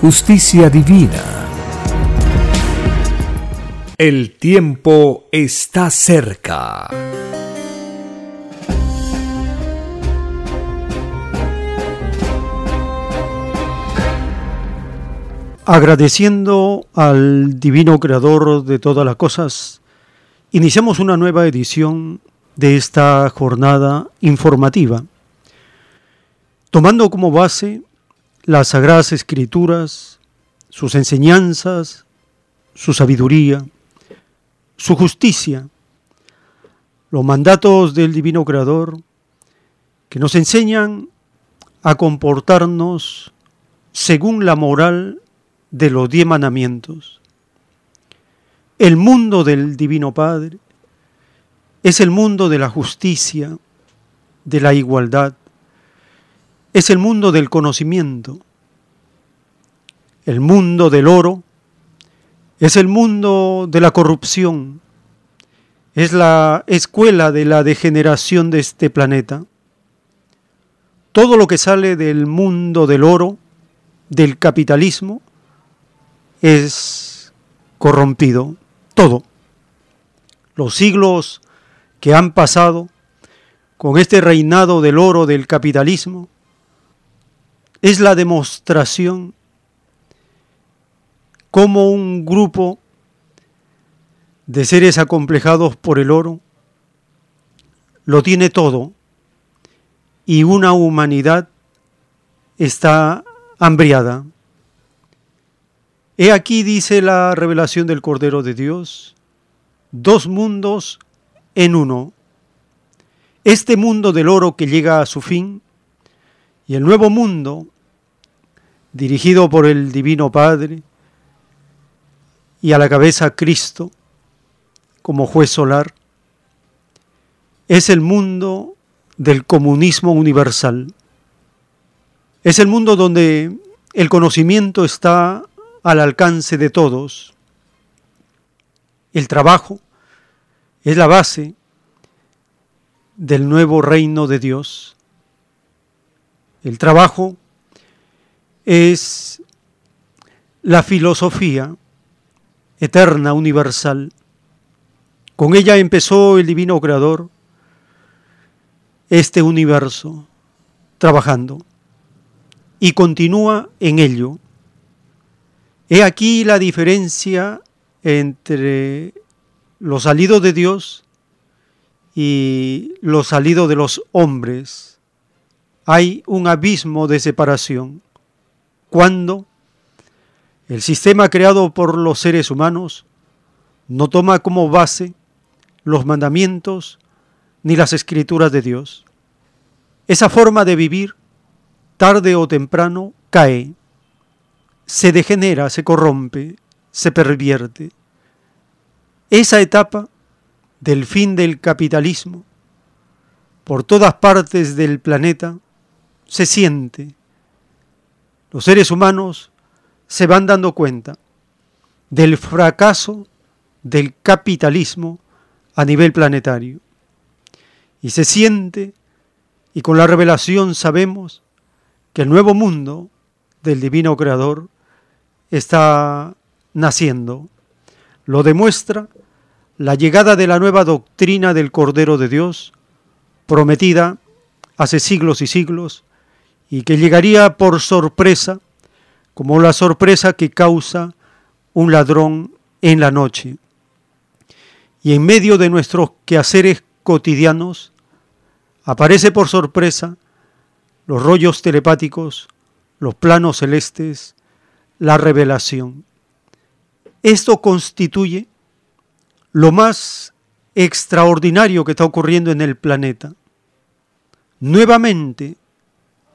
justicia divina. El tiempo está cerca. Agradeciendo al Divino Creador de todas las cosas, iniciamos una nueva edición de esta jornada informativa, tomando como base las Sagradas Escrituras, sus enseñanzas, su sabiduría, su justicia, los mandatos del Divino Creador que nos enseñan a comportarnos según la moral de los diez mandamientos. El mundo del Divino Padre es el mundo de la justicia, de la igualdad, es el mundo del conocimiento, el mundo del oro, es el mundo de la corrupción, es la escuela de la degeneración de este planeta. Todo lo que sale del mundo del oro, del capitalismo, es corrompido, todo. Los siglos que han pasado con este reinado del oro del capitalismo es la demostración como un grupo de seres acomplejados por el oro lo tiene todo y una humanidad está hambriada. He aquí, dice la revelación del Cordero de Dios, dos mundos en uno. Este mundo del oro que llega a su fin y el nuevo mundo dirigido por el Divino Padre y a la cabeza Cristo como juez solar, es el mundo del comunismo universal. Es el mundo donde el conocimiento está al alcance de todos. El trabajo es la base del nuevo reino de Dios. El trabajo es la filosofía eterna, universal. Con ella empezó el divino creador este universo trabajando y continúa en ello He aquí la diferencia entre lo salido de Dios y lo salido de los hombres. Hay un abismo de separación. Cuando el sistema creado por los seres humanos no toma como base los mandamientos ni las escrituras de Dios. Esa forma de vivir, tarde o temprano, cae se degenera, se corrompe, se pervierte. Esa etapa del fin del capitalismo por todas partes del planeta se siente. Los seres humanos se van dando cuenta del fracaso del capitalismo a nivel planetario. Y se siente, y con la revelación sabemos, que el nuevo mundo del divino creador está naciendo. Lo demuestra la llegada de la nueva doctrina del Cordero de Dios, prometida hace siglos y siglos, y que llegaría por sorpresa como la sorpresa que causa un ladrón en la noche. Y en medio de nuestros quehaceres cotidianos, aparece por sorpresa los rollos telepáticos, los planos celestes, la revelación. Esto constituye lo más extraordinario que está ocurriendo en el planeta. Nuevamente,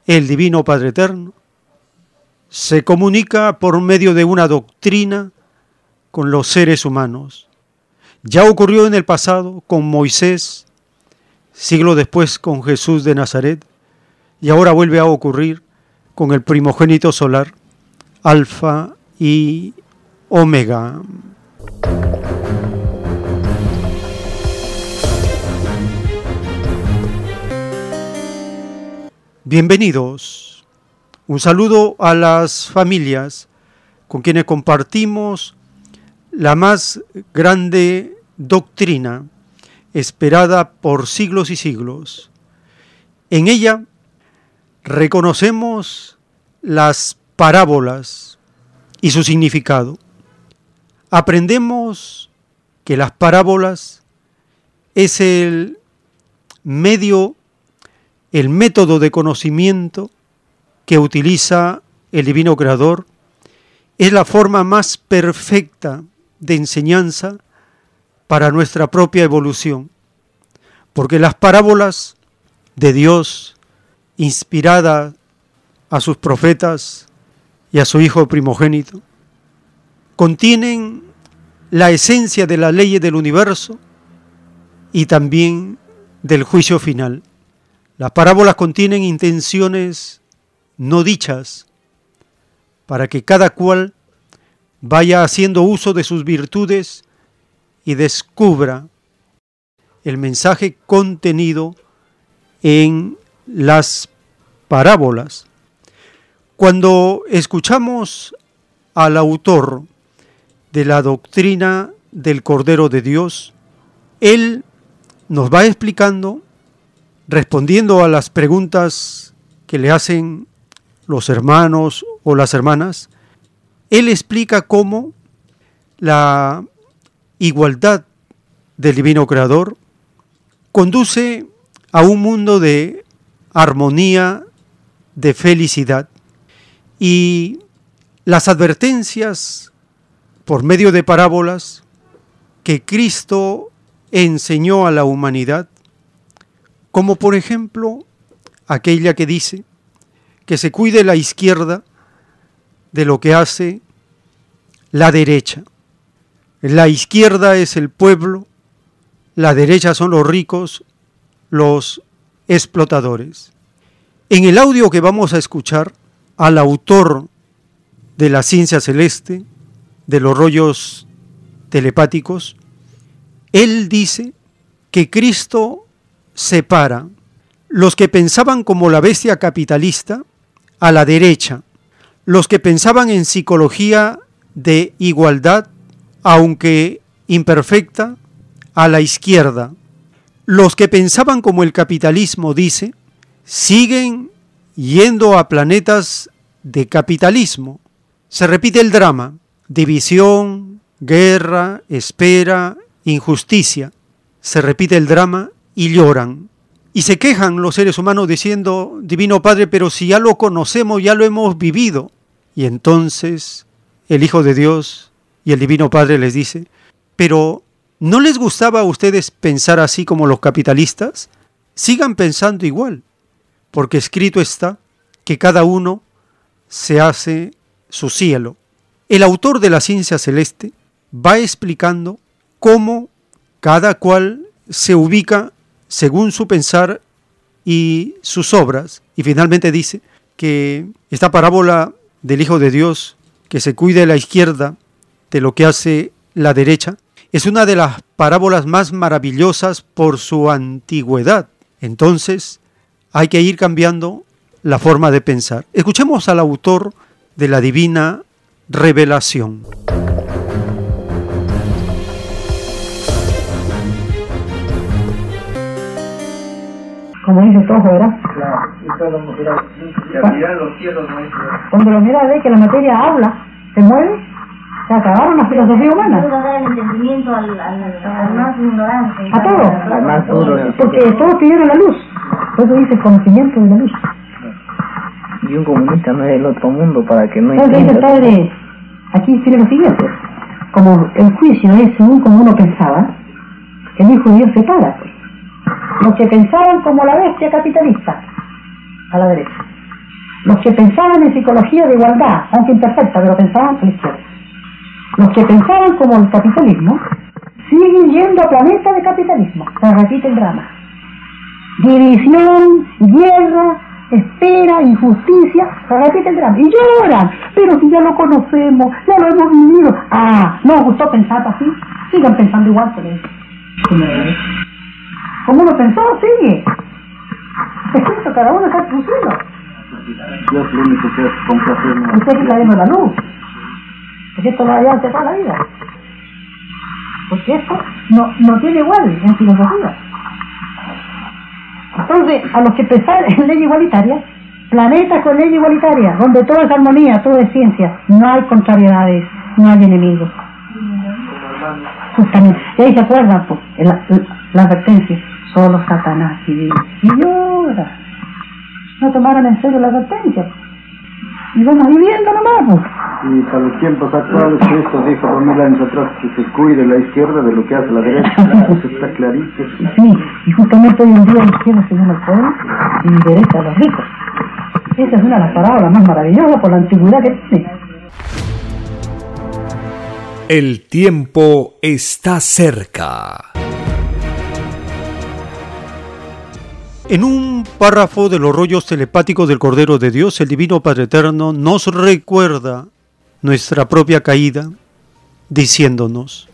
el Divino Padre Eterno se comunica por medio de una doctrina con los seres humanos. Ya ocurrió en el pasado con Moisés, siglo después con Jesús de Nazaret, y ahora vuelve a ocurrir con el primogénito solar, Alfa y Omega. Bienvenidos. Un saludo a las familias con quienes compartimos la más grande doctrina esperada por siglos y siglos. En ella reconocemos las parábolas y su significado. Aprendemos que las parábolas es el medio, el método de conocimiento que utiliza el Divino Creador, es la forma más perfecta de enseñanza para nuestra propia evolución, porque las parábolas de Dios inspirada a sus profetas y a su Hijo primogénito, contienen la esencia de la ley del universo y también del juicio final. Las parábolas contienen intenciones no dichas para que cada cual vaya haciendo uso de sus virtudes y descubra el mensaje contenido en las parábolas. Cuando escuchamos al autor de la doctrina del Cordero de Dios, él nos va explicando, respondiendo a las preguntas que le hacen los hermanos o las hermanas, él explica cómo la igualdad del divino creador conduce a un mundo de armonía, de felicidad. Y las advertencias por medio de parábolas que Cristo enseñó a la humanidad, como por ejemplo aquella que dice que se cuide la izquierda de lo que hace la derecha. La izquierda es el pueblo, la derecha son los ricos, los explotadores. En el audio que vamos a escuchar al autor de la ciencia celeste, de los rollos telepáticos, él dice que Cristo separa los que pensaban como la bestia capitalista a la derecha los que pensaban en psicología de igualdad, aunque imperfecta, a la izquierda. Los que pensaban como el capitalismo dice, siguen yendo a planetas de capitalismo. Se repite el drama, división, guerra, espera, injusticia. Se repite el drama y lloran. Y se quejan los seres humanos diciendo, Divino Padre, pero si ya lo conocemos, ya lo hemos vivido. Y entonces el Hijo de Dios y el Divino Padre les dice, pero ¿no les gustaba a ustedes pensar así como los capitalistas? Sigan pensando igual, porque escrito está que cada uno se hace su cielo. El autor de la ciencia celeste va explicando cómo cada cual se ubica según su pensar y sus obras. Y finalmente dice que esta parábola del Hijo de Dios, que se cuide la izquierda de lo que hace la derecha, es una de las parábolas más maravillosas por su antigüedad. Entonces, hay que ir cambiando la forma de pensar. Escuchemos al autor de la divina revelación. Como dice todo, ¿verdad? Claro, todo los cielos. Cuando lo mira ve que la materia habla, se mueve, se acabaron las filosofías humanas. dar el entendimiento al, al, al más ignorante. A todos. Al más duro. Porque todos pidieron la luz. Por eso dice conocimiento de la luz. Y un comunista no es el otro mundo para que no ¿Sabes qué dice el entienda. padre? Aquí tiene lo siguiente. Como el juicio es según como uno pensaba, el Hijo de Dios separa. Pues. Los que pensaban como la bestia capitalista, a la derecha. Los que pensaban en psicología de igualdad, aunque imperfecta, pero pensaban a la izquierda. Los que pensaban como el capitalismo, siguen yendo a planeta de capitalismo. Se repite el drama. División, guerra, espera, injusticia, se repite el drama. Y lloran, pero si ya lo conocemos, ya lo hemos vivido. Ah, ¿no os gustó pensar así? Sigan pensando igual ellos. Como uno pensó, sigue. Es cierto, cada uno está en. Dios lo único que es complacernos. Usted está viendo la luz. Porque esto va a llevarse toda la vida. Porque esto no, no tiene igual en filosofía. Entonces, a los que pensaban en ley igualitaria, planetas con ley igualitaria, donde todo es armonía, todo es ciencia, no hay contrariedades, no hay enemigos. Justamente. Y ahí se acuerdan, pues, la, la advertencia, solo Satanás y Y llora. No tomaron en serio la advertencia. Y vamos viviendo nomás, pues. Y para los tiempos actuales, Cristo dijo dos mil años atrás que se cuide la izquierda de lo que hace la derecha. Eso está clarísimo. Sí, y justamente hoy en día la izquierda se llama el pueblo y derecha a los ricos. Esa es una de las parábolas más maravillosas por la antigüedad que tiene. El tiempo está cerca. En un párrafo de los rollos telepáticos del Cordero de Dios, el Divino Padre Eterno nos recuerda nuestra propia caída, diciéndonos,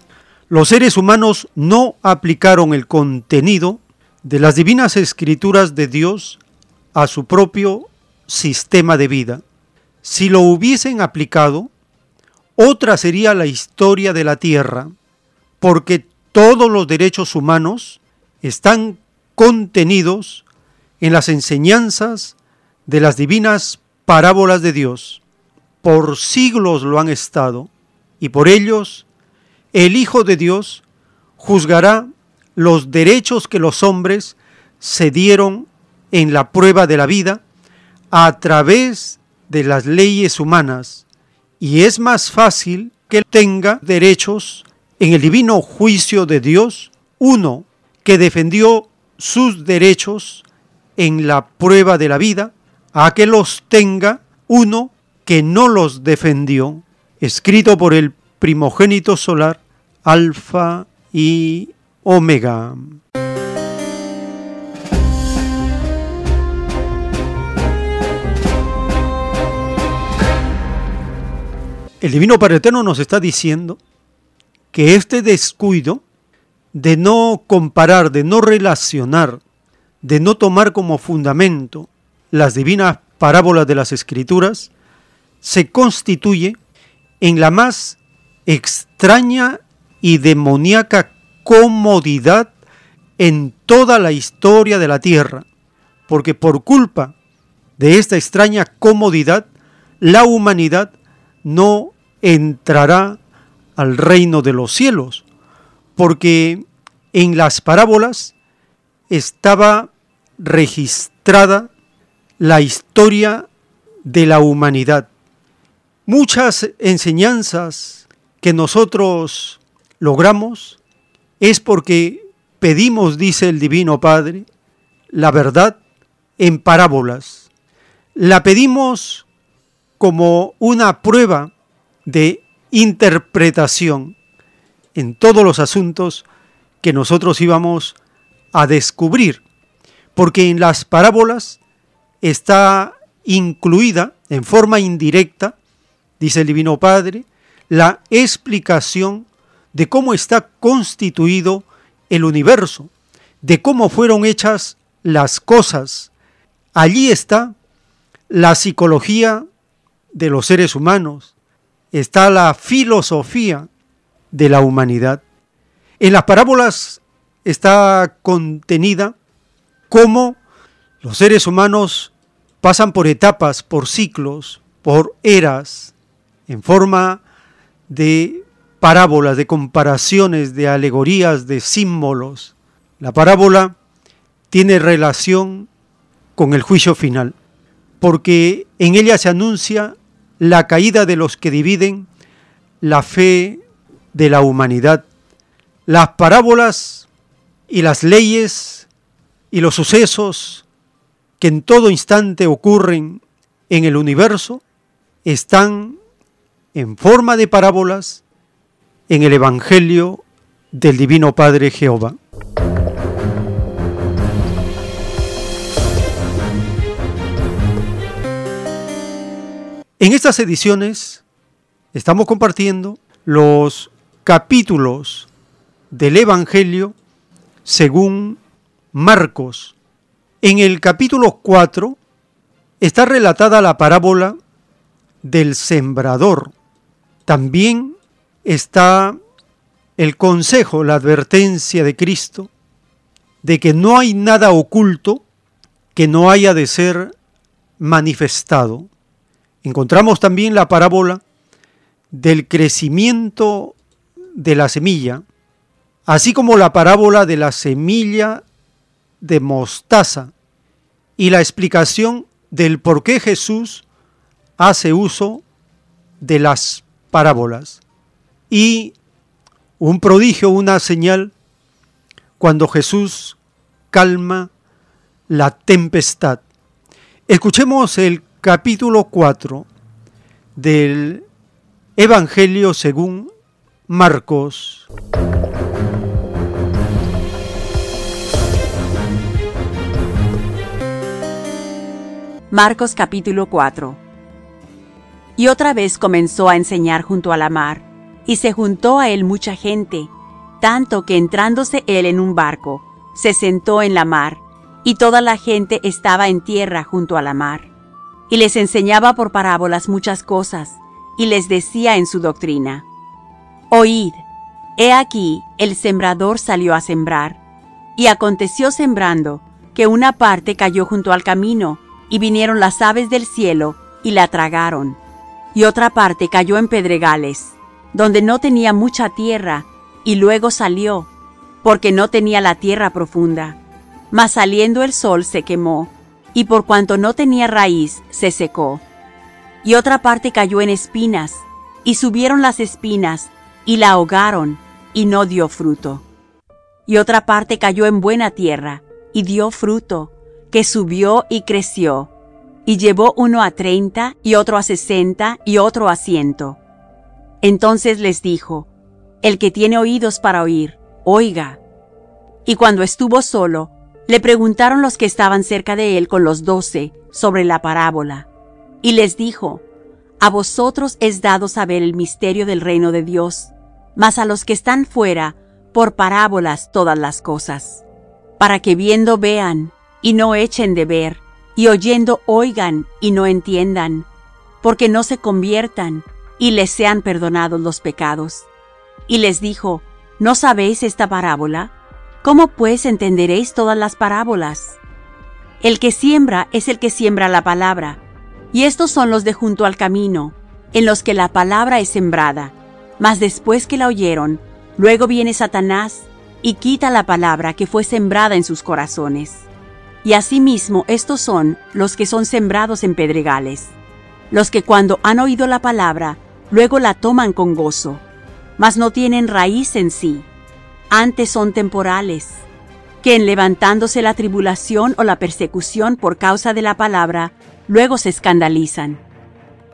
los seres humanos no aplicaron el contenido de las divinas escrituras de Dios a su propio sistema de vida. Si lo hubiesen aplicado, otra sería la historia de la Tierra, porque todos los derechos humanos están contenidos en las enseñanzas de las divinas parábolas de Dios. Por siglos lo han estado, y por ellos el Hijo de Dios juzgará los derechos que los hombres se dieron en la prueba de la vida a través de las leyes humanas, y es más fácil que tenga derechos en el divino juicio de Dios uno que defendió sus derechos en la prueba de la vida, a que los tenga uno que no los defendió, escrito por el primogénito solar, Alfa y Omega. El Divino Padre Eterno nos está diciendo que este descuido de no comparar, de no relacionar, de no tomar como fundamento las divinas parábolas de las Escrituras, se constituye en la más extraña y demoníaca comodidad en toda la historia de la tierra, porque por culpa de esta extraña comodidad, la humanidad no entrará al reino de los cielos, porque en las parábolas estaba registrada la historia de la humanidad. Muchas enseñanzas que nosotros logramos es porque pedimos, dice el Divino Padre, la verdad en parábolas. La pedimos como una prueba de interpretación en todos los asuntos que nosotros íbamos a descubrir, porque en las parábolas está incluida en forma indirecta, dice el Divino Padre, la explicación de cómo está constituido el universo, de cómo fueron hechas las cosas. Allí está la psicología de los seres humanos, está la filosofía de la humanidad. En las parábolas está contenida cómo Los seres humanos pasan por etapas, por ciclos, por eras, en forma de parábolas, de comparaciones, de alegorías, de símbolos. La parábola tiene relación con el juicio final, porque en ella se anuncia la caída de los que dividen la fe de la humanidad. Las parábolas y las leyes y los sucesos que en todo instante ocurren en el universo están en forma de parábolas en el Evangelio del Divino Padre Jehová. En estas ediciones estamos compartiendo los capítulos del Evangelio según Marcos. En el capítulo 4 está relatada la parábola del sembrador. También está el consejo, la advertencia de Cristo de que no hay nada oculto que no haya de ser manifestado. Encontramos también la parábola del crecimiento de la semilla, así como la parábola de la semilla de mostaza y la explicación del por qué Jesús hace uso de las parábolas. Y un prodigio, una señal, cuando Jesús calma la tempestad. Escuchemos el capítulo 4 del Evangelio según Marcos. Marcos capítulo 4 Y otra vez comenzó a enseñar junto a la mar, y se juntó a él mucha gente, tanto que entrándose él en un barco, se sentó en la mar, y toda la gente estaba en tierra junto a la mar. Y les enseñaba por parábolas muchas cosas, y les decía en su doctrina, Oíd, he aquí el sembrador salió a sembrar, y aconteció sembrando, que una parte cayó junto al camino, y vinieron las aves del cielo y la tragaron. Y otra parte cayó en pedregales, donde no tenía mucha tierra, y luego salió, porque no tenía la tierra profunda. Mas saliendo el sol se quemó, y por cuanto no tenía raíz, se secó. Y otra parte cayó en espinas, y subieron las espinas, y la ahogaron, y no dio fruto. Y otra parte cayó en buena tierra, y dio fruto, que subió y creció, y llevó uno a treinta, y otro a sesenta, y otro a ciento. Entonces les dijo, El que tiene oídos para oír, oiga. Y cuando estuvo solo, le preguntaron los que estaban cerca de él con los doce sobre la parábola. Y les dijo, A vosotros es dado saber el misterio del reino de Dios, mas a los que están fuera, por parábolas todas las cosas, para que viendo vean, y no echen de ver, y oyendo oigan y no entiendan, porque no se conviertan y les sean perdonados los pecados. Y les dijo, ¿no sabéis esta parábola? ¿Cómo pues entenderéis todas las parábolas? El que siembra es el que siembra la palabra, y estos son los de junto al camino, en los que la palabra es sembrada. Mas después que la oyeron, luego viene Satanás y quita la palabra que fue sembrada en sus corazones. Y asimismo estos son los que son sembrados en pedregales, los que cuando han oído la palabra, luego la toman con gozo, mas no tienen raíz en sí, antes son temporales, que en levantándose la tribulación o la persecución por causa de la palabra, luego se escandalizan.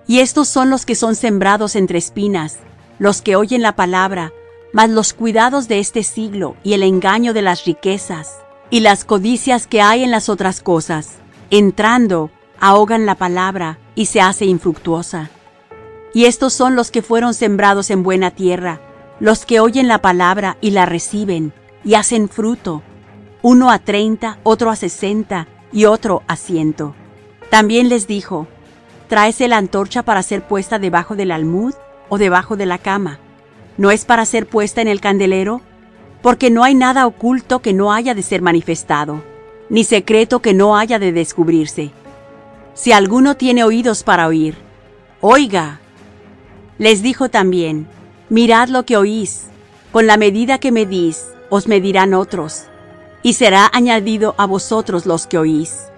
Y estos son los que son sembrados entre espinas, los que oyen la palabra, mas los cuidados de este siglo y el engaño de las riquezas y las codicias que hay en las otras cosas, entrando, ahogan la palabra y se hace infructuosa. Y estos son los que fueron sembrados en buena tierra, los que oyen la palabra y la reciben, y hacen fruto, uno a treinta, otro a sesenta, y otro a ciento. También les dijo, ¿Traes la antorcha para ser puesta debajo del almud o debajo de la cama? ¿No es para ser puesta en el candelero? Porque no hay nada oculto que no haya de ser manifestado, ni secreto que no haya de descubrirse. Si alguno tiene oídos para oír, oiga. Les dijo también, mirad lo que oís, con la medida que medís, os medirán otros, y será añadido a vosotros los que oís.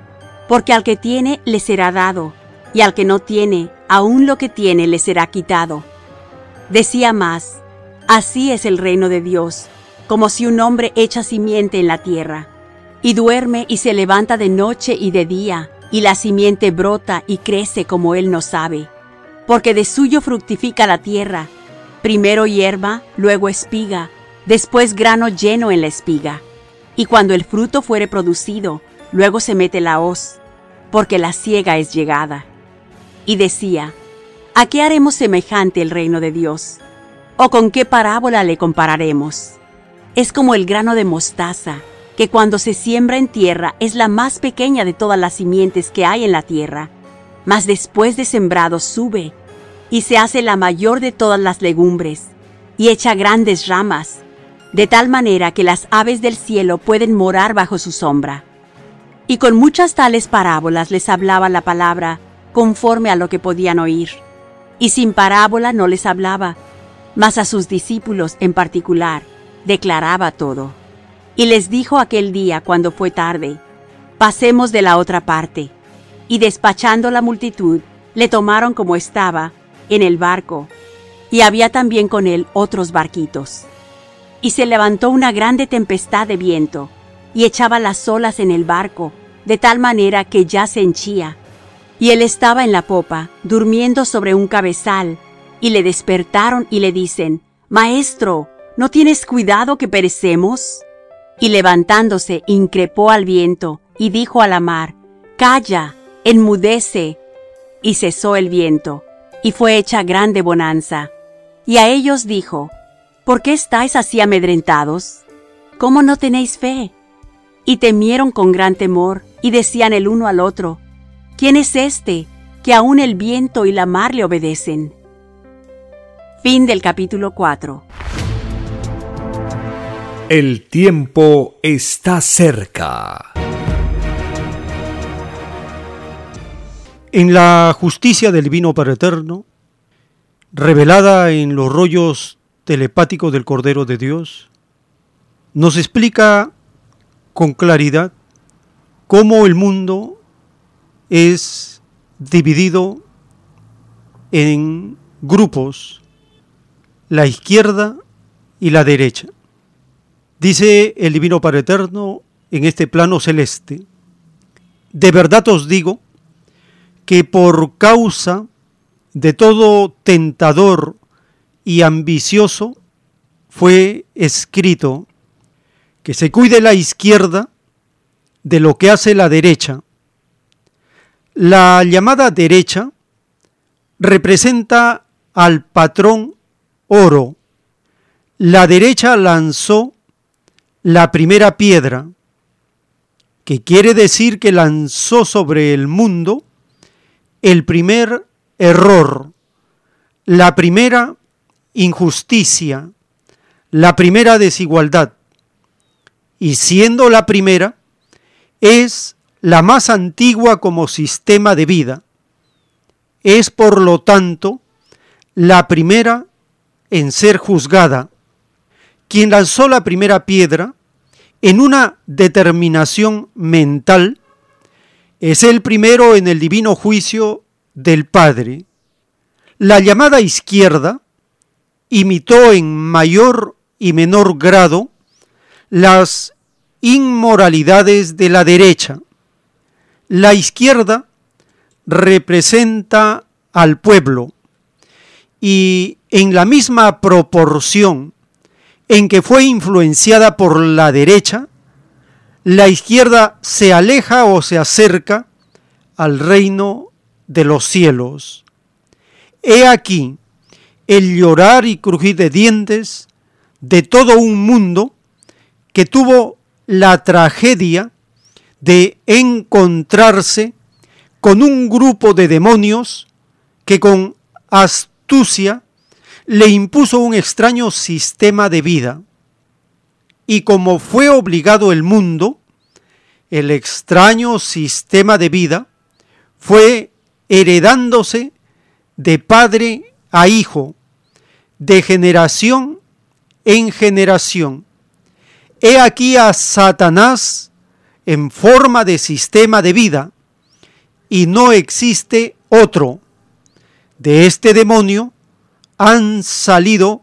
Porque al que tiene le será dado, y al que no tiene, aun lo que tiene le será quitado. Decía más, así es el reino de Dios, como si un hombre echa simiente en la tierra, y duerme y se levanta de noche y de día, y la simiente brota y crece como él no sabe. Porque de suyo fructifica la tierra, primero hierba, luego espiga, después grano lleno en la espiga. Y cuando el fruto fuere producido, luego se mete la hoz, porque la siega es llegada. Y decía, ¿a qué haremos semejante el reino de Dios? ¿O con qué parábola le compararemos? Es como el grano de mostaza, que cuando se siembra en tierra es la más pequeña de todas las simientes que hay en la tierra, mas después de sembrado sube y se hace la mayor de todas las legumbres, y echa grandes ramas, de tal manera que las aves del cielo pueden morar bajo su sombra. Y con muchas tales parábolas les hablaba la palabra conforme a lo que podían oír. Y sin parábola no les hablaba, mas a sus discípulos en particular declaraba todo. Y les dijo aquel día cuando fue tarde, pasemos de la otra parte. Y despachando la multitud, le tomaron como estaba, en el barco, y había también con él otros barquitos. Y se levantó una grande tempestad de viento, y echaba las olas en el barco, de tal manera que ya se henchía. Y él estaba en la popa, durmiendo sobre un cabezal, y le despertaron y le dicen, Maestro, ¿no tienes cuidado que perecemos? Y levantándose, increpó al viento, y dijo a la mar, Calla, enmudece. Y cesó el viento, y fue hecha grande bonanza. Y a ellos dijo, ¿Por qué estáis así amedrentados? ¿Cómo no tenéis fe? Y temieron con gran temor, y decían el uno al otro, ¿quién es este que aun el viento y la mar le obedecen? Fin del capítulo 4. El tiempo está cerca. En la justicia del Divino Padre Eterno, revelada en los rollos telepáticos del Cordero de Dios, nos explica con claridad cómo el mundo es dividido en grupos, la izquierda y la derecha. Dice el Divino Padre Eterno en este plano celeste, de verdad os digo que por causa de todo tentador y ambicioso fue escrito que se cuide la izquierda de lo que hace la derecha. La llamada derecha representa al patrón oro. La derecha lanzó la primera piedra, que quiere decir que lanzó sobre el mundo el primer error, la primera injusticia, la primera desigualdad. Y siendo la primera, es la más antigua como sistema de vida. Es por lo tanto la primera en ser juzgada. Quien lanzó la primera piedra en una determinación mental, es el primero en el divino juicio del Padre. La llamada izquierda imitó en mayor y menor grado las inmoralidades de la derecha. La izquierda representa al pueblo y en la misma proporción en que fue influenciada por la derecha, la izquierda se aleja o se acerca al reino de los cielos. He aquí el llorar y crujir de dientes de todo un mundo que tuvo la tragedia de encontrarse con un grupo de demonios que con astucia le impuso un extraño sistema de vida. Y como fue obligado el mundo, el extraño sistema de vida fue heredándose de padre a hijo, de generación en generación. He aquí a Satanás en forma de sistema de vida y no existe otro. De este demonio han salido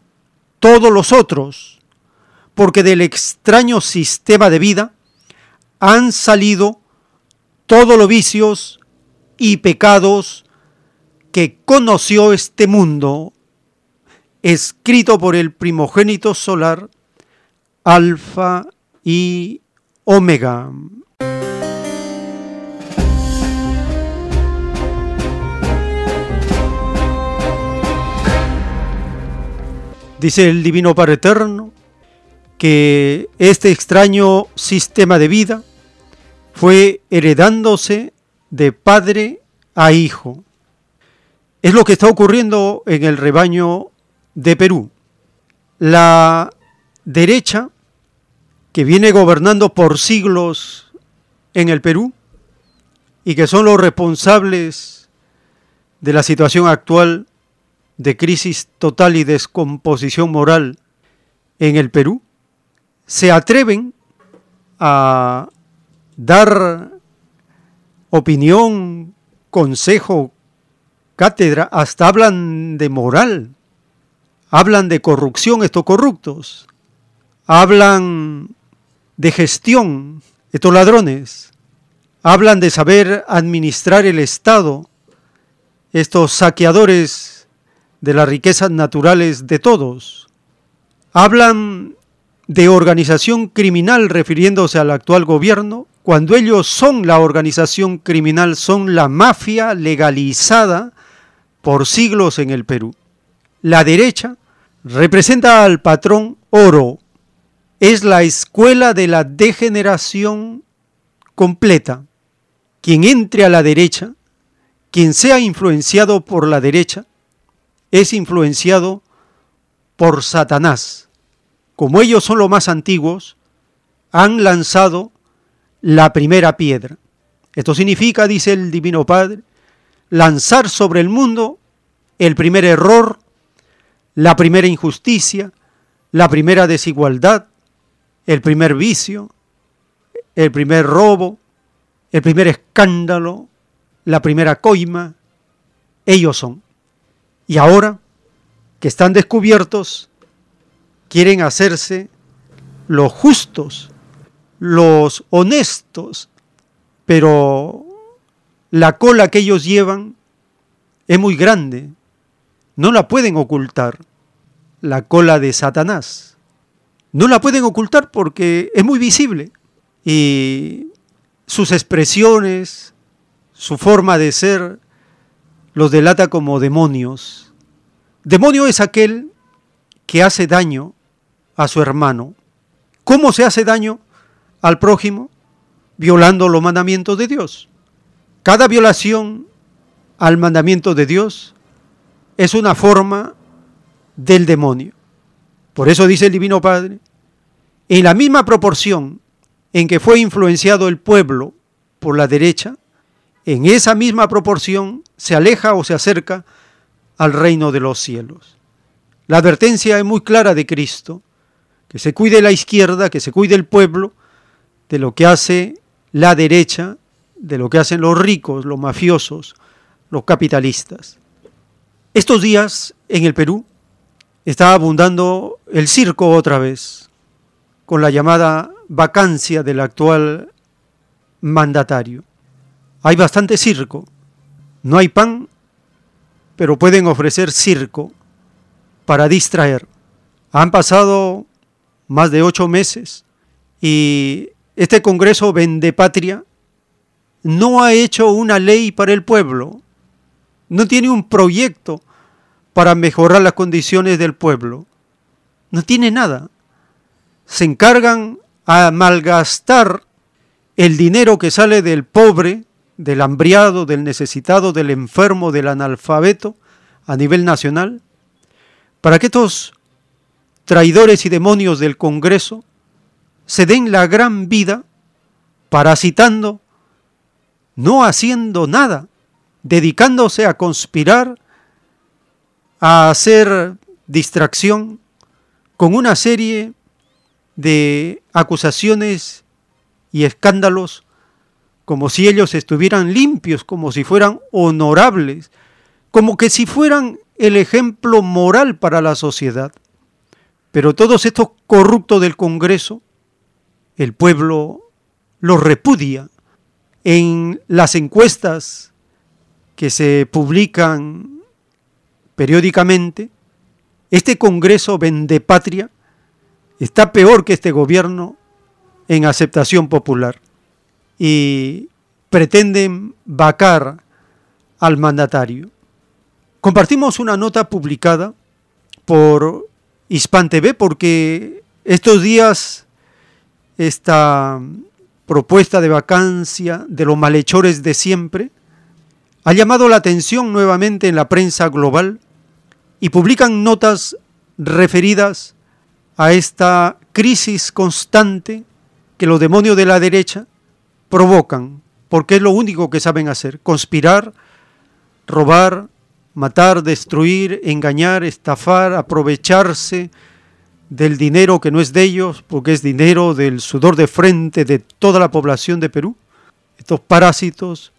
todos los otros, porque del extraño sistema de vida han salido todos los vicios y pecados que conoció este mundo, escrito por el primogénito solar, Alfa y Omega. Dice el Divino Padre Eterno que este extraño sistema de vida fue heredándose de padre a hijo. Es lo que está ocurriendo en el rebaño de Perú. La derecha, que viene gobernando por siglos en el Perú y que son los responsables de la situación actual de crisis total y descomposición moral en el Perú, se atreven a dar opinión, consejo, cátedra, hasta hablan de moral, hablan de corrupción estos corruptos, hablan de gestión estos ladrones, hablan de saber administrar el Estado, estos saqueadores de las riquezas naturales de todos, hablan de organización criminal refiriéndose al actual gobierno, cuando ellos son la organización criminal, son la mafia legalizada por siglos en el Perú. La derecha representa al patrón oro, es la escuela de la degeneración completa. Quien entre a la derecha, quien sea influenciado por la derecha, es influenciado por Satanás. Como ellos son los más antiguos, han lanzado la primera piedra. Esto significa, dice el Divino Padre, lanzar sobre el mundo el primer error, la primera injusticia, la primera desigualdad, el primer vicio, el primer robo, el primer escándalo, la primera coima. Ellos son. Y ahora que están descubiertos, quieren hacerse los justos, los honestos, pero la cola que ellos llevan es muy grande, no la pueden ocultar, la cola de Satanás. No la pueden ocultar porque es muy visible y sus expresiones, su forma de ser, los delata como demonios. Demonio es aquel que hace daño a su hermano. ¿Cómo se hace daño? al prójimo violando los mandamientos de Dios. Cada violación al mandamiento de Dios es una forma del demonio. Por eso dice el Divino Padre, en la misma proporción en que fue influenciado el pueblo por la derecha, en esa misma proporción se aleja o se acerca al reino de los cielos. La advertencia es muy clara de Cristo, que se cuide la izquierda, que se cuide el pueblo, de lo que hace la derecha, de lo que hacen los ricos, los mafiosos, los capitalistas. Estos días en el Perú está abundando el circo otra vez, con la llamada vacancia del actual mandatario. Hay bastante circo, no hay pan, pero pueden ofrecer circo para distraer. Han pasado más de ocho meses y este Congreso Vende Patria no ha hecho una ley para el pueblo, no tiene un proyecto para mejorar las condiciones del pueblo, no tiene nada. Se encargan a malgastar el dinero que sale del pobre, del hambriado, del necesitado, del enfermo, del analfabeto a nivel nacional, para que estos traidores y demonios del Congreso se den la gran vida parasitando, no haciendo nada, dedicándose a conspirar, a hacer distracción con una serie de acusaciones y escándalos como si ellos estuvieran limpios, como si fueran honorables, como que si fueran el ejemplo moral para la sociedad. Pero todos estos corruptos del Congreso, el pueblo los repudia. En las encuestas que se publican periódicamente, este Congreso vende patria está peor que este gobierno en aceptación popular y pretenden vacar al mandatario. Compartimos una nota publicada por Hispan TV porque estos días esta propuesta de vacancia de los malhechores de siempre ha llamado la atención nuevamente en la prensa global y publican notas referidas a esta crisis constante que los demonios de la derecha provocan, porque es lo único que saben hacer, conspirar, robar, matar, destruir, engañar, estafar, aprovecharse del dinero que no es de ellos, porque es dinero del sudor de frente de toda la población de Perú. Estos parásitos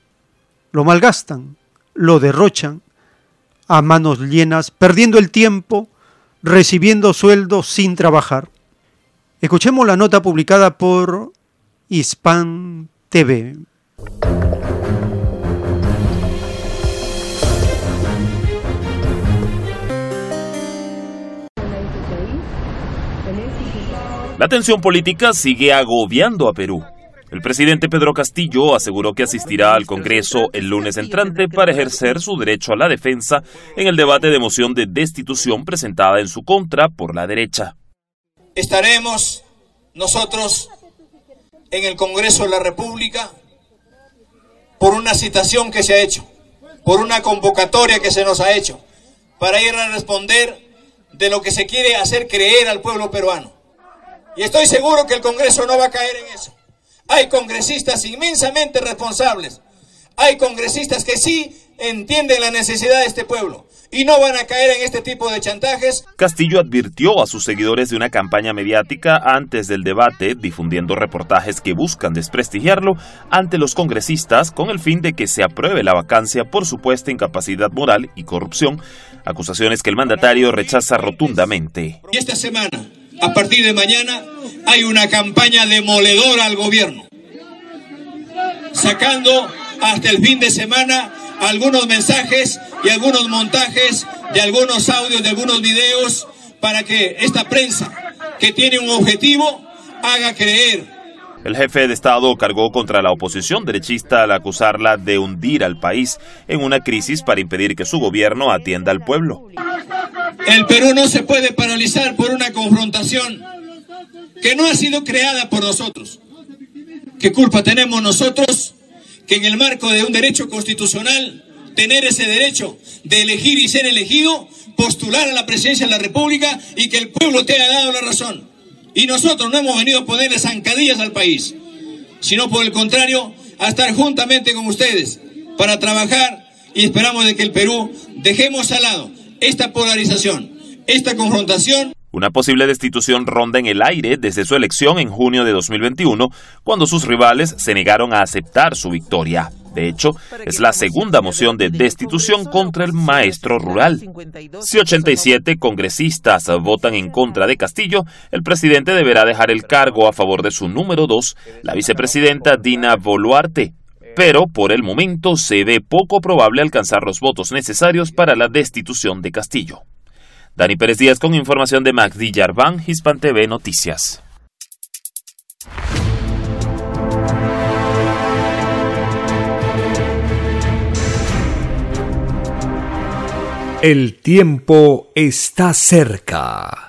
lo malgastan, lo derrochan a manos llenas, perdiendo el tiempo, recibiendo sueldos sin trabajar. Escuchemos la nota publicada por Hispan TV. La tensión política sigue agobiando a Perú. El presidente Pedro Castillo aseguró que asistirá al Congreso el lunes entrante para ejercer su derecho a la defensa en el debate de moción de destitución presentada en su contra por la derecha. Estaremos nosotros en el Congreso de la República por una citación que se ha hecho, por una convocatoria que se nos ha hecho, para ir a responder de lo que se quiere hacer creer al pueblo peruano. Y estoy seguro que el Congreso no va a caer en eso. Hay congresistas inmensamente responsables. Hay congresistas que sí entienden la necesidad de este pueblo y no van a caer en este tipo de chantajes. Castillo advirtió a sus seguidores de una campaña mediática antes del debate, difundiendo reportajes que buscan desprestigiarlo ante los congresistas con el fin de que se apruebe la vacancia por supuesta incapacidad moral y corrupción, acusaciones que el mandatario rechaza rotundamente. Y esta semana a partir de mañana hay una campaña demoledora al gobierno, sacando hasta el fin de semana algunos mensajes y algunos montajes de algunos audios, de algunos videos, para que esta prensa, que tiene un objetivo, haga creer el jefe de Estado cargó contra la oposición derechista al acusarla de hundir al país en una crisis para impedir que su gobierno atienda al pueblo. El Perú no se puede paralizar por una confrontación que no ha sido creada por nosotros. ¿Qué culpa tenemos nosotros que en el marco de un derecho constitucional, tener ese derecho de elegir y ser elegido, postular a la presidencia de la República y que el pueblo te haya dado la razón? Y nosotros no hemos venido a ponerle zancadillas al país, sino por el contrario, a estar juntamente con ustedes para trabajar y esperamos de que el Perú dejemos al lado esta polarización, esta confrontación. Una posible destitución ronda en el aire desde su elección en junio de 2021, cuando sus rivales se negaron a aceptar su victoria. De hecho, es la segunda moción de destitución contra el maestro rural. Si 87 congresistas votan en contra de Castillo, el presidente deberá dejar el cargo a favor de su número 2, la vicepresidenta Dina Boluarte, pero por el momento se ve poco probable alcanzar los votos necesarios para la destitución de Castillo. Dani Pérez Díaz con información de Magdi Yarván, Hispan TV Noticias. El tiempo está cerca.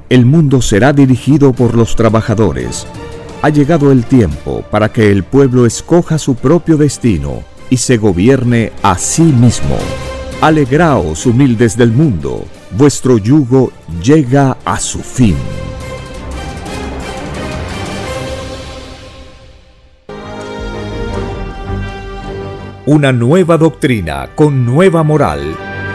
el mundo será dirigido por los trabajadores. Ha llegado el tiempo para que el pueblo escoja su propio destino y se gobierne a sí mismo. Alegraos humildes del mundo, vuestro yugo llega a su fin. Una nueva doctrina con nueva moral,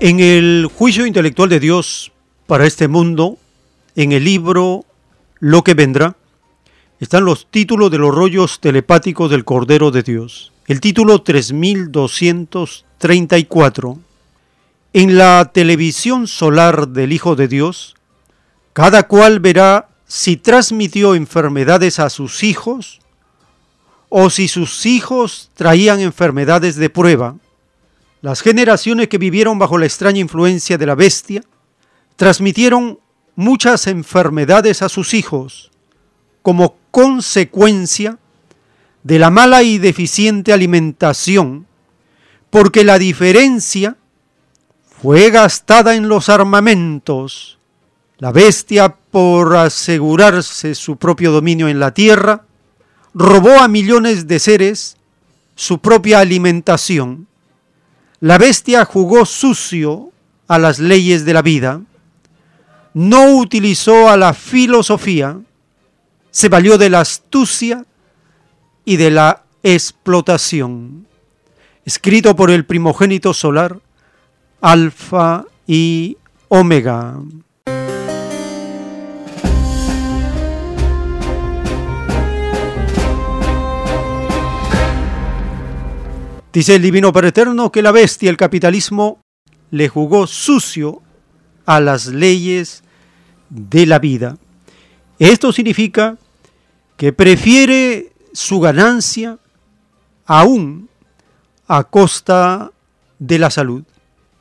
En el juicio intelectual de Dios para este mundo, en el libro Lo que vendrá, están los títulos de los rollos telepáticos del Cordero de Dios. El título 3234. En la televisión solar del Hijo de Dios, cada cual verá si transmitió enfermedades a sus hijos o si sus hijos traían enfermedades de prueba. Las generaciones que vivieron bajo la extraña influencia de la bestia transmitieron muchas enfermedades a sus hijos como consecuencia de la mala y deficiente alimentación, porque la diferencia fue gastada en los armamentos. La bestia, por asegurarse su propio dominio en la tierra, robó a millones de seres su propia alimentación. La bestia jugó sucio a las leyes de la vida, no utilizó a la filosofía, se valió de la astucia y de la explotación. Escrito por el primogénito solar, Alfa y Omega. Dice el Divino Padre Eterno que la bestia, el capitalismo, le jugó sucio a las leyes de la vida. Esto significa que prefiere su ganancia aún a costa de la salud.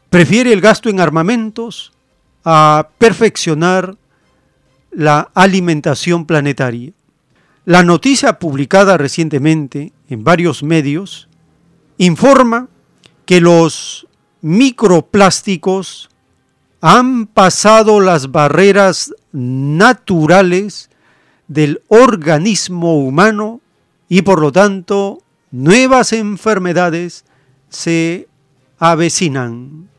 Prefiere el gasto en armamentos a perfeccionar la alimentación planetaria. La noticia publicada recientemente en varios medios informa que los microplásticos han pasado las barreras naturales del organismo humano y por lo tanto nuevas enfermedades se avecinan.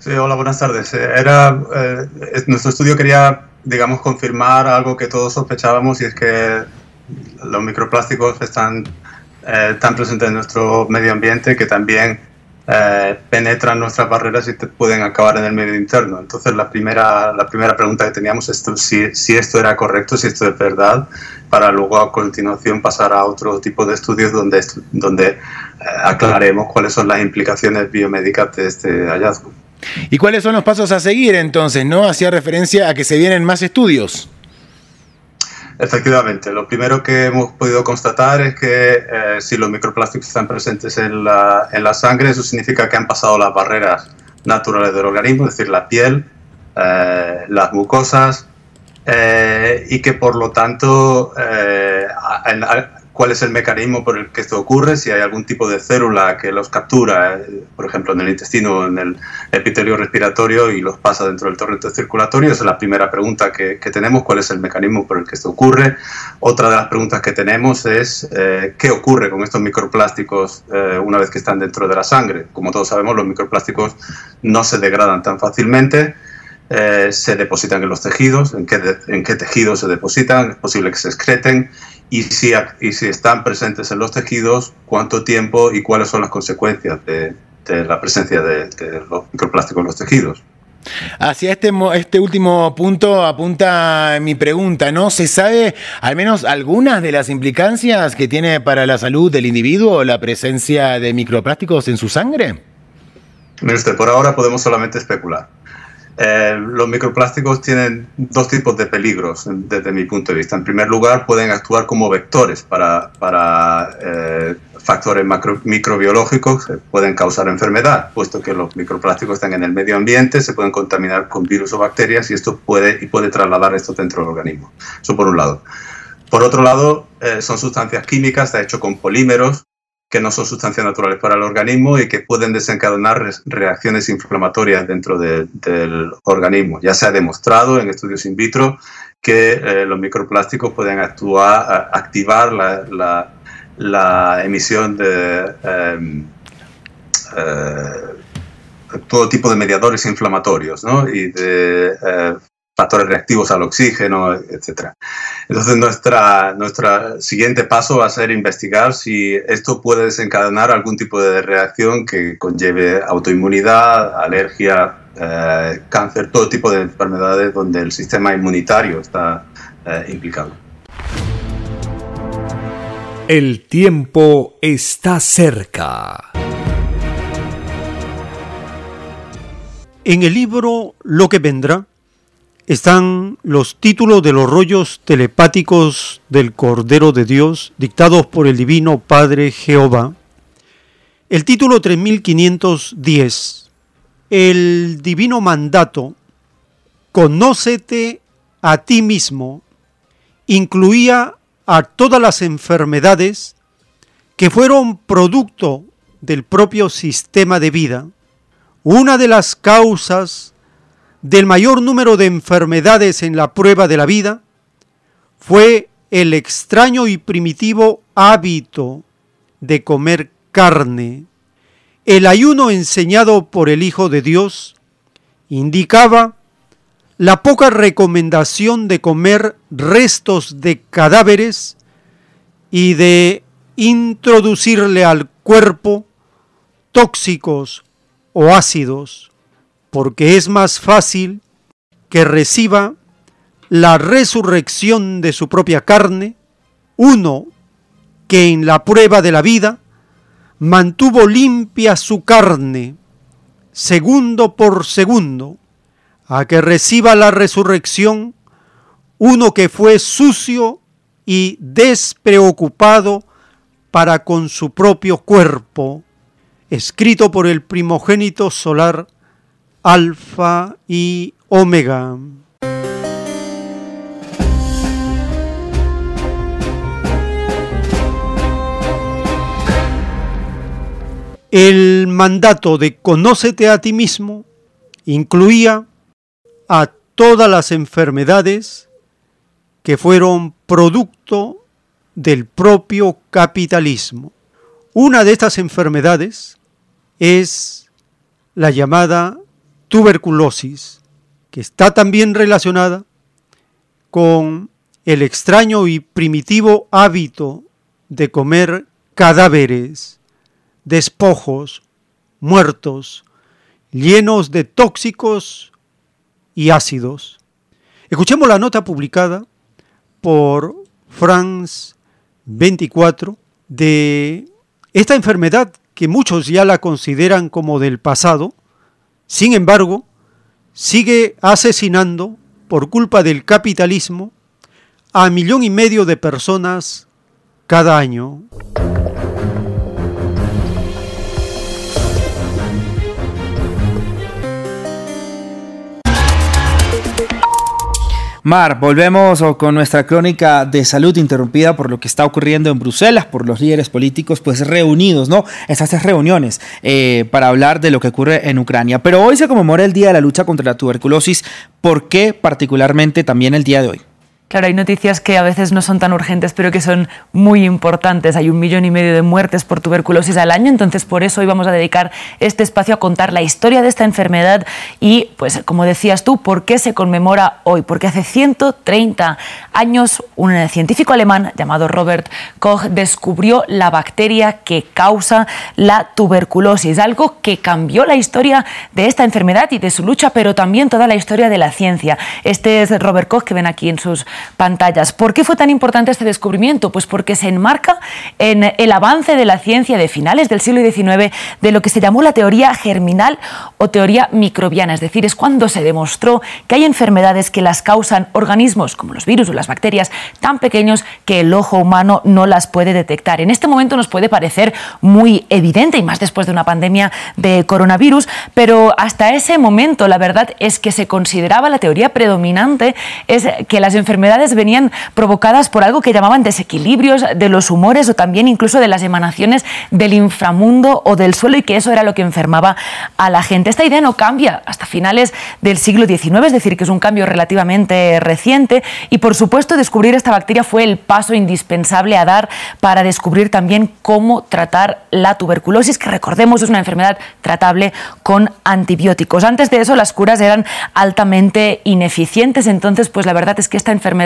Sí, hola, buenas tardes. Era, eh, nuestro estudio quería, digamos, confirmar algo que todos sospechábamos y es que los microplásticos están eh, tan presentes en nuestro medio ambiente que también eh, penetran nuestras barreras y te pueden acabar en el medio interno. Entonces la primera, la primera pregunta que teníamos es si, si esto era correcto, si esto es verdad, para luego a continuación pasar a otro tipo de estudios donde, donde eh, aclaremos cuáles son las implicaciones biomédicas de este hallazgo. ¿Y cuáles son los pasos a seguir entonces? ¿No? Hacía referencia a que se vienen más estudios. Efectivamente, lo primero que hemos podido constatar es que eh, si los microplásticos están presentes en la, en la, sangre, eso significa que han pasado las barreras naturales del organismo, es decir, la piel, eh, las mucosas, eh, y que por lo tanto cuál es el mecanismo por el que esto ocurre, si hay algún tipo de célula que los captura, eh, por ejemplo, en el intestino o en el epitelio respiratorio y los pasa dentro del torrente circulatorio. Esa es la primera pregunta que, tenemos, cuál es el mecanismo por el que esto ocurre. Otra de las preguntas que tenemos es eh, qué ocurre con estos microplásticos eh, una vez que están dentro de la sangre. Como todos sabemos, los microplásticos no se degradan tan fácilmente. Se depositan en los tejidos, en qué, en qué tejidos se depositan, es posible que se excreten y si, y si están presentes en los tejidos, cuánto tiempo y cuáles son las consecuencias de, la presencia de, los microplásticos en los tejidos. Hacia este, este último punto apunta mi pregunta, ¿no? ¿Se sabe al menos algunas de las implicancias que tiene para la salud del individuo la presencia de microplásticos en su sangre? Mire usted, por ahora podemos solamente especular. Eh, los microplásticos tienen dos tipos de peligros desde mi punto de vista. En primer lugar, pueden actuar como vectores para, eh, factores microbiológicos que pueden causar enfermedad, puesto que los microplásticos están en el medio ambiente, se pueden contaminar con virus o bacterias y esto puede, y puede trasladar esto dentro del organismo. Eso por un lado. Por otro lado, eh, son sustancias químicas, está hecho con polímeros, que no son sustancias naturales para el organismo y que pueden desencadenar reacciones inflamatorias dentro del organismo. Ya se ha demostrado en estudios in vitro que eh, los microplásticos pueden actuar, activar la, emisión de em, eh, todo tipo de mediadores inflamatorios ¿no? y de eh, factores reactivos al oxígeno, etc. Entonces, nuestra, nuestro siguiente paso va a ser investigar si esto puede desencadenar algún tipo de reacción que conlleve autoinmunidad, alergia, eh, cáncer, todo tipo de enfermedades donde el sistema inmunitario está eh, implicado. El tiempo está cerca. En el libro Lo que vendrá, están los títulos de los rollos telepáticos del Cordero de Dios dictados por el Divino Padre Jehová. El título 3510, el divino mandato, conócete a ti mismo, incluía a todas las enfermedades que fueron producto del propio sistema de vida. Una de las causas del mayor número de enfermedades en la prueba de la vida fue el extraño y primitivo hábito de comer carne. El ayuno enseñado por el Hijo de Dios indicaba la poca recomendación de comer restos de cadáveres y de introducirle al cuerpo tóxicos o ácidos porque es más fácil que reciba la resurrección de su propia carne, uno que en la prueba de la vida mantuvo limpia su carne, segundo por segundo, a que reciba la resurrección uno que fue sucio y despreocupado para con su propio cuerpo, escrito por el primogénito solar Alfa y Omega. El mandato de conócete a ti mismo incluía a todas las enfermedades que fueron producto del propio capitalismo. Una de estas enfermedades es la llamada tuberculosis, que está también relacionada con el extraño y primitivo hábito de comer cadáveres, despojos muertos, llenos de tóxicos y ácidos. Escuchemos la nota publicada por France 24 de esta enfermedad que muchos ya la consideran como del pasado, sin embargo, sigue asesinando por culpa del capitalismo a millón y medio de personas cada año. Mar, volvemos con nuestra crónica de salud interrumpida por lo que está ocurriendo en Bruselas, por los líderes políticos pues reunidos, ¿no? Estas reuniones eh, para hablar de lo que ocurre en Ucrania. Pero hoy se conmemora el Día de la Lucha contra la Tuberculosis. ¿Por qué particularmente también el día de hoy? Claro, hay noticias que a veces no son tan urgentes, pero que son muy importantes. Hay un millón y medio de muertes por tuberculosis al año, entonces por eso hoy vamos a dedicar este espacio a contar la historia de esta enfermedad y, pues, como decías tú, por qué se conmemora hoy. Porque hace 130 años un científico alemán llamado Robert Koch descubrió la bacteria que causa la tuberculosis, algo que cambió la historia de esta enfermedad y de su lucha, pero también toda la historia de la ciencia. Este es Robert Koch que ven aquí en sus pantallas. ¿Por qué fue tan importante este descubrimiento? Pues porque se enmarca en el avance de la ciencia de finales del siglo XIX de lo que se llamó la teoría germinal o teoría microbiana, es decir, es cuando se demostró que hay enfermedades que las causan organismos como los virus o las bacterias tan pequeños que el ojo humano no las puede detectar. En este momento nos puede parecer muy evidente y más después de una pandemia de coronavirus, pero hasta ese momento la verdad es que se consideraba la teoría predominante es que las enfermedades venían provocadas por algo que llamaban desequilibrios de los humores o también incluso de las emanaciones del inframundo o del suelo y que eso era lo que enfermaba a la gente. Esta idea no cambia hasta finales del siglo XIX, es decir, que es un cambio relativamente reciente y por supuesto descubrir esta bacteria fue el paso indispensable a dar para descubrir también cómo tratar la tuberculosis, que recordemos es una enfermedad tratable con antibióticos. Antes de eso las curas eran altamente ineficientes, entonces pues la verdad es que esta enfermedad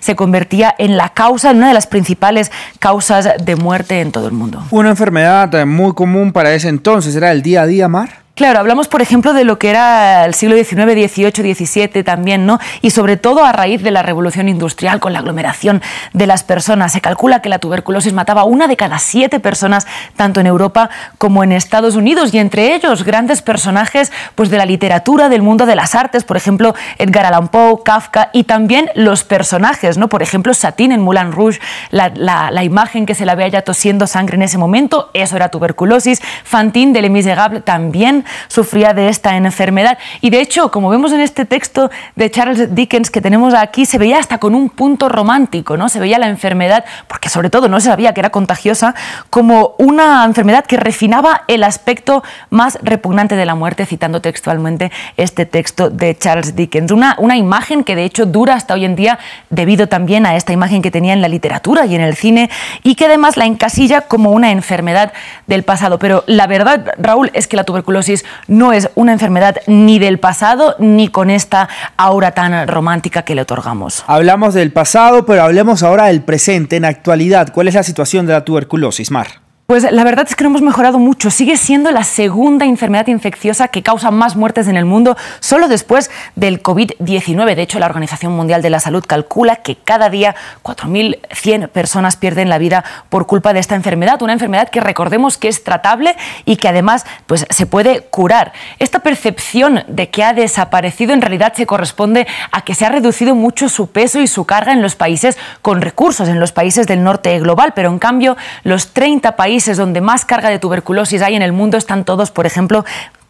se convertía en la causa, en una de las principales causas de muerte en todo el mundo. Una enfermedad muy común para ese entonces, era el día a día, Mar. Claro, hablamos, por ejemplo, de lo que era el siglo XIX, XVIII, XVII también, ¿no? Y sobre todo a raíz de la revolución industrial, con la aglomeración de las personas. Se calcula que la tuberculosis mataba a una de cada siete personas, tanto en Europa como en Estados Unidos, y entre ellos grandes personajes pues, de la literatura, del mundo de las artes, por ejemplo, Edgar Allan Poe, Kafka, y también los personajes, ¿no? Por ejemplo, Satín en Moulin Rouge, la, imagen que se la ve ya tosiendo sangre en ese momento, eso era tuberculosis. Fantine de Les Miserables también sufría de esta enfermedad. Y de hecho, como vemos en este texto de Charles Dickens que tenemos aquí, se veía hasta con un punto romántico, ¿no? Se veía la enfermedad, porque sobre todo no se sabía que era contagiosa, como una enfermedad que refinaba el aspecto más repugnante de la muerte, citando textualmente este texto de Charles Dickens. Una, una imagen que de hecho dura hasta hoy en día debido también a esta imagen que tenía en la literatura y en el cine y que además la encasilla como una enfermedad del pasado. Pero la verdad, Raúl, es que la tuberculosis no es una enfermedad ni del pasado ni con esta aura tan romántica que le otorgamos. Hablamos del pasado, pero hablemos ahora del presente, en actualidad. ¿Cuál es la situación de la tuberculosis, Mar? Pues la verdad es que no hemos mejorado mucho. Sigue siendo la segunda enfermedad infecciosa que causa más muertes en el mundo, solo después del COVID-19. De hecho, la Organización Mundial de la Salud calcula que cada día 4.100 personas pierden la vida por culpa de esta enfermedad. Una enfermedad que recordemos que es tratable y que además pues, se puede curar. Esta percepción de que ha desaparecido en realidad se corresponde a que se ha reducido mucho su peso y su carga en los países con recursos, en los países del norte global. Pero en cambio, los 30 países donde más carga de tuberculosis hay en el mundo están todos, por ejemplo,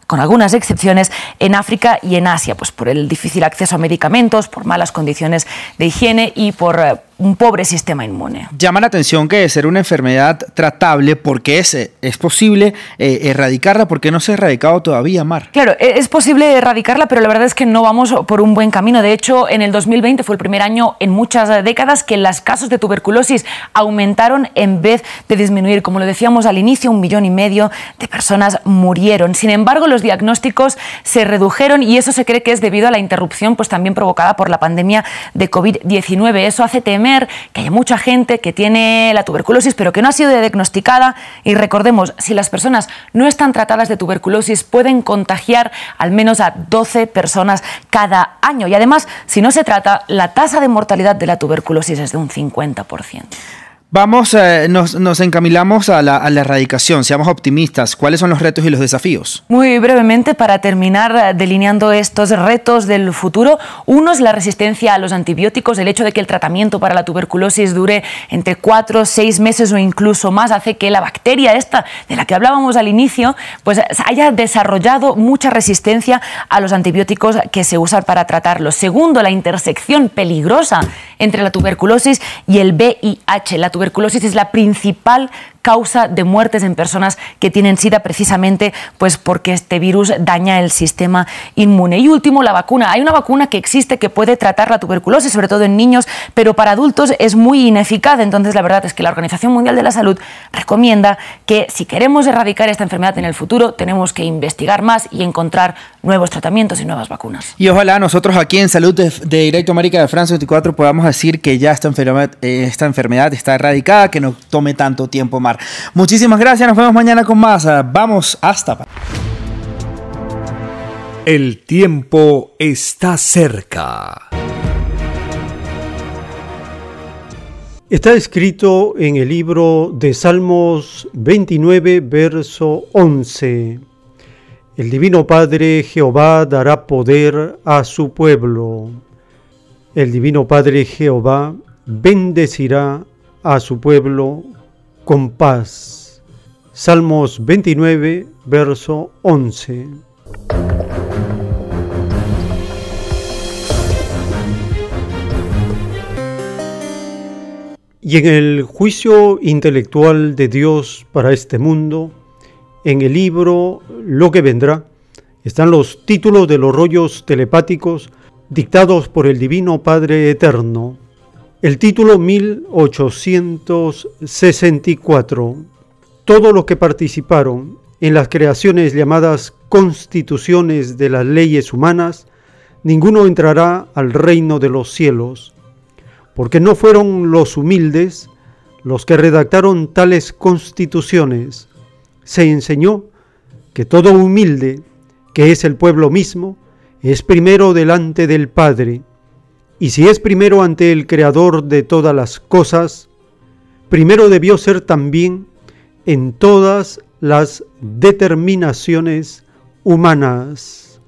con algunas excepciones, en África y en Asia, pues por el difícil acceso a medicamentos, por malas condiciones de higiene y por eh, un pobre sistema inmune. Llama la atención que de ser una enfermedad tratable, porque es, es posible eh, erradicarla, porque no se ha erradicado todavía, Mar. Claro, e, es posible erradicarla, pero la verdad es que no vamos por un buen camino. De hecho, en el 2020 fue el primer año en muchas décadas que los casos de tuberculosis aumentaron en vez de disminuir. Como lo decíamos al inicio, un millón y medio de personas murieron. Sin embargo, los diagnósticos se redujeron y eso se cree que es debido a la interrupción pues, también provocada por la pandemia de COVID-19. Eso hace temer que hay mucha gente que tiene la tuberculosis pero que no ha sido diagnosticada y recordemos, si las personas no están tratadas de tuberculosis pueden contagiar al menos a 12 personas cada año y además si no se trata la tasa de mortalidad de la tuberculosis es de un 50%. Vamos, eh, nos, nos, encamilamos a la, a la, erradicación, seamos optimistas. ¿Cuáles son los retos y los desafíos? Muy brevemente, para terminar eh, delineando estos retos del futuro, uno es la resistencia a los antibióticos. El hecho de que el tratamiento para la tuberculosis dure entre cuatro, seis meses o incluso más hace que la bacteria esta de la que hablábamos al inicio, pues haya desarrollado mucha resistencia a los antibióticos que se usan para tratarlo. Segundo, la intersección peligrosa entre la tuberculosis y el VIH. La tuberculosis es la principal causa de muertes en personas que tienen SIDA precisamente pues porque este virus daña el sistema inmune. Y último, la vacuna. Hay una vacuna que existe que puede tratar la tuberculosis, sobre todo en niños, pero para adultos es muy ineficaz. Entonces, la verdad es que la Organización Mundial de la Salud recomienda que si queremos erradicar esta enfermedad en el futuro, tenemos que investigar más y encontrar nuevos tratamientos y nuevas vacunas. Y ojalá nosotros aquí en Salud de, Directo América de Francia 24 podamos decir que ya esta enfermedad, eh, esta enfermedad está erradicada, que no tome tanto tiempo más. Muchísimas gracias, nos vemos mañana con más. Vamos, hasta. El tiempo está cerca. Está escrito en el libro de Salmos 29, verso 11. El Divino Padre Jehová dará poder a su pueblo. El Divino Padre Jehová bendecirá a su pueblo con paz. Salmos 29, verso 11. Y en el juicio intelectual de Dios para este mundo, en el libro Lo que vendrá, están los títulos de los rollos telepáticos dictados por el Divino Padre Eterno el título 1864. Todos los que participaron en las creaciones llamadas constituciones de las leyes humanas, ninguno entrará al reino de los cielos, porque no fueron los humildes los que redactaron tales constituciones. Se enseñó que todo humilde, que es el pueblo mismo, es primero delante del Padre, y si es primero ante el Creador de todas las cosas, primero debió ser también en todas las determinaciones humanas.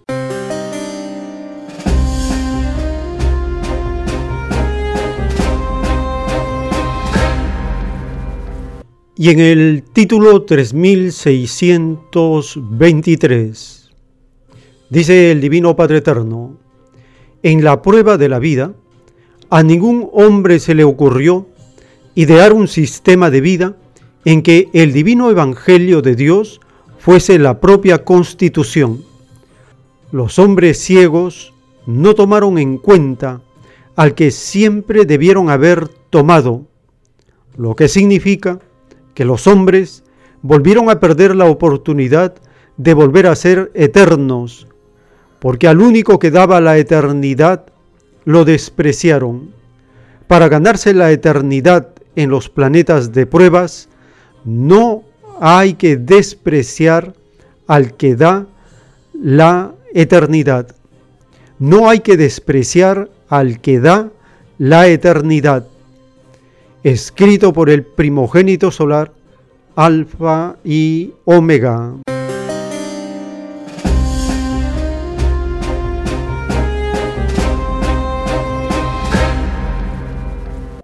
Y en el título 3623 dice el Divino Padre Eterno, en la prueba de la vida, a ningún hombre se le ocurrió idear un sistema de vida en que el divino evangelio de Dios fuese la propia constitución. Los hombres ciegos no tomaron en cuenta al que siempre debieron haber tomado, lo que significa que los hombres volvieron a perder la oportunidad de volver a ser eternos porque al único que daba la eternidad lo despreciaron. Para ganarse la eternidad en los planetas de pruebas, no hay que despreciar al que da la eternidad. No hay que despreciar al que da la eternidad. Escrito por el primogénito solar, Alfa y Omega.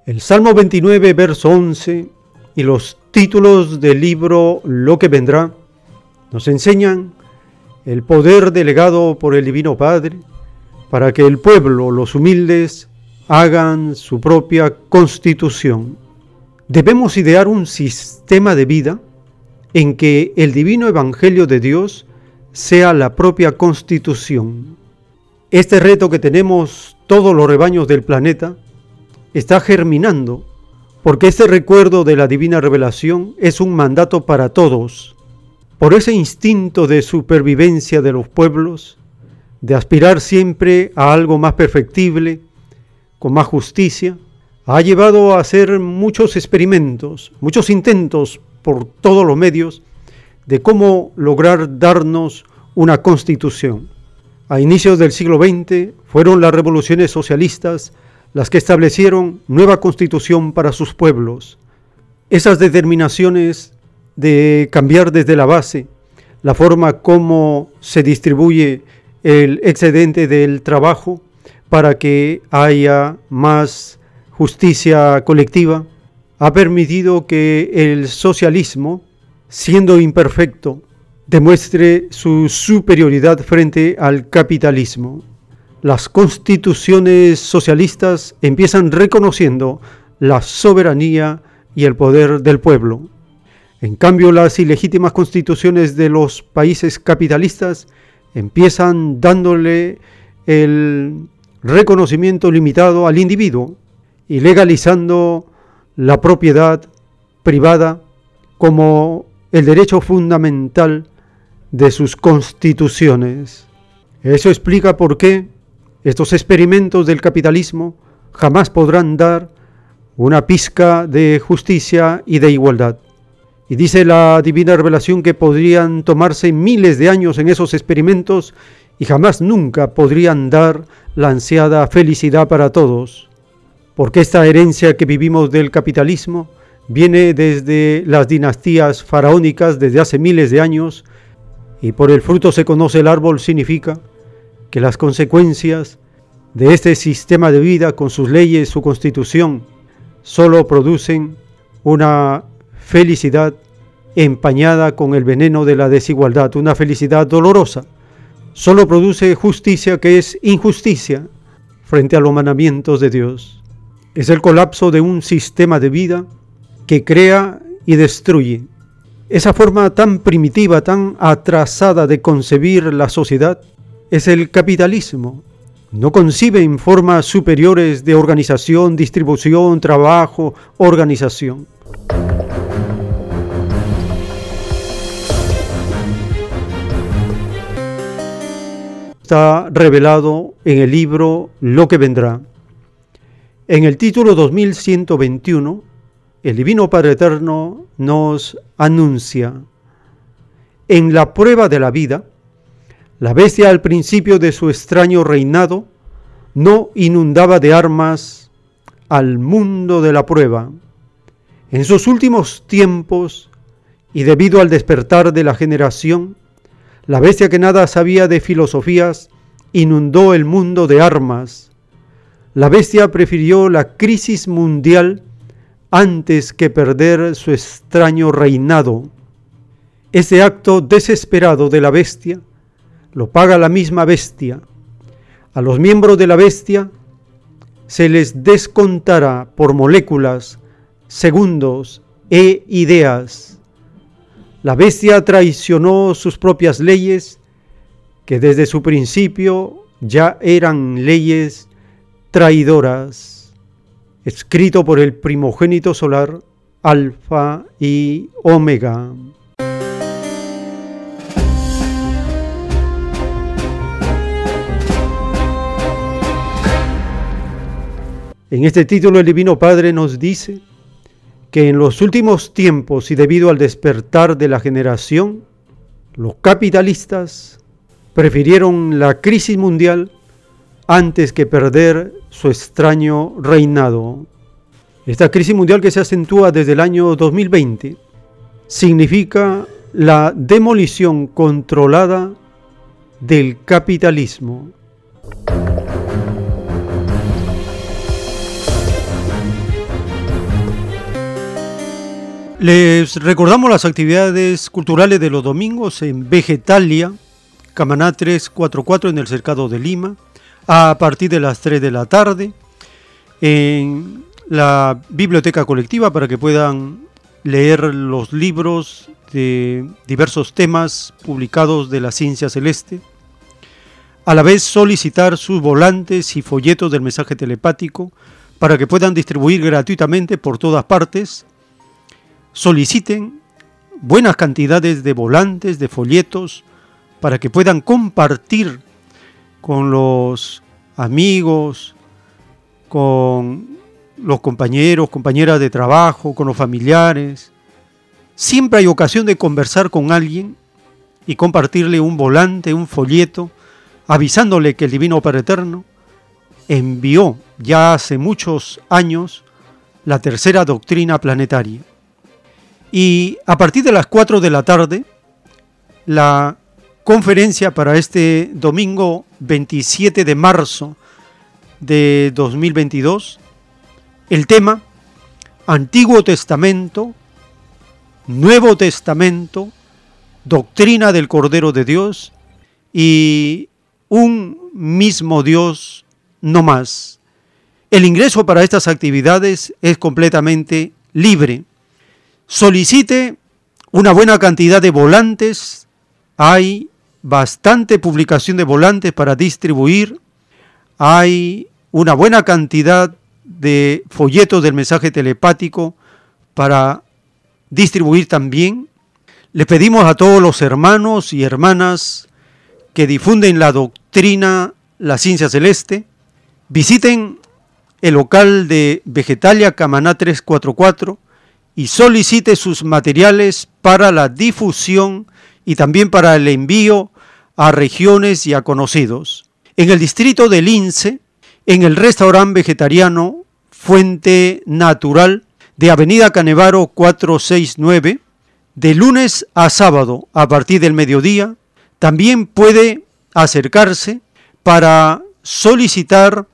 El Salmo 29, verso 11 y los títulos del libro Lo que vendrá nos enseñan el poder delegado por el Divino Padre para que el pueblo, los humildes, hagan su propia constitución. Debemos idear un sistema de vida en que el divino Evangelio de Dios sea la propia constitución. Este reto que tenemos todos los rebaños del planeta está germinando, porque este recuerdo de la divina revelación es un mandato para todos. Por ese instinto de supervivencia de los pueblos, de aspirar siempre a algo más perfectible, con más justicia, ha llevado a hacer muchos experimentos, muchos intentos por todos los medios de cómo lograr darnos una constitución. A inicios del siglo XX fueron las revoluciones socialistas las que establecieron nueva constitución para sus pueblos. Esas determinaciones de cambiar desde la base la forma como se distribuye el excedente del trabajo para que haya más justicia colectiva, ha permitido que el socialismo, siendo imperfecto, demuestre su superioridad frente al capitalismo. Las constituciones socialistas empiezan reconociendo la soberanía y el poder del pueblo. En cambio, las ilegítimas constituciones de los países capitalistas empiezan dándole el reconocimiento limitado al individuo y legalizando la propiedad privada como el derecho fundamental de sus constituciones. Eso explica por qué estos experimentos del capitalismo jamás podrán dar una pizca de justicia y de igualdad. Y dice la divina revelación que podrían tomarse miles de años en esos experimentos y jamás nunca podrían dar la ansiada felicidad para todos. Porque esta herencia que vivimos del capitalismo viene desde las dinastías faraónicas desde hace miles de años y por el fruto se conoce el árbol significa que las consecuencias de este sistema de vida con sus leyes, su constitución, solo producen una felicidad empañada con el veneno de la desigualdad, una felicidad dolorosa. Solo produce justicia que es injusticia frente a los mandamientos de Dios. Es el colapso de un sistema de vida que crea y destruye. Esa forma tan primitiva, tan atrasada de concebir la sociedad es el capitalismo. No concibe formas superiores de organización, distribución, trabajo, organización. Está revelado en el libro Lo que vendrá. En el título 2121 el Divino Padre Eterno nos anuncia, en la prueba de la vida, la bestia al principio de su extraño reinado no inundaba de armas al mundo de la prueba. En sus últimos tiempos, y debido al despertar de la generación, la bestia que nada sabía de filosofías inundó el mundo de armas. La bestia prefirió la crisis mundial antes que perder su extraño reinado. Ese acto desesperado de la bestia lo paga la misma bestia. A los miembros de la bestia se les descontará por moléculas, segundos e ideas. La bestia traicionó sus propias leyes, que desde su principio ya eran leyes traidoras escrito por el primogénito solar, Alfa y Omega. En este título el Divino Padre nos dice que en los últimos tiempos y debido al despertar de la generación, los capitalistas prefirieron la crisis mundial antes que perder su extraño reinado. Esta crisis mundial que se acentúa desde el año 2020 significa la demolición controlada del capitalismo. Les recordamos las actividades culturales de los domingos en Vegetalia, Camaná 344 en el Cercado de Lima, a partir de las 3 de la tarde en la biblioteca colectiva para que puedan leer los libros de diversos temas publicados de la ciencia celeste. A la vez solicitar sus volantes y folletos del mensaje telepático para que puedan distribuir gratuitamente por todas partes. Soliciten buenas cantidades de volantes, de folletos, para que puedan compartir con los amigos, con los compañeros, compañeras de trabajo, con los familiares. Siempre hay ocasión de conversar con alguien y compartirle un volante, un folleto, avisándole que el Divino Padre Eterno envió ya hace muchos años la tercera doctrina planetaria. Y a partir de las 4 de la tarde, la conferencia para este domingo 27 de marzo de 2022, el tema Antiguo Testamento, Nuevo Testamento, Doctrina del Cordero de Dios y un mismo Dios no más. El ingreso para estas actividades es completamente libre. Solicite una buena cantidad de volantes. Hay bastante publicación de volantes para distribuir. Hay una buena cantidad de folletos del mensaje telepático para distribuir también. Le pedimos a todos los hermanos y hermanas que difunden la doctrina, la ciencia celeste, visiten el local de Vegetalia Camaná 344 y solicite sus materiales para la difusión y también para el envío a regiones y a conocidos. En el distrito de Lince, en el restaurante vegetariano Fuente Natural de Avenida Canevaro 469, de lunes a sábado a partir del mediodía, también puede acercarse para solicitar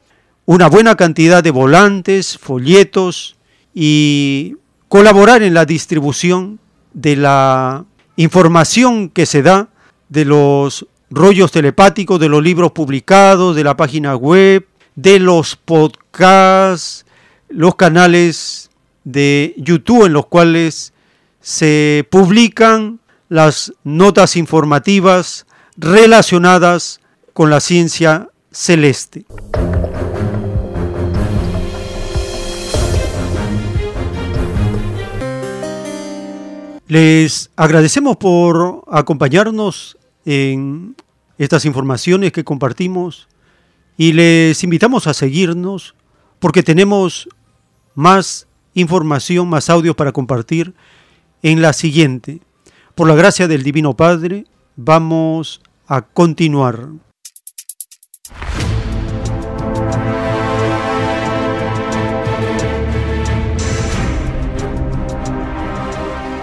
una buena cantidad de volantes, folletos y colaborar en la distribución de la información que se da de los rollos telepáticos, de los libros publicados, de la página web, de los podcasts, los canales de YouTube en los cuales se publican las notas informativas relacionadas con la ciencia celeste. Les agradecemos por acompañarnos en estas informaciones que compartimos y les invitamos a seguirnos porque tenemos más información, más audios para compartir en la siguiente. Por la gracia del Divino Padre, vamos a continuar.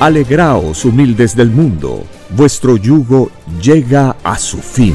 Alegraos humildes del mundo, vuestro yugo llega a su fin.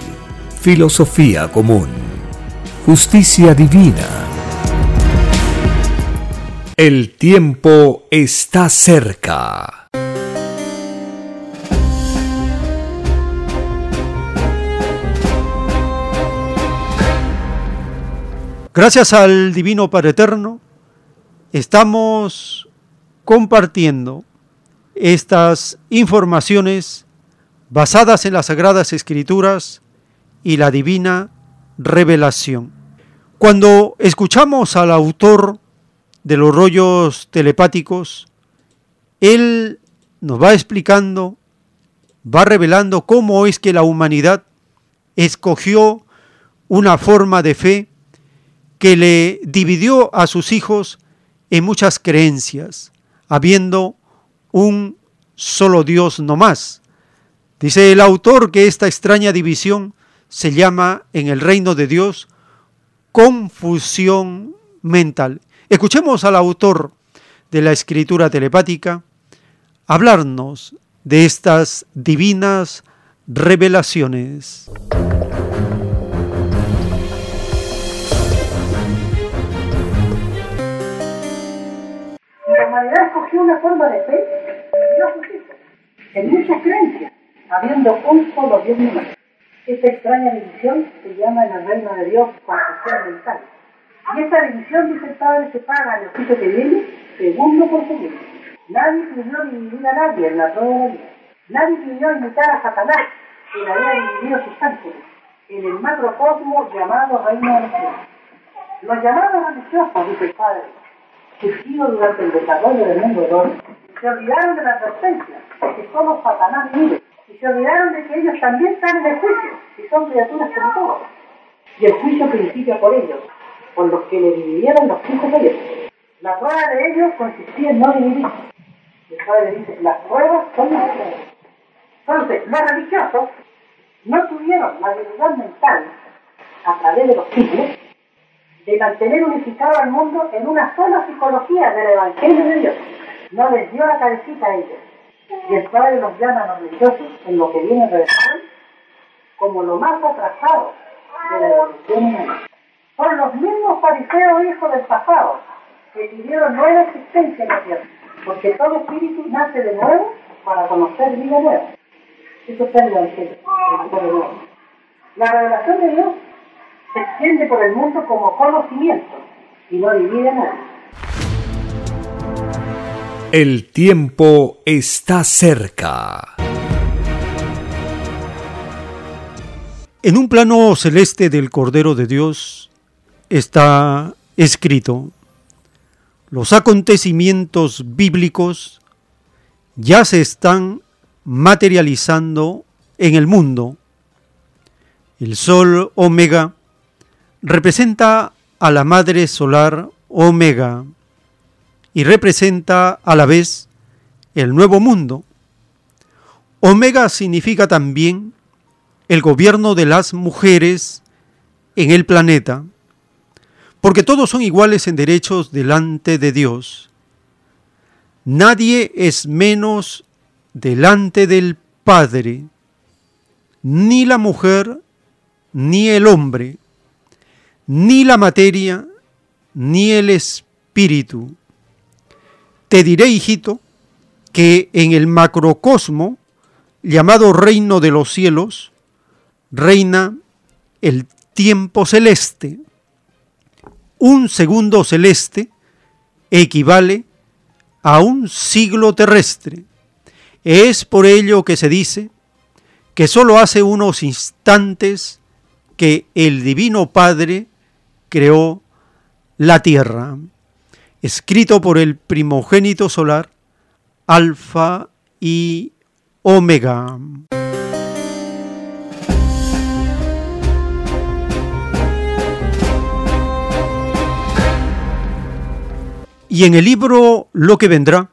filosofía común, justicia divina. El tiempo está cerca. Gracias al Divino Padre Eterno, estamos compartiendo estas informaciones basadas en las Sagradas Escrituras y la Divina Revelación. Cuando escuchamos al autor de los rollos telepáticos, él nos va explicando, va revelando cómo es que la humanidad escogió una forma de fe que le dividió a sus hijos en muchas creencias, habiendo un solo Dios no más. Dice el autor que esta extraña división se llama en el reino de Dios confusión mental. Escuchemos al autor de la escritura telepática hablarnos de estas divinas revelaciones. humanidad escogió una forma de fe en muchas creencias, habiendo un solo Dios más. Esta extraña división se llama en el reino de Dios confusión mental. Y esta división, dice el Padre, se paga en el juicio que viene, segundo por segundo. Nadie pidió dividir a nadie en la prueba de la vida. Nadie pidió imitar a Satanás, que había dividido sus ángeles, en el macrocosmo llamado reino de Dios. Los llamados religiosos, dice el Padre, surgido durante el desarrollo del mundo de hoy, se olvidaron de la advertencia de que solo Satanás vive, y se olvidaron de que ellos también están el juicio, y son criaturas como todos. Y el juicio principia por ellos, por los que le dividieron los hijos de ellos. La prueba de ellos consistía en no dividir. El padre dice, las pruebas son las pruebas. Entonces, los religiosos no tuvieron la habilidad mental, a través de los siglos, de mantener unificado al mundo en una sola psicología del Evangelio de Dios. No les dio la cabecita a ellos. Y el Padre los llama a los religiosos en lo que viene de como lo más atrasado de la evolución humana. Son los mismos fariseos hijos del pasado que pidieron nueva existencia en la tierra, porque todo espíritu nace de nuevo para conocer vida nueva. Eso está en el Evangelio. La revelación de Dios se extiende por el mundo como conocimiento y no divide nada. El tiempo está cerca. En un plano celeste del Cordero de Dios está escrito, los acontecimientos bíblicos ya se están materializando en el mundo. El sol omega representa a la madre solar Omega y representa a la vez el nuevo mundo. Omega significa también el gobierno de las mujeres en el planeta, porque todos son iguales en derechos delante de Dios. Nadie es menos delante del Padre, ni la mujer, ni el hombre ni la materia, ni el espíritu. Te diré, hijito, que en el macrocosmo, llamado reino de los cielos, reina el tiempo celeste. Un segundo celeste equivale a un siglo terrestre. Es por ello que se dice que sólo hace unos instantes que el Divino Padre creó la tierra, escrito por el primogénito solar, Alfa y Omega. Y en el libro Lo que vendrá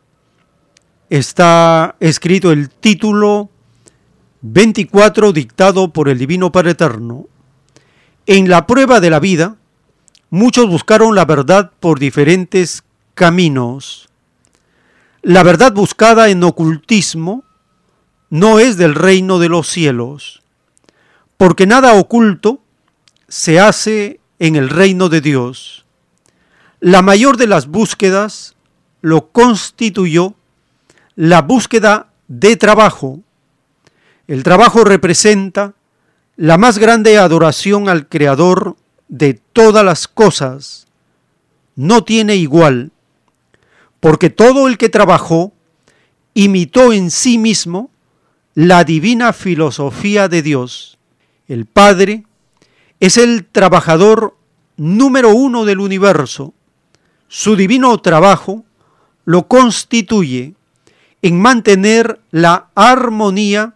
está escrito el título 24 dictado por el Divino Padre Eterno. En la prueba de la vida, muchos buscaron la verdad por diferentes caminos. La verdad buscada en ocultismo no es del reino de los cielos, porque nada oculto se hace en el reino de Dios. La mayor de las búsquedas lo constituyó la búsqueda de trabajo. El trabajo representa la más grande adoración al Creador de todas las cosas. No tiene igual, porque todo el que trabajó imitó en sí mismo la divina filosofía de Dios. El Padre es el trabajador número uno del universo su divino trabajo lo constituye en mantener la armonía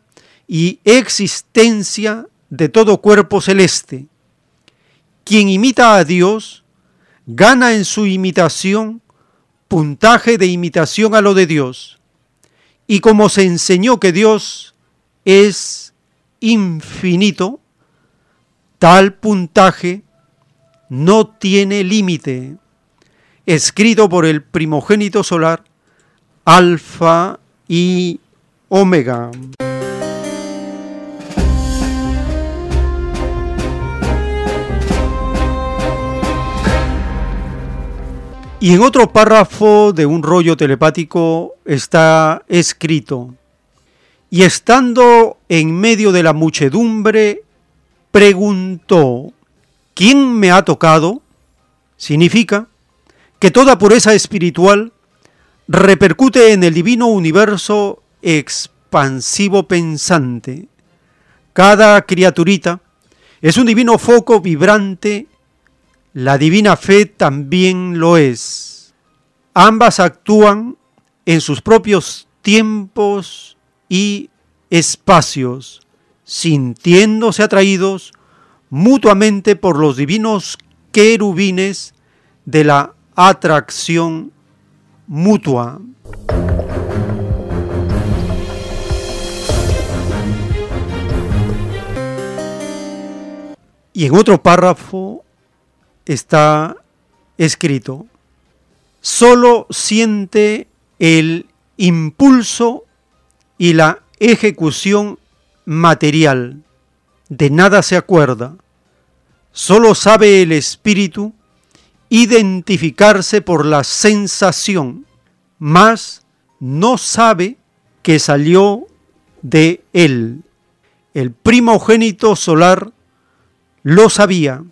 y existencia de todo cuerpo celeste. Quien imita a Dios gana en su imitación puntaje de imitación a lo de Dios. Y como se enseñó que Dios es infinito, tal puntaje no tiene límite escrito por el primogénito solar, Alfa y Omega. Y en otro párrafo de un rollo telepático está escrito, y estando en medio de la muchedumbre, preguntó, ¿quién me ha tocado? Significa, que toda pureza espiritual repercute en el divino universo expansivo pensante. Cada criaturita es un divino foco vibrante, la divina fe también lo es. Ambas actúan en sus propios tiempos y espacios, sintiéndose atraídos mutuamente por los divinos querubines de la atracción mutua. Y en otro párrafo está escrito, solo siente el impulso y la ejecución material, de nada se acuerda, solo sabe el espíritu identificarse por la sensación, mas no sabe que salió de él. El primogénito solar lo sabía.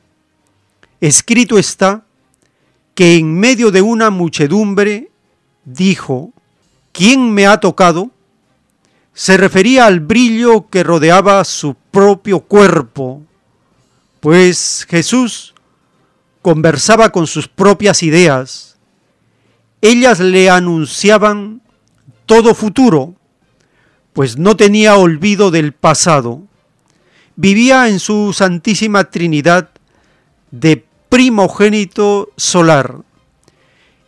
Escrito está que en medio de una muchedumbre dijo, ¿quién me ha tocado? Se refería al brillo que rodeaba su propio cuerpo, pues Jesús conversaba con sus propias ideas. Ellas le anunciaban todo futuro, pues no tenía olvido del pasado. Vivía en su Santísima Trinidad de primogénito solar.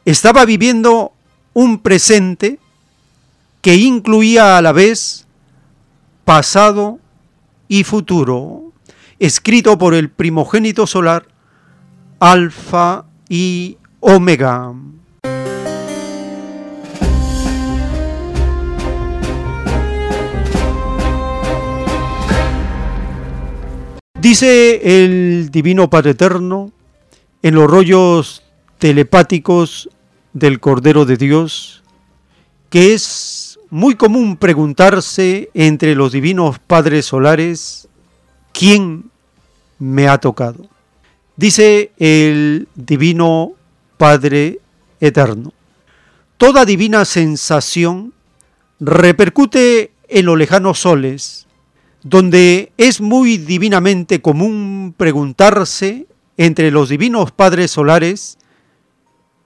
Estaba viviendo un presente que incluía a la vez pasado y futuro, escrito por el primogénito solar Alfa y Omega. Dice el Divino Padre Eterno en los rollos telepáticos del Cordero de Dios que es muy común preguntarse entre los divinos padres solares, ¿quién me ha tocado? Dice el Divino Padre Eterno, toda divina sensación repercute en los lejanos soles, donde es muy divinamente común preguntarse entre los divinos padres solares,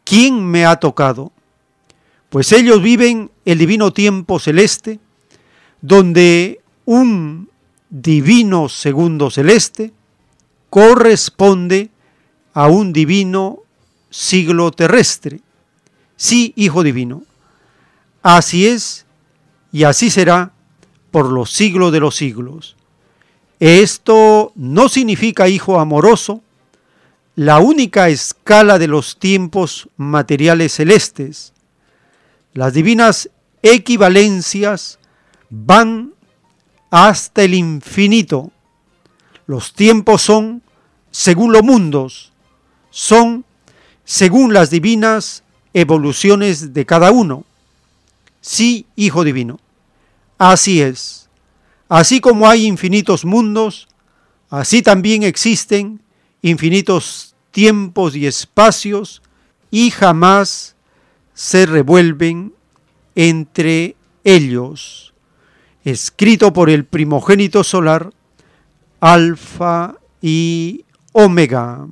¿quién me ha tocado? Pues ellos viven el divino tiempo celeste, donde un divino segundo celeste corresponde a un divino siglo terrestre. Sí, Hijo Divino. Así es y así será por los siglos de los siglos. Esto no significa, Hijo amoroso, la única escala de los tiempos materiales celestes. Las divinas equivalencias van hasta el infinito. Los tiempos son según los mundos, son según las divinas evoluciones de cada uno. Sí, Hijo Divino. Así es. Así como hay infinitos mundos, así también existen infinitos tiempos y espacios y jamás se revuelven entre ellos. Escrito por el primogénito solar, Alfa y Omega.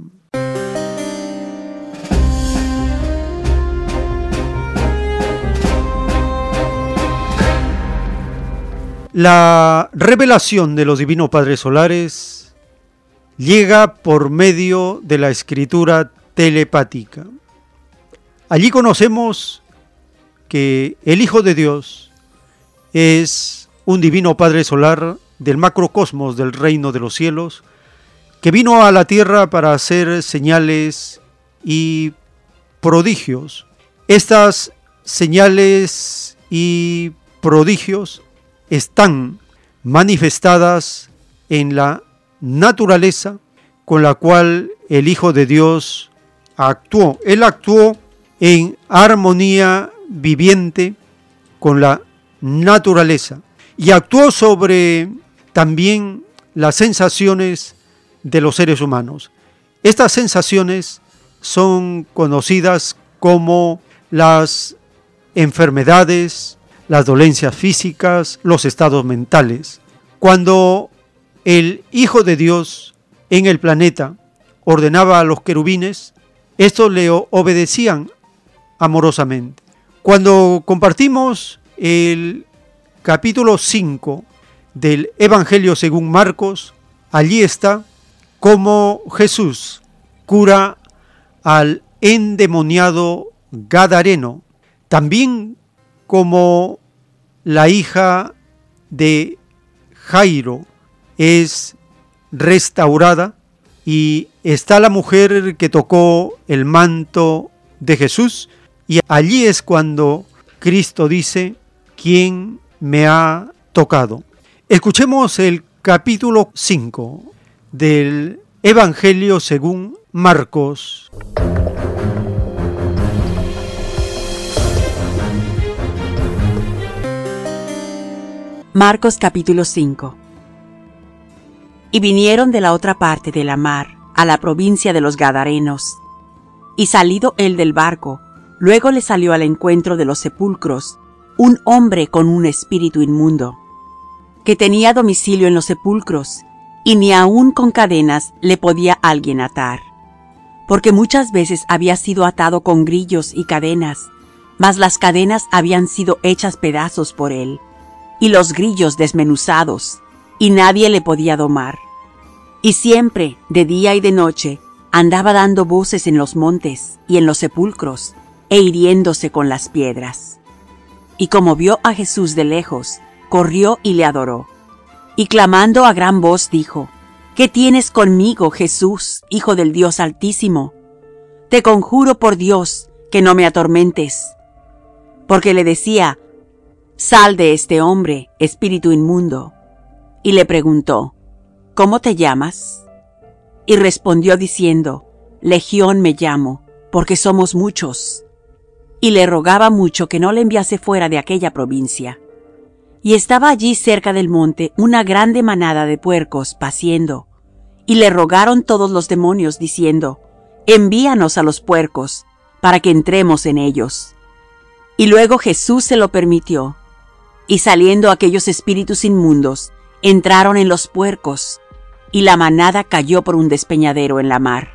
La revelación de los divinos padres solares llega por medio de la escritura telepática. Allí conocemos que el Hijo de Dios es un divino Padre Solar del macrocosmos del reino de los cielos, que vino a la tierra para hacer señales y prodigios. Estas señales y prodigios están manifestadas en la naturaleza con la cual el Hijo de Dios actuó. Él actuó en armonía viviente con la naturaleza y actuó sobre también las sensaciones de los seres humanos. Estas sensaciones son conocidas como las enfermedades, las dolencias físicas, los estados mentales. Cuando el Hijo de Dios en el planeta ordenaba a los querubines, estos le obedecían amorosamente. Cuando compartimos el capítulo 5 del Evangelio según Marcos, allí está cómo Jesús cura al endemoniado Gadareno, también como la hija de Jairo es restaurada y está la mujer que tocó el manto de Jesús y allí es cuando Cristo dice, ¿quién me ha tocado? Escuchemos el capítulo 5 del Evangelio según Marcos. Marcos capítulo 5 Y vinieron de la otra parte de la mar, a la provincia de los Gadarenos. Y salido él del barco, luego le salió al encuentro de los sepulcros un hombre con un espíritu inmundo, que tenía domicilio en los sepulcros, y ni aun con cadenas le podía alguien atar, porque muchas veces había sido atado con grillos y cadenas, mas las cadenas habían sido hechas pedazos por él y los grillos desmenuzados, y nadie le podía domar. Y siempre, de día y de noche, andaba dando voces en los montes y en los sepulcros, e hiriéndose con las piedras. Y como vio a Jesús de lejos, corrió y le adoró. Y clamando a gran voz dijo, ¿Qué tienes conmigo, Jesús, Hijo del Dios Altísimo? Te conjuro por Dios que no me atormentes. Porque le decía, Sal de este hombre, espíritu inmundo. Y le preguntó, ¿Cómo te llamas? Y respondió diciendo, Legión me llamo, porque somos muchos. Y le rogaba mucho que no le enviase fuera de aquella provincia. Y estaba allí cerca del monte una grande manada de puercos paciendo. Y le rogaron todos los demonios, diciendo, Envíanos a los puercos, para que entremos en ellos. Y luego Jesús se lo permitió y saliendo aquellos espíritus inmundos, entraron en los puercos, y la manada cayó por un despeñadero en la mar,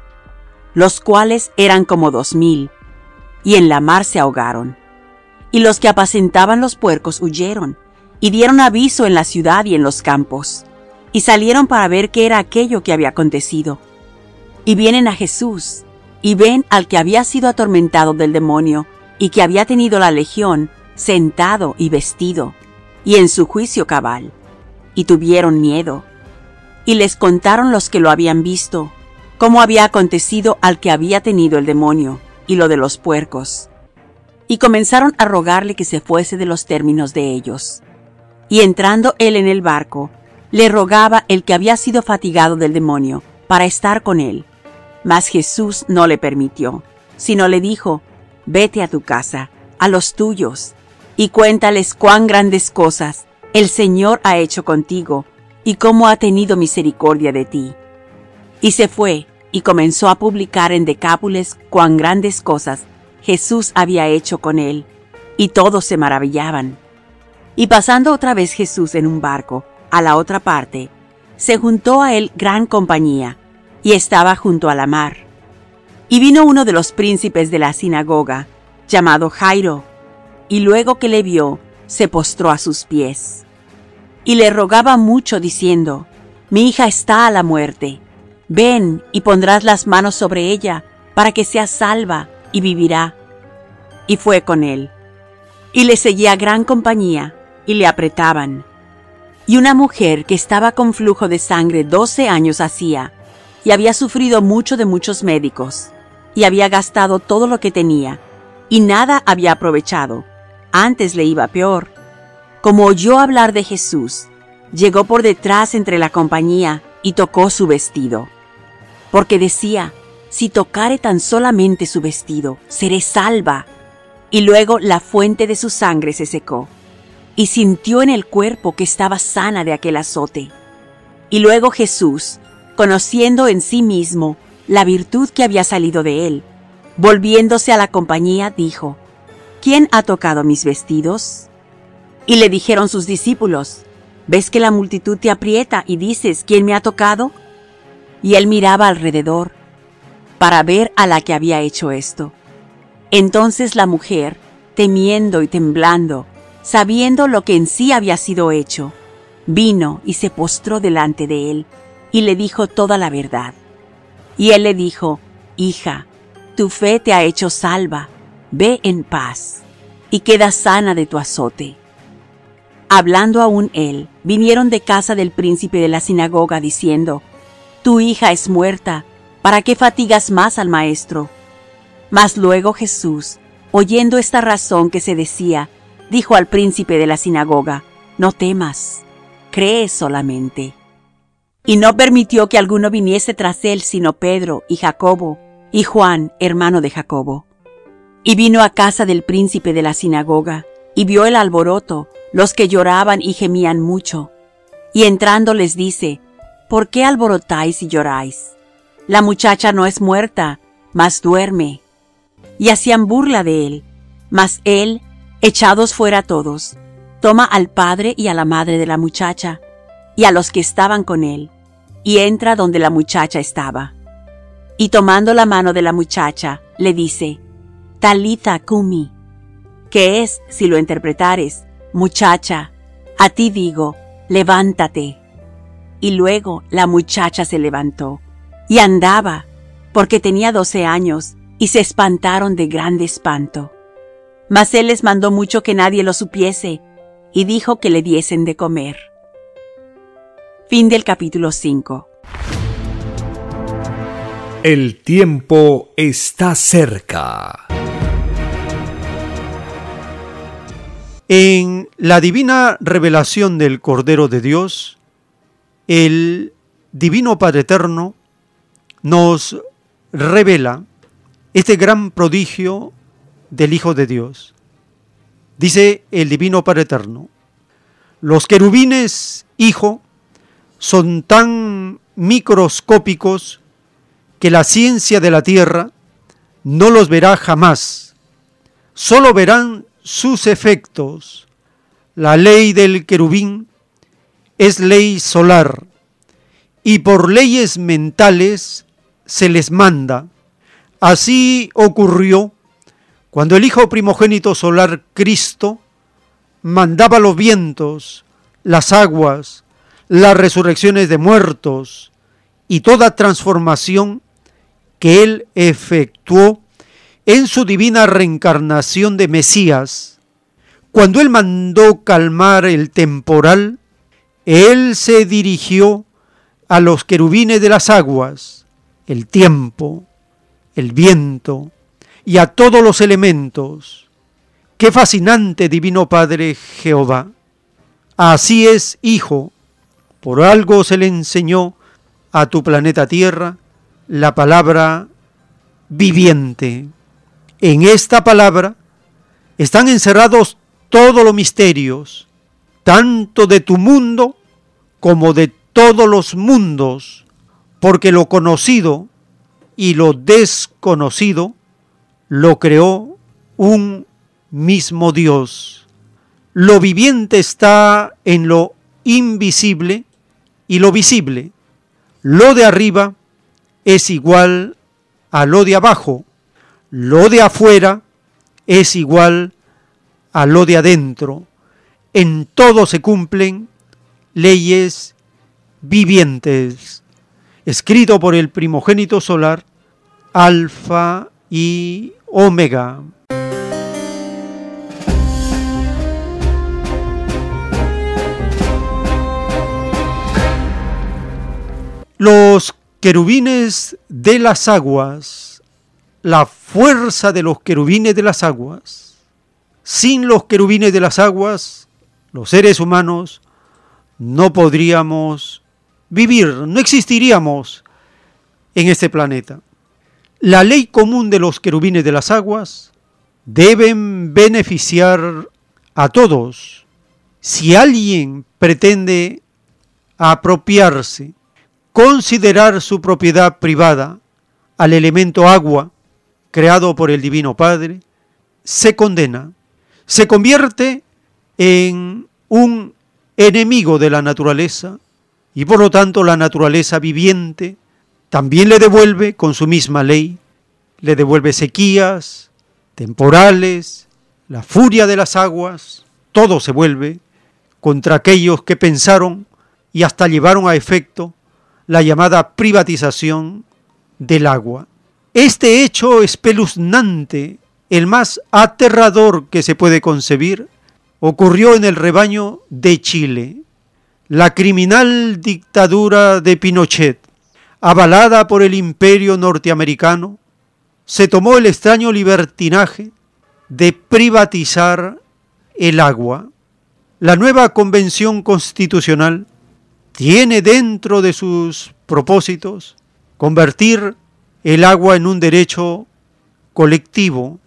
los cuales eran como dos mil, y en la mar se ahogaron. Y los que apacentaban los puercos huyeron, y dieron aviso en la ciudad y en los campos, y salieron para ver qué era aquello que había acontecido. Y vienen a Jesús, y ven al que había sido atormentado del demonio, y que había tenido la legión, sentado y vestido, y en su juicio cabal. Y tuvieron miedo. Y les contaron los que lo habían visto, cómo había acontecido al que había tenido el demonio, y lo de los puercos. Y comenzaron a rogarle que se fuese de los términos de ellos. Y entrando él en el barco, le rogaba el que había sido fatigado del demonio, para estar con él. Mas Jesús no le permitió, sino le dijo, Vete a tu casa, a los tuyos, y cuéntales cuán grandes cosas el Señor ha hecho contigo, y cómo ha tenido misericordia de ti. Y se fue, y comenzó a publicar en Decápules cuán grandes cosas Jesús había hecho con él, y todos se maravillaban. Y pasando otra vez Jesús en un barco, a la otra parte, se juntó a él gran compañía, y estaba junto a la mar. Y vino uno de los príncipes de la sinagoga, llamado Jairo, y luego que le vio, se postró a sus pies. Y le rogaba mucho, diciendo, Mi hija está a la muerte, ven y pondrás las manos sobre ella, para que sea salva y vivirá. Y fue con él. Y le seguía gran compañía, y le apretaban. Y una mujer que estaba con flujo de sangre doce años hacía, y había sufrido mucho de muchos médicos, y había gastado todo lo que tenía, y nada había aprovechado, antes le iba peor. Como oyó hablar de Jesús, llegó por detrás entre la compañía y tocó su vestido. Porque decía, si tocare tan solamente su vestido, seré salva. Y luego la fuente de su sangre se secó, y sintió en el cuerpo que estaba sana de aquel azote. Y luego Jesús, conociendo en sí mismo la virtud que había salido de él, volviéndose a la compañía, dijo, ¿Quién ha tocado mis vestidos? Y le dijeron sus discípulos, ¿ves que la multitud te aprieta y dices, ¿quién me ha tocado? Y él miraba alrededor para ver a la que había hecho esto. Entonces la mujer, temiendo y temblando, sabiendo lo que en sí había sido hecho, vino y se postró delante de él y le dijo toda la verdad. Y él le dijo, Hija, tu fe te ha hecho salva, ve en paz, y queda sana de tu azote. Hablando aún él, vinieron de casa del príncipe de la sinagoga diciendo, Tu hija es muerta, ¿para qué fatigas más al maestro? Mas luego Jesús, oyendo esta razón que se decía, dijo al príncipe de la sinagoga, No temas, cree solamente y no permitió que alguno viniese tras él sino Pedro y Jacobo y Juan, hermano de Jacobo. Y vino a casa del príncipe de la sinagoga, y vio el alboroto, los que lloraban y gemían mucho. Y entrando les dice, ¿Por qué alborotáis y lloráis? La muchacha no es muerta, mas duerme. Y hacían burla de él. Mas él, echados fuera todos, toma al padre y a la madre de la muchacha, y a los que estaban con él, y entra donde la muchacha estaba. Y tomando la mano de la muchacha, le dice, Talitha Kumi, que es, si lo interpretares, muchacha, a ti digo, levántate. Y luego la muchacha se levantó, y andaba, porque tenía doce años, y se espantaron de grande espanto. Mas él les mandó mucho que nadie lo supiese, y dijo que le diesen de comer. Fin del capítulo 5. El tiempo está cerca. En la divina revelación del Cordero de Dios, el Divino Padre Eterno nos revela este gran prodigio del Hijo de Dios. Dice el Divino Padre Eterno, los querubines, Hijo, son tan microscópicos que la ciencia de la Tierra no los verá jamás. Solo verán sus efectos, la ley del querubín, es ley solar y por leyes mentales se les manda. Así ocurrió cuando el Hijo primogénito solar Cristo mandaba los vientos, las aguas, las resurrecciones de muertos y toda transformación que Él efectuó en su divina reencarnación de Mesías. Cuando Él mandó calmar el temporal, Él se dirigió a los querubines de las aguas, el tiempo, el viento y a todos los elementos. Qué fascinante, Divino Padre Jehová. Así es, Hijo, por algo se le enseñó a tu planeta Tierra la palabra viviente. En esta palabra están encerrados todos los misterios, tanto de tu mundo como de todos los mundos, porque lo conocido y lo desconocido lo creó un mismo Dios. Lo viviente está en lo invisible y lo visible. Lo de arriba es igual a lo de abajo. Lo de afuera es igual a lo de adentro. En todo se cumplen leyes vivientes, escrito por el primogénito solar, Alfa y Omega. Los querubines de las aguas, la fuerza de los querubines de las aguas. Sin los querubines de las aguas, los seres humanos no podríamos vivir, no existiríamos en este planeta. La ley común de los querubines de las aguas deben beneficiar a todos. Si alguien pretende apropiarse, considerar su propiedad privada al elemento agua creado por el Divino Padre, se condena, se convierte en un enemigo de la naturaleza y por lo tanto la naturaleza viviente también le devuelve con su misma ley, le devuelve sequías, temporales, la furia de las aguas, todo se vuelve contra aquellos que pensaron y hasta llevaron a efecto la llamada privatización del agua. Este hecho espeluznante, el más aterrador que se puede concebir, ocurrió en el rebaño de Chile. La criminal dictadura de Pinochet, avalada por el imperio norteamericano, se tomó el extraño libertinaje de privatizar el agua. La nueva convención constitucional tiene dentro de sus propósitos convertir el agua en un derecho colectivo,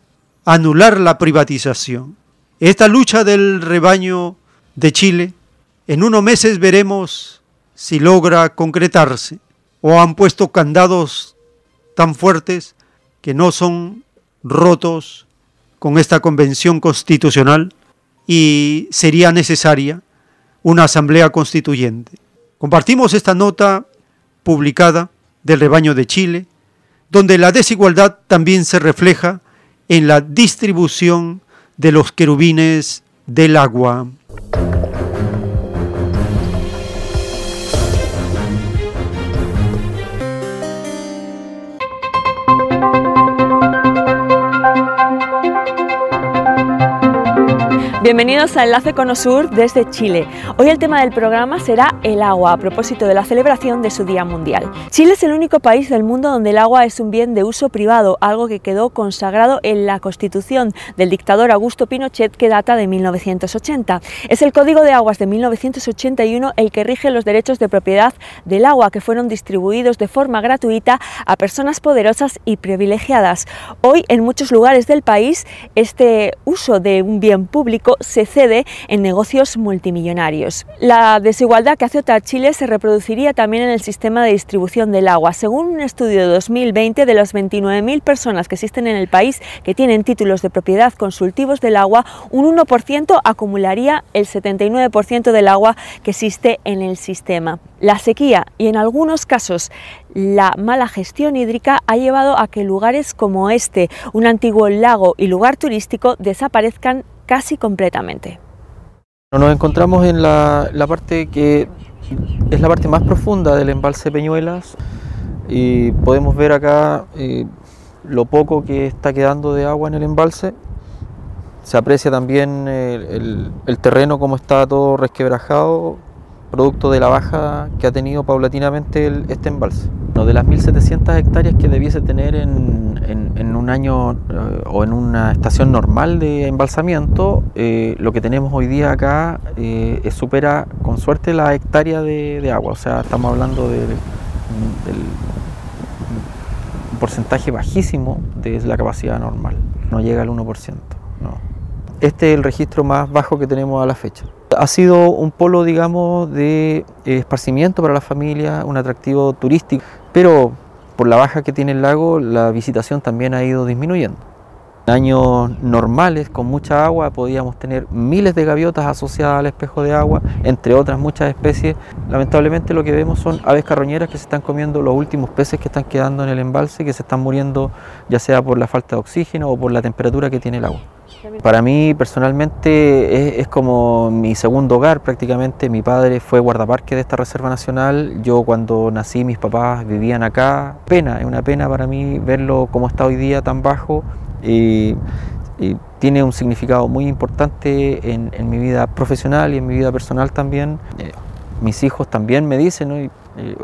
anular la privatización. Esta lucha del rebaño de Chile, en unos meses veremos si logra concretarse o han puesto candados tan fuertes que no son rotos con esta convención constitucional y sería necesaria una asamblea constituyente. Compartimos esta nota publicada del rebaño de Chile, donde la desigualdad también se refleja en la distribución de los querubines del agua. Bienvenidos a Enlace con Osur desde Chile. Hoy el tema del programa será el agua a propósito de la celebración de su Día Mundial. Chile es el único país del mundo donde el agua es un bien de uso privado, algo que quedó consagrado en la Constitución del dictador Augusto Pinochet que data de 1980. Es el Código de Aguas de 1981 el que rige los derechos de propiedad del agua que fueron distribuidos de forma gratuita a personas poderosas y privilegiadas. Hoy en muchos lugares del país este uso de un bien público se cede en negocios multimillonarios. La desigualdad que azota a Chile se reproduciría también en el sistema de distribución del agua. Según un estudio de 2020, de las 29.000 personas que existen en el país que tienen títulos de propiedad consultivos del agua, un 1% acumularía el 79% del agua que existe en el sistema. La sequía y en algunos casos la mala gestión hídrica ha llevado a que lugares como este, un antiguo lago y lugar turístico, desaparezcan casi completamente. Nos encontramos en la, parte que es la parte más profunda del embalse Peñuelas y podemos ver acá eh, lo poco que está quedando de agua en el embalse. Se aprecia también el, el terreno como está todo resquebrajado, producto de la baja que ha tenido paulatinamente este embalse. de las 1.700 hectáreas que debiese tener en, un año eh, o en una estación normal de embalsamiento, eh, lo que tenemos hoy día acá eh, supera con suerte la hectárea de, agua. O sea, estamos hablando de, un porcentaje bajísimo de la capacidad normal. No llega al 1%. Este es el registro más bajo que tenemos a la fecha. Ha sido un polo, digamos, de esparcimiento para la familia, un atractivo turístico, pero por la baja que tiene el lago, la visitación también ha ido disminuyendo. En años normales, con mucha agua, podíamos tener miles de gaviotas asociadas al espejo de agua, entre otras muchas especies. Lamentablemente lo que vemos son aves carroñeras que se están comiendo los últimos peces que están quedando en el embalse, que se están muriendo ya sea por la falta de oxígeno o por la temperatura que tiene el agua. Para mí personalmente es, como mi segundo hogar prácticamente. Mi padre fue guardaparque de esta Reserva Nacional. Yo cuando nací mis papás vivían acá. Pena, es una pena para mí verlo como está hoy día tan bajo. Y, tiene un significado muy importante en, mi vida profesional y en mi vida personal también. Mis hijos también me dicen, eh,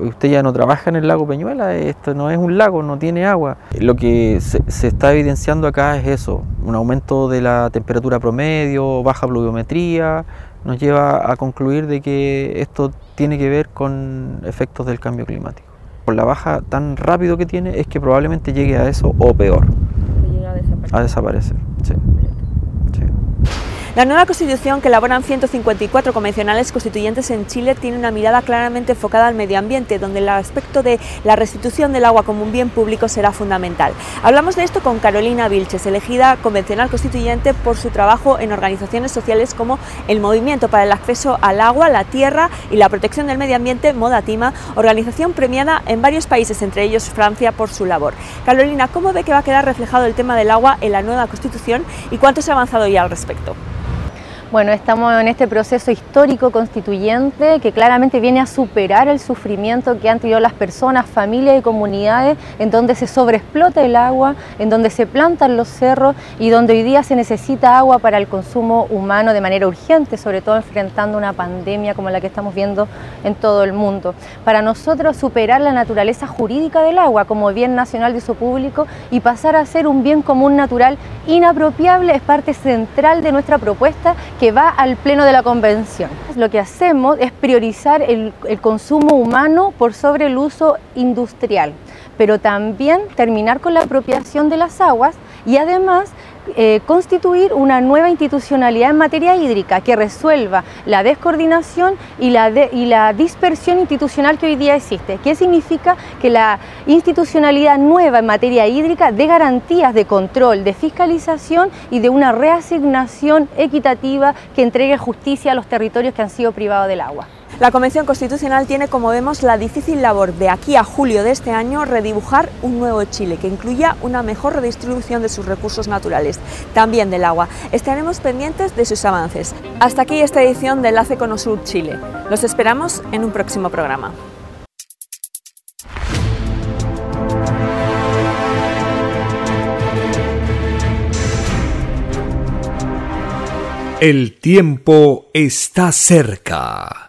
usted ya no trabaja en el lago Peñuela, esto no es un lago, no tiene agua. Lo que se, está evidenciando acá es eso, un aumento de la temperatura promedio, baja pluviometría, nos lleva a concluir de que esto tiene que ver con efectos del cambio climático. Por la baja tan rápido que tiene es que probablemente llegue a eso o peor. A desaparecer. La nueva constitución que elaboran 154 convencionales constituyentes en Chile tiene una mirada claramente enfocada al medio ambiente, donde el aspecto de la restitución del agua como un bien público será fundamental. Hablamos de esto con Carolina Vilches, elegida convencional constituyente por su trabajo en organizaciones sociales como el Movimiento para el Acceso al Agua, la Tierra y la Protección del Medio Ambiente, Modatima, organización premiada en varios países, entre ellos Francia, por su labor. Carolina, ¿cómo ve que va a quedar reflejado el tema del agua en la nueva constitución y cuánto se ha avanzado ya al respecto? Bueno, estamos en este proceso histórico constituyente que claramente viene a superar el sufrimiento que han tenido las personas, familias y comunidades en donde se sobreexplota el agua, en donde se plantan los cerros y donde hoy día se necesita agua para el consumo humano de manera urgente, sobre todo enfrentando una pandemia como la que estamos viendo en todo el mundo. Para nosotros superar la naturaleza jurídica del agua como bien nacional de uso público y pasar a ser un bien común natural inapropiable es parte central de nuestra propuesta que va al pleno de la convención. Lo que hacemos es priorizar el, consumo humano por sobre el uso industrial, pero también terminar con la apropiación de las aguas y además eh, constituir una nueva institucionalidad en materia hídrica que resuelva la descoordinación y la, y la dispersión institucional que hoy día existe. ¿Qué significa? Que la institucionalidad nueva en materia hídrica dé garantías de control, de fiscalización y de una reasignación equitativa que entregue justicia a los territorios que han sido privados del agua. La Convención Constitucional tiene, como vemos, la difícil labor de aquí a julio de este año redibujar un nuevo Chile que incluya una mejor redistribución de sus recursos naturales, también del agua. Estaremos pendientes de sus avances. Hasta aquí esta edición de Enlace con Osur Chile. Los esperamos en un próximo programa. El tiempo está cerca.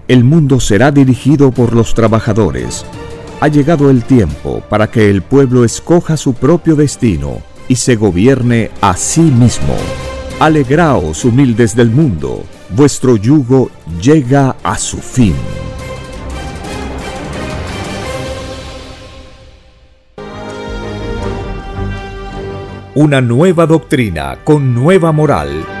el mundo será dirigido por los trabajadores. Ha llegado el tiempo para que el pueblo escoja su propio destino y se gobierne a sí mismo. Alegraos, humildes del mundo, vuestro yugo llega a su fin. Una nueva doctrina con nueva moral,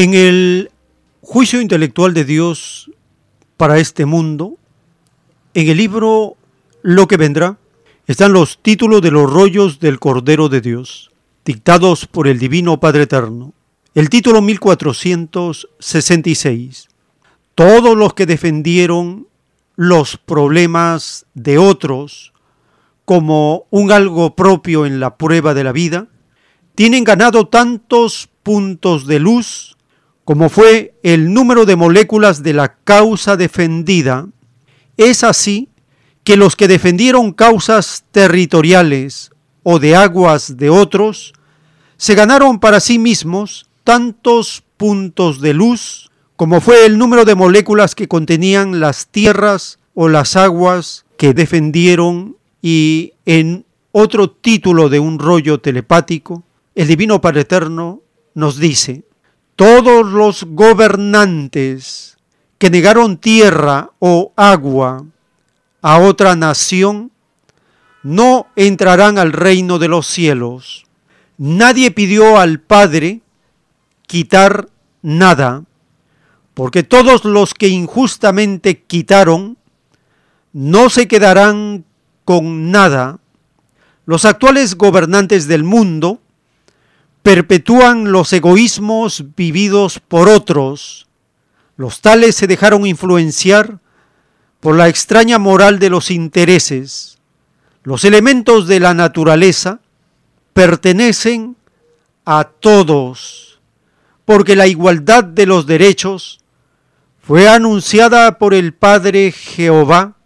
En el juicio intelectual de Dios para este mundo, en el libro Lo que vendrá, están los títulos de los rollos del Cordero de Dios, dictados por el Divino Padre Eterno. El título 1466. Todos los que defendieron los problemas de otros como un algo propio en la prueba de la vida, tienen ganado tantos puntos de luz como fue el número de moléculas de la causa defendida, es así que los que defendieron causas territoriales o de aguas de otros, se ganaron para sí mismos tantos puntos de luz como fue el número de moléculas que contenían las tierras o las aguas que defendieron y en otro título de un rollo telepático, el Divino Padre Eterno nos dice, todos los gobernantes que negaron tierra o agua a otra nación no entrarán al reino de los cielos. Nadie pidió al Padre quitar nada, porque todos los que injustamente quitaron no se quedarán con nada. Los actuales gobernantes del mundo perpetúan los egoísmos vividos por otros. Los tales se dejaron influenciar por la extraña moral de los intereses. Los elementos de la naturaleza pertenecen a todos, porque la igualdad de los derechos fue anunciada por el Padre Jehová.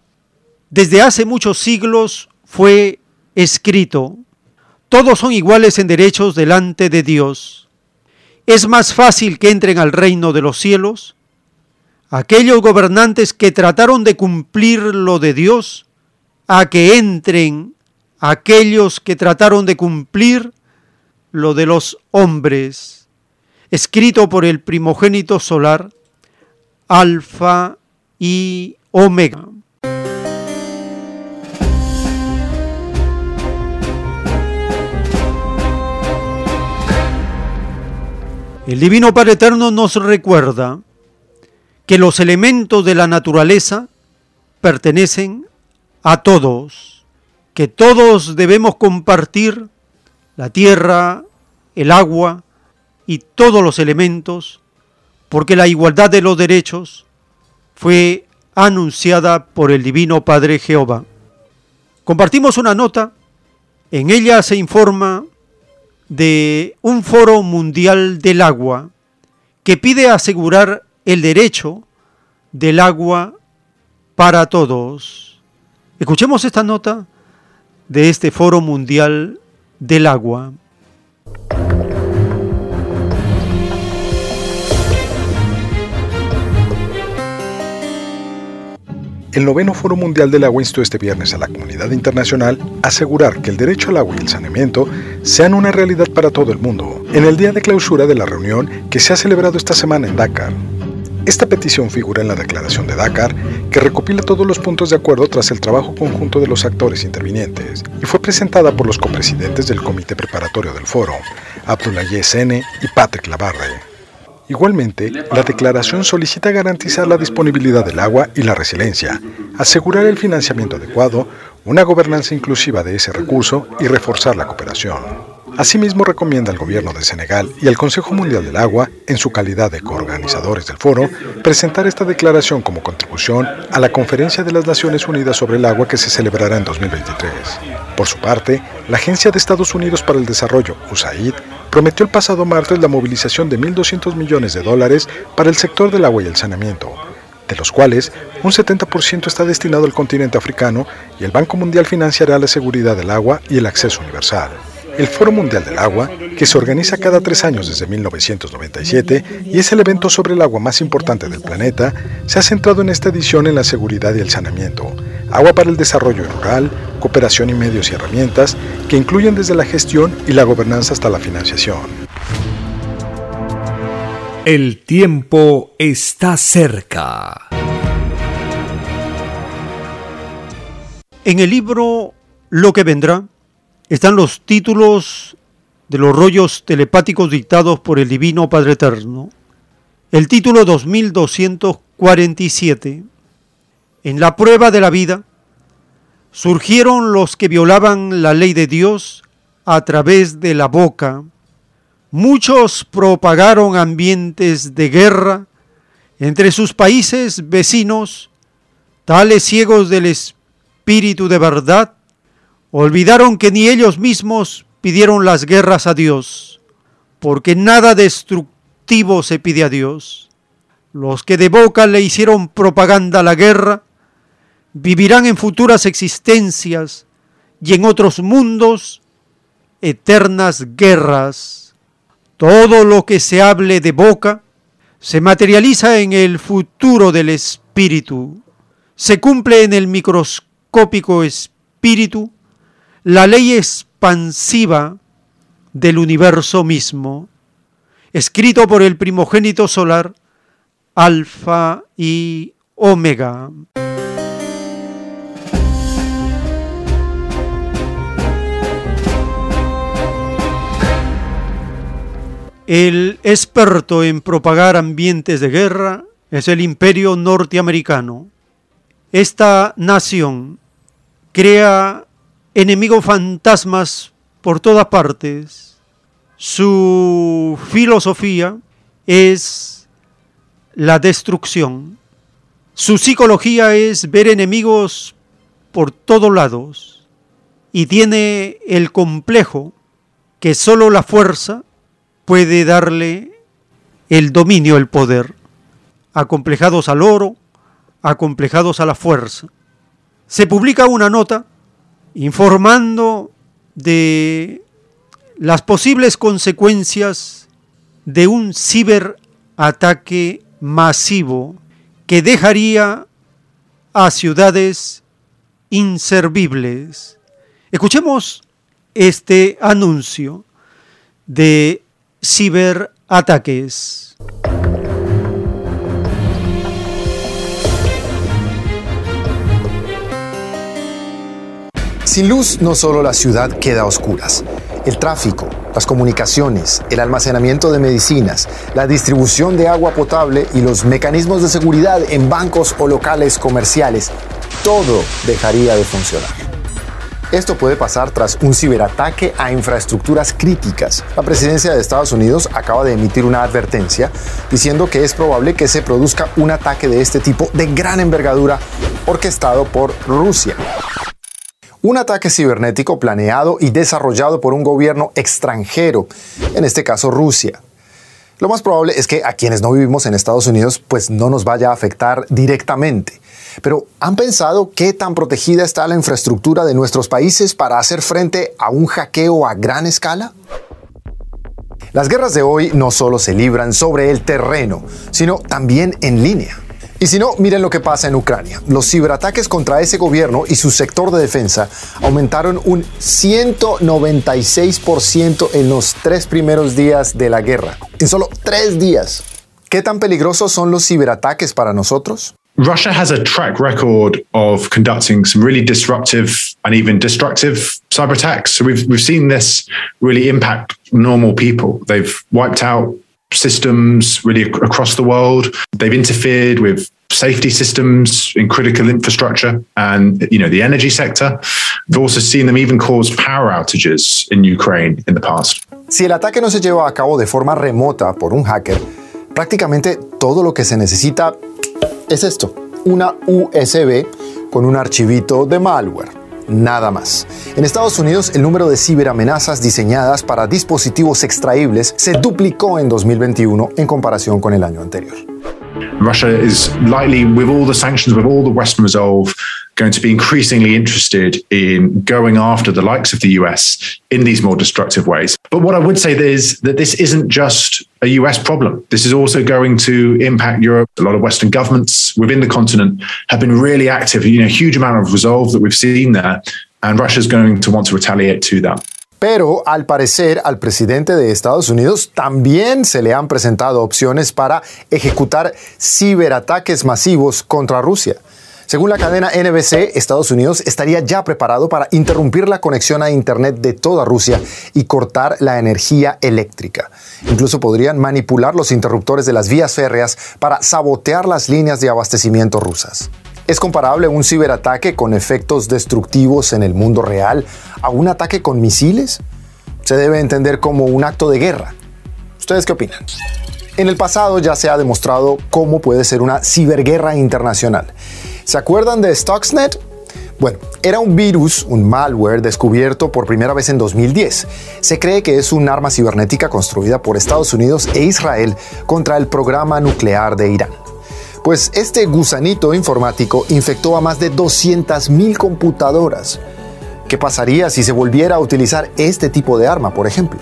Desde hace muchos siglos fue escrito todos son iguales en derechos delante de Dios. Es más fácil que entren al reino de los cielos aquellos gobernantes que trataron de cumplir lo de Dios a que entren aquellos que trataron de cumplir lo de los hombres, escrito por el primogénito solar, Alfa y Omega. El Divino Padre Eterno nos recuerda que los elementos de la naturaleza pertenecen a todos, que todos debemos compartir la tierra, el agua y todos los elementos porque la igualdad de los derechos fue anunciada por el Divino Padre Jehová. Compartimos una nota, en ella se informa de un foro mundial del agua que pide asegurar el derecho del agua para todos. Escuchemos esta nota de este foro mundial del agua. El noveno Foro Mundial del Agua instó este viernes a la comunidad internacional a asegurar que el derecho al agua y el saneamiento sean una realidad para todo el mundo, en el día de clausura de la reunión que se ha celebrado esta semana en Dakar. Esta petición figura en la declaración de Dakar, que recopila todos los puntos de acuerdo tras el trabajo conjunto de los actores intervinientes, y fue presentada por los copresidentes del comité preparatorio del foro, Abdoulaye Sene y Patrick Labarre. Igualmente, la declaración solicita garantizar la disponibilidad del agua y la resiliencia, asegurar el financiamiento adecuado, una gobernanza inclusiva de ese recurso y reforzar la cooperación. Asimismo, recomienda al gobierno de Senegal y al Consejo Mundial del Agua, en su calidad de coorganizadores del foro, presentar esta declaración como contribución a la Conferencia de las Naciones Unidas sobre el Agua que se celebrará en 2023. Por su parte, la Agencia de Estados Unidos para el Desarrollo, USAID, prometió el pasado martes la movilización de 1.200 millones de dólares para el sector del agua y el saneamiento, de los cuales un 70% está destinado al continente africano y el Banco Mundial financiará la seguridad del agua y el acceso universal. El Foro Mundial del Agua, que se organiza cada tres años desde 1997 y es el evento sobre el agua más importante del planeta, se ha centrado en esta edición en la seguridad y el saneamiento, agua para el desarrollo rural, cooperación y medios y herramientas, que incluyen desde la gestión y la gobernanza hasta la financiación. El tiempo está cerca. En el libro Lo que vendrá, están los títulos de los rollos telepáticos dictados por el Divino Padre Eterno. El título 2247. En la prueba de la vida surgieron los que violaban la ley de Dios a través de la boca. Muchos propagaron ambientes de guerra entre sus países vecinos, tales ciegos del espíritu de verdad Olvidaron que ni ellos mismos pidieron las guerras a Dios, porque nada destructivo se pide a Dios. Los que de boca le hicieron propaganda la guerra vivirán en futuras existencias y en otros mundos eternas guerras. Todo lo que se hable de boca se materializa en el futuro del espíritu, se cumple en el microscópico espíritu la ley expansiva del universo mismo, escrito por el primogénito solar, Alfa y Omega. El experto en propagar ambientes de guerra es el imperio norteamericano. Esta nación crea enemigos fantasmas por todas partes. Su filosofía es la destrucción. Su psicología es ver enemigos por todos lados y tiene el complejo que solo la fuerza puede darle el dominio, el poder. Acomplejados al oro, acomplejados a la fuerza. Se publica una nota informando de las posibles consecuencias de un ciberataque masivo que dejaría a ciudades inservibles. Escuchemos este anuncio de ciberataques. Sin luz, no solo la ciudad queda a oscuras. El tráfico, las comunicaciones, el almacenamiento de medicinas, la distribución de agua potable y los mecanismos de seguridad en bancos o locales comerciales, todo dejaría de funcionar. Esto puede pasar tras un ciberataque a infraestructuras críticas. La presidencia de Estados Unidos acaba de emitir una advertencia diciendo que es probable que se produzca un ataque de este tipo de gran envergadura orquestado por Rusia. Un ataque cibernético planeado y desarrollado por un gobierno extranjero, en este caso Rusia. Lo más probable es que a quienes no vivimos en Estados Unidos pues no nos vaya a afectar directamente. Pero ¿han pensado qué tan protegida está la infraestructura de nuestros países para hacer frente a un hackeo a gran escala? Las guerras de hoy no solo se libran sobre el terreno, sino también en línea. Y si no, miren lo que pasa en Ucrania. Los ciberataques contra ese gobierno y su sector de defensa aumentaron un 196% en los tres primeros días de la guerra. En solo tres días. ¿Qué tan peligrosos son los ciberataques para nosotros? Russia has a track record of conducting some really disruptive and even destructive cyber attacks. So we've we've seen this really impact normal people. They've wiped out systems really ac- across the world. They've interfered with safety systems in critical infrastructure and you know the energy sector. We've also seen them even cause power outages in Ukraine in the past. Si el ataque no se lleva a cabo de forma remota por un hacker, prácticamente todo lo que se necesita es esto, una USB con un archivito de malware. Nada más. En Estados Unidos, el número de ciberamenazas diseñadas para dispositivos extraíbles se duplicó en 2021 en comparación con el año anterior. Russia is likely, with all the sanctions, with all the Western resolve, going to be increasingly interested in going after the likes of the US in these more destructive ways. But what I would say is that this isn't just a US problem. This is also going to impact Europe. A lot of Western governments within the continent have been really active, you know, huge amount of resolve that we've seen there. And Russia's going to want to retaliate to that. Pero al parecer al presidente de Estados Unidos también se le han presentado opciones para ejecutar ciberataques masivos contra Rusia. Según la cadena NBC, Estados Unidos estaría ya preparado para interrumpir la conexión a Internet de toda Rusia y cortar la energía eléctrica. Incluso podrían manipular los interruptores de las vías férreas para sabotear las líneas de abastecimiento rusas. ¿Es comparable un ciberataque con efectos destructivos en el mundo real a un ataque con misiles? Se debe entender como un acto de guerra. ¿Ustedes qué opinan? En el pasado ya se ha demostrado cómo puede ser una ciberguerra internacional. ¿Se acuerdan de Stuxnet? Bueno, era un virus, un malware descubierto por primera vez en 2010. Se cree que es un arma cibernética construida por Estados Unidos e Israel contra el programa nuclear de Irán. Pues este gusanito informático infectó a más de 200.000 computadoras. ¿Qué pasaría si se volviera a utilizar este tipo de arma, por ejemplo?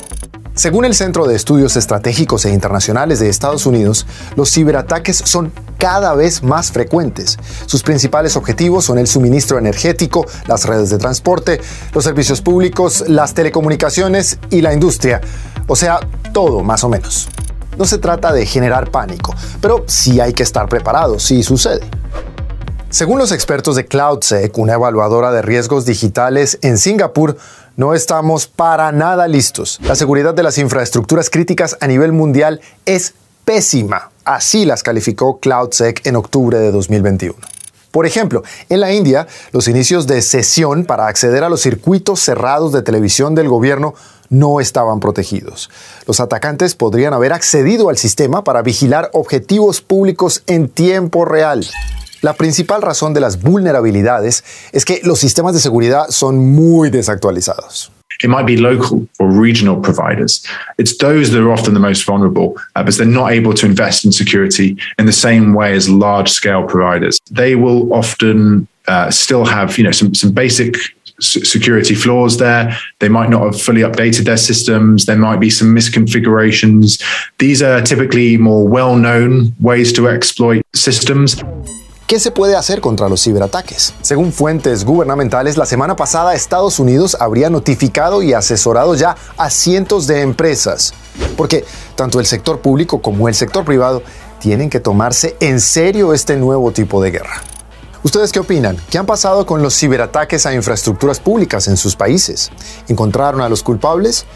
Según el Centro de Estudios Estratégicos e Internacionales de Estados Unidos, los ciberataques son cada vez más frecuentes. Sus principales objetivos son el suministro energético, las redes de transporte, los servicios públicos, las telecomunicaciones y la industria. O sea, todo más o menos. No se trata de generar pánico, pero sí hay que estar preparados si sucede. Según los expertos de CloudSec, una evaluadora de riesgos digitales en Singapur, no estamos para nada listos. La seguridad de las infraestructuras críticas a nivel mundial es pésima. Así las calificó CloudSec en octubre de 2021. Por ejemplo, en la India, los inicios de sesión para acceder a los circuitos cerrados de televisión del gobierno no estaban protegidos. Los atacantes podrían haber accedido al sistema para vigilar objetivos públicos en tiempo real. La principal razón de las vulnerabilidades es que los sistemas de seguridad son muy desactualizados. It might be local or regional providers. It's those that are often the most vulnerable uh, because they're not able to invest in security in the same way as large scale providers. They will often uh, still have, you know, some, some basic security flaws there. They might not have fully updated their systems. There might be some misconfigurations. These are typically more well known ways to exploit systems. ¿Qué se puede hacer contra los ciberataques? Según fuentes gubernamentales, la semana pasada Estados Unidos habría notificado y asesorado ya a cientos de empresas, porque tanto el sector público como el sector privado tienen que tomarse en serio este nuevo tipo de guerra. ¿Ustedes qué opinan? ¿Qué han pasado con los ciberataques a infraestructuras públicas en sus países? ¿Encontraron a los culpables?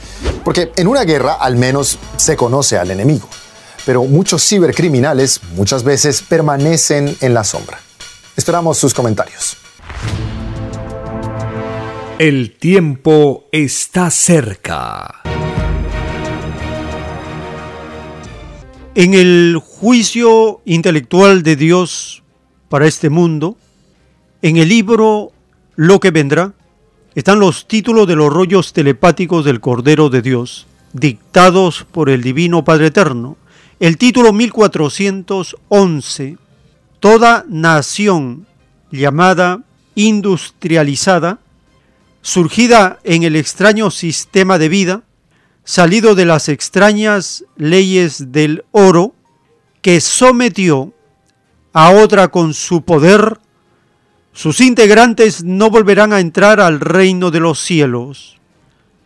Porque en una guerra al menos se conoce al enemigo pero muchos cibercriminales muchas veces permanecen en la sombra. Esperamos sus comentarios. El tiempo está cerca. En el juicio intelectual de Dios para este mundo, en el libro Lo que vendrá, están los títulos de los rollos telepáticos del Cordero de Dios, dictados por el Divino Padre Eterno. El título 1411, Toda nación llamada industrializada, surgida en el extraño sistema de vida, salido de las extrañas leyes del oro, que sometió a otra con su poder, sus integrantes no volverán a entrar al reino de los cielos.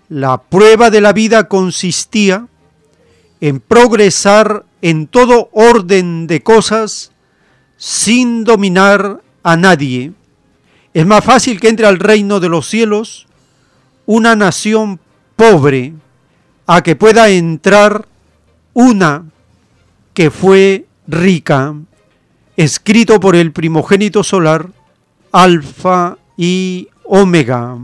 La prueba de la vida consistía en progresar en todo orden de cosas sin dominar a nadie. Es más fácil que entre al reino de los cielos una nación pobre a que pueda entrar una que fue rica, escrito por el primogénito solar, Alfa y Omega.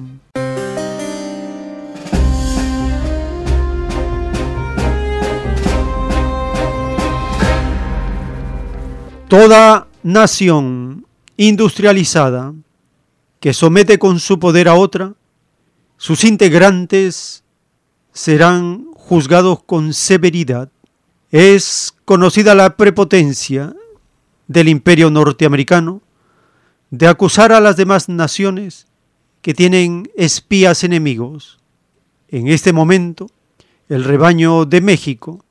Toda nación industrializada que somete con su poder a otra, sus integrantes serán juzgados con severidad. Es conocida la prepotencia del imperio norteamericano de acusar a las demás naciones que tienen espías enemigos. En este momento, el rebaño de México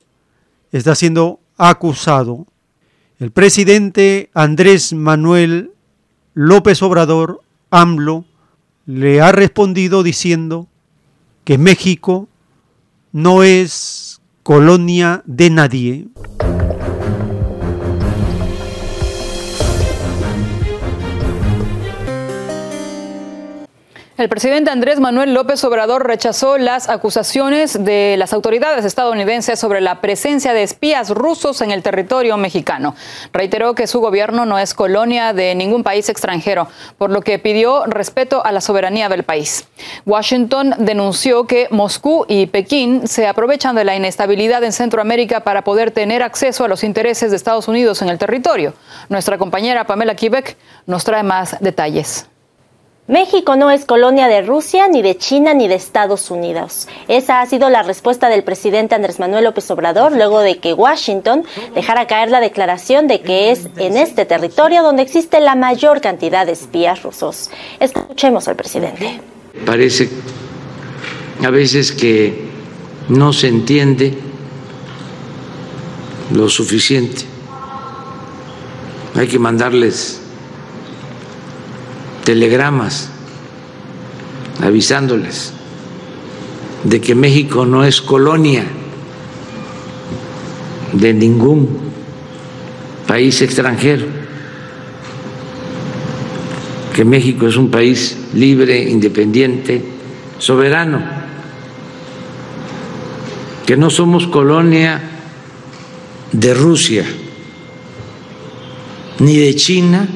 está siendo acusado. El presidente Andrés Manuel López Obrador, AMLO, le ha respondido diciendo que México no es colonia de nadie. El presidente Andrés Manuel López Obrador rechazó las acusaciones de las autoridades estadounidenses sobre la presencia de espías rusos en el territorio mexicano. Reiteró que su gobierno no es colonia de ningún país extranjero, por lo que pidió respeto a la soberanía del país. Washington denunció que Moscú y Pekín se aprovechan de la inestabilidad en Centroamérica para poder tener acceso a los intereses de Estados Unidos en el territorio. Nuestra compañera Pamela Kibek nos trae más detalles. México no es colonia de Rusia, ni de China, ni de Estados Unidos. Esa ha sido la respuesta del presidente Andrés Manuel López Obrador luego de que Washington dejara caer la declaración de que es en este territorio donde existe la mayor cantidad de espías rusos. Escuchemos al presidente. Parece a veces que no se entiende lo suficiente. Hay que mandarles telegramas avisándoles de que México no es colonia de ningún país extranjero, que México es un país libre, independiente, soberano, que no somos colonia de Rusia, ni de China,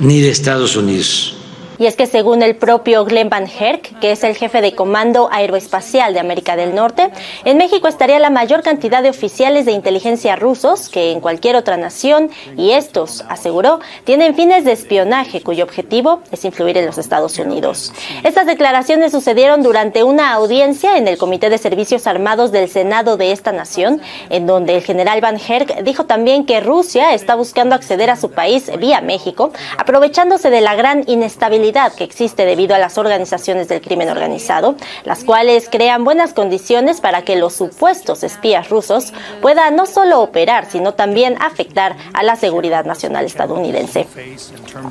ni de Estados Unidos. Y es que según el propio Glenn Van Herk, que es el jefe de Comando Aeroespacial de América del Norte, en México estaría la mayor cantidad de oficiales de inteligencia rusos que en cualquier otra nación, y estos, aseguró, tienen fines de espionaje cuyo objetivo es influir en los Estados Unidos. Estas declaraciones sucedieron durante una audiencia en el Comité de Servicios Armados del Senado de esta nación, en donde el general Van Herk dijo también que Rusia está buscando acceder a su país vía México, aprovechándose de la gran inestabilidad que existe debido a las organizaciones del crimen organizado, las cuales crean buenas condiciones para que los supuestos espías rusos puedan no solo operar, sino también afectar a la seguridad nacional estadounidense.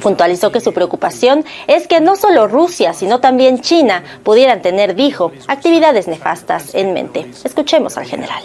Puntualizó que su preocupación es que no solo Rusia, sino también China pudieran tener, dijo, actividades nefastas en mente. Escuchemos al general.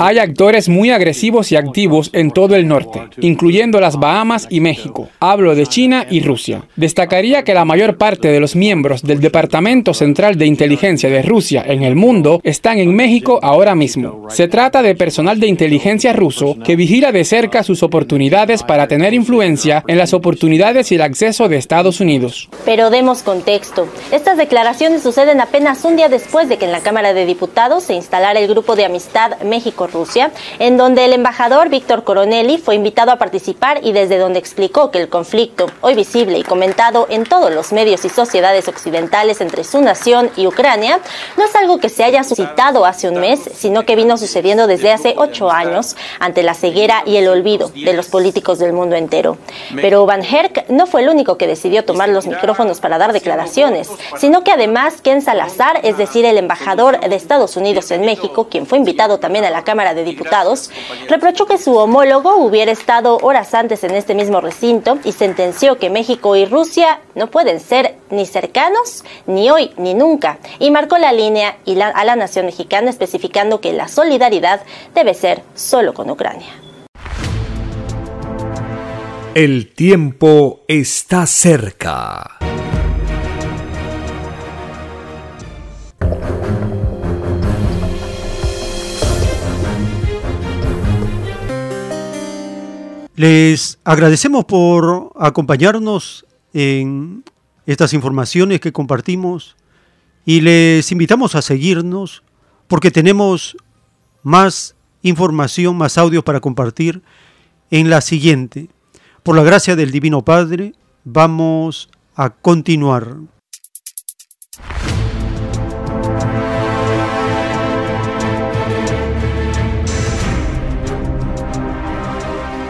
Hay actores muy agresivos y activos en todo el norte, incluyendo las Bahamas y México. Hablo de China y Rusia. Destacaría que la mayor parte de los miembros del Departamento Central de Inteligencia de Rusia en el mundo están en México ahora mismo. Se trata de personal de inteligencia ruso que vigila de cerca sus oportunidades para tener influencia en las oportunidades y el acceso de Estados Unidos. Pero demos contexto. Estas declaraciones suceden apenas un día después de que en la Cámara de Diputados se instalara el Grupo de Amistad México-Rusia, en donde el embajador Víctor Coronelli fue invitado a participar y desde donde explicó que el conflicto, hoy visible y comentado en todos los medios y sociedades occidentales entre su nación y Ucrania, no es algo que se haya suscitado hace un mes, sino que vino sucediendo desde hace ocho años ante la ceguera y el olvido de los políticos del mundo entero. Pero Van Herk no fue el único que decidió tomar los micrófonos para dar declaraciones, sino que además Ken Salazar, es decir, el embajador de Estados Unidos en México, quien fue invitado también a la Cámara de Diputados, reprochó que su homólogo hubiera estado horas antes en este mismo recinto y sentenció que México y Rusia no pueden ser ni cercanos, ni hoy, ni nunca, y marcó la línea a la nación mexicana especificando que la solidaridad debe ser solo con Ucrania. El tiempo está cerca. Les agradecemos por acompañarnos en estas informaciones que compartimos y les invitamos a seguirnos porque tenemos más información, más audios para compartir en la siguiente. Por la gracia del Divino Padre, vamos a continuar.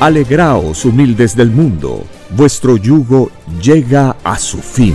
Alegraos humildes del mundo, vuestro yugo llega a su fin.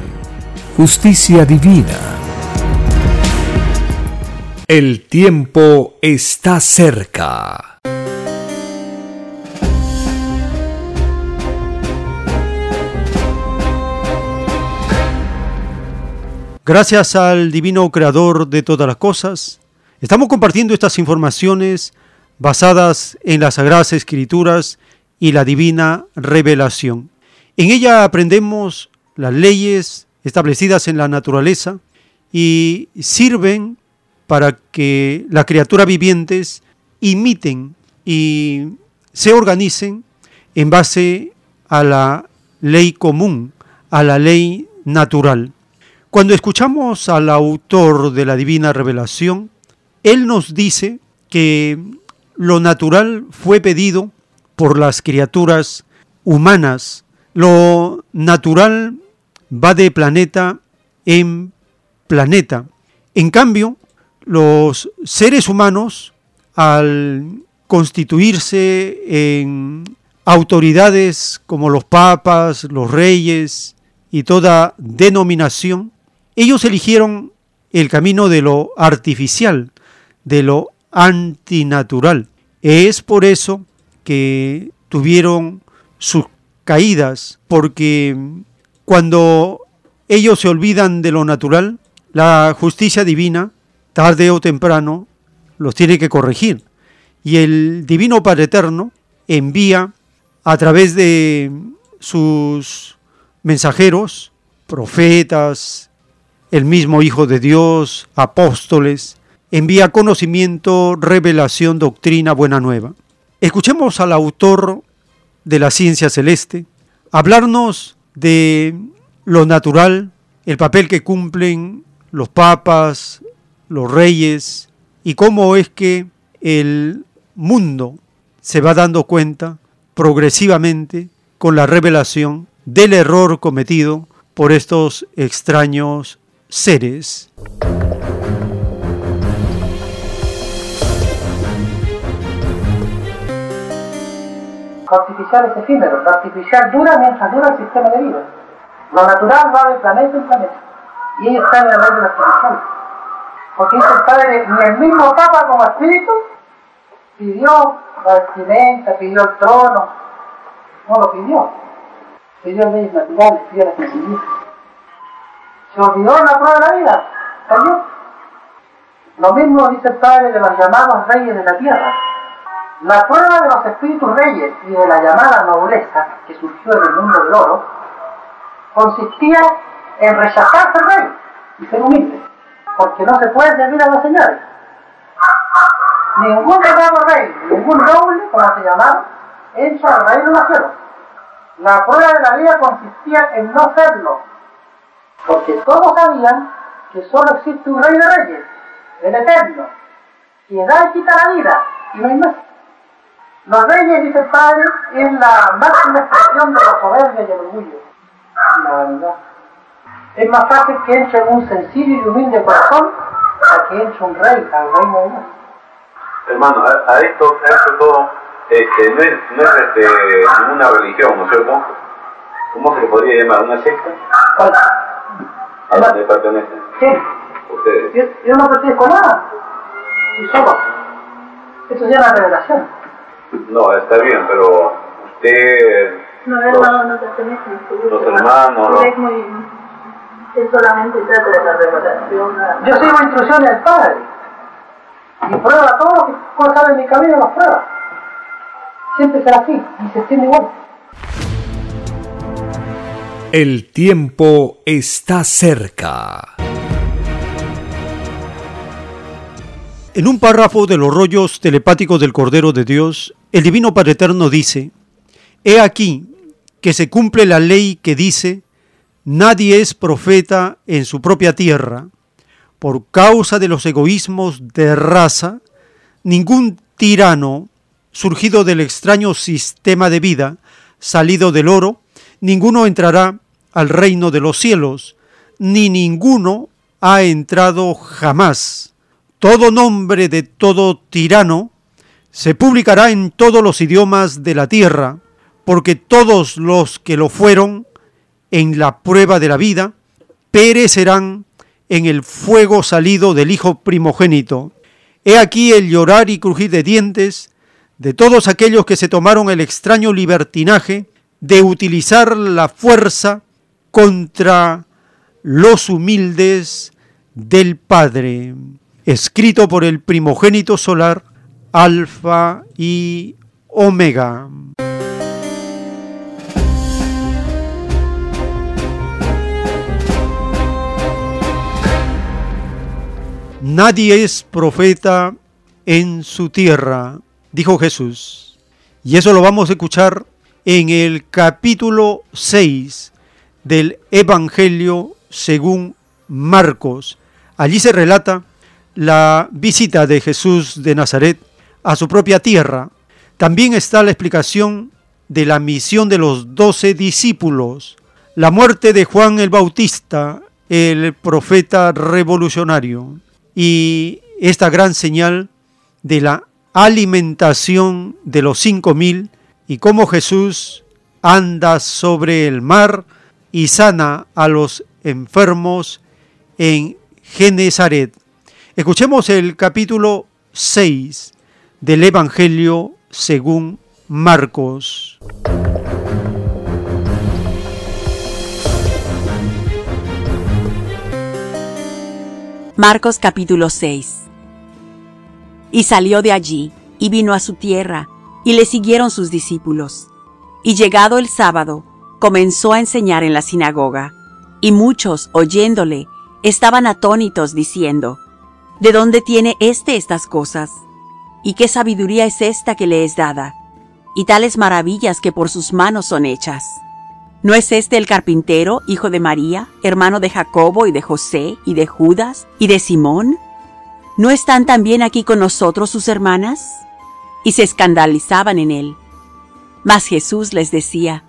justicia divina. El tiempo está cerca. Gracias al divino creador de todas las cosas, estamos compartiendo estas informaciones basadas en las sagradas escrituras y la divina revelación. En ella aprendemos las leyes establecidas en la naturaleza y sirven para que las criaturas vivientes imiten y se organicen en base a la ley común, a la ley natural. Cuando escuchamos al autor de la divina revelación, él nos dice que lo natural fue pedido por las criaturas humanas. Lo natural va de planeta en planeta. En cambio, los seres humanos, al constituirse en autoridades como los papas, los reyes y toda denominación, ellos eligieron el camino de lo artificial, de lo antinatural. Es por eso que tuvieron sus caídas, porque cuando ellos se olvidan de lo natural, la justicia divina, tarde o temprano, los tiene que corregir. Y el Divino Padre Eterno envía a través de sus mensajeros, profetas, el mismo Hijo de Dios, apóstoles, envía conocimiento, revelación, doctrina, buena nueva. Escuchemos al autor de la ciencia celeste hablarnos de lo natural, el papel que cumplen los papas, los reyes y cómo es que el mundo se va dando cuenta progresivamente con la revelación del error cometido por estos extraños seres. Lo artificial es efímero, lo artificial dura mientras dura el sistema de vida. Lo natural va de planeta en planeta. Y ellos están en la ley de lo artificial. Porque dice el Padre, ni el mismo Papa como espíritu pidió la vestimenta, pidió el trono. No lo pidió. Pidió leyes naturales, pidió la sencillez se olvidó la prueba de la vida, cayó. Lo mismo dice el Padre de los llamados reyes de la tierra. La prueba de los espíritus reyes y de la llamada nobleza que surgió en el mundo del oro consistía en rechazarse el rey y ser humilde, porque no se puede servir a los señores. Ningún llamado rey, ningún noble, como se llamaba, entra al reino de los cielos. La prueba de la vida consistía en no serlo, porque todos sabían que solo existe un rey de reyes, el eterno, quien da y quita la vida, y no hay más. Los reyes, dice el Padre, es la máxima expresión de la soberbia y el orgullo, la vanidad. Es más fácil que entre un sencillo y humilde corazón a que entre un rey al reino de Dios. Hermano, a, esto, a esto todo este, no es, no es este, ninguna religión, ¿no es cierto? ¿Cómo se le podría llamar? ¿Una secta? ¿A dónde pertenecen? Sí. ¿Ustedes? Yo, yo no pertenezco a nada. Soy solo. Esto se llama revelación. No, está bien, pero usted... No, él no, no pertenece a Los hermanos, ¿no? Es muy... Él solamente trata de la revelación. Yo sigo instrucciones del Padre. Y prueba todo lo que pueda saber en mi camino, las prueba. Siempre será así, y se extiende igual. El tiempo está cerca. En un párrafo de los rollos telepáticos del Cordero de Dios, el Divino Padre Eterno dice, He aquí que se cumple la ley que dice, nadie es profeta en su propia tierra. Por causa de los egoísmos de raza, ningún tirano surgido del extraño sistema de vida, salido del oro, ninguno entrará al reino de los cielos, ni ninguno ha entrado jamás todo nombre de todo tirano se publicará en todos los idiomas de la tierra, porque todos los que lo fueron en la prueba de la vida, perecerán en el fuego salido del Hijo primogénito. He aquí el llorar y crujir de dientes de todos aquellos que se tomaron el extraño libertinaje de utilizar la fuerza contra los humildes del Padre, escrito por el primogénito solar, Alfa y Omega. Nadie es profeta en su tierra, dijo Jesús. Y eso lo vamos a escuchar en el capítulo 6 del Evangelio según Marcos. Allí se relata la visita de Jesús de Nazaret a su propia tierra. También está la explicación de la misión de los doce discípulos, la muerte de Juan el Bautista, el profeta revolucionario, y esta gran señal de la alimentación de los cinco mil y cómo Jesús anda sobre el mar y sana a los enfermos en Genezaret. Escuchemos el capítulo 6 del Evangelio según Marcos. Marcos capítulo 6 Y salió de allí, y vino a su tierra, y le siguieron sus discípulos. Y llegado el sábado, comenzó a enseñar en la sinagoga, y muchos, oyéndole, estaban atónitos, diciendo, ¿De dónde tiene éste estas cosas? ¿Y qué sabiduría es esta que le es dada? Y tales maravillas que por sus manos son hechas. ¿No es este el carpintero, hijo de María, hermano de Jacobo y de José y de Judas y de Simón? ¿No están también aquí con nosotros sus hermanas? Y se escandalizaban en él. Mas Jesús les decía,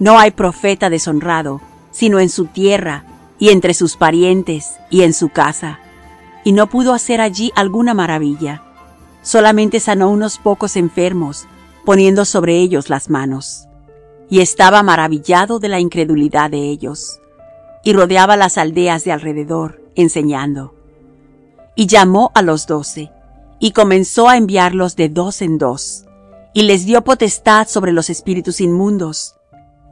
No hay profeta deshonrado, sino en su tierra, y entre sus parientes, y en su casa. Y no pudo hacer allí alguna maravilla. Solamente sanó unos pocos enfermos, poniendo sobre ellos las manos y estaba maravillado de la incredulidad de ellos, y rodeaba las aldeas de alrededor, enseñando. Y llamó a los doce, y comenzó a enviarlos de dos en dos, y les dio potestad sobre los espíritus inmundos,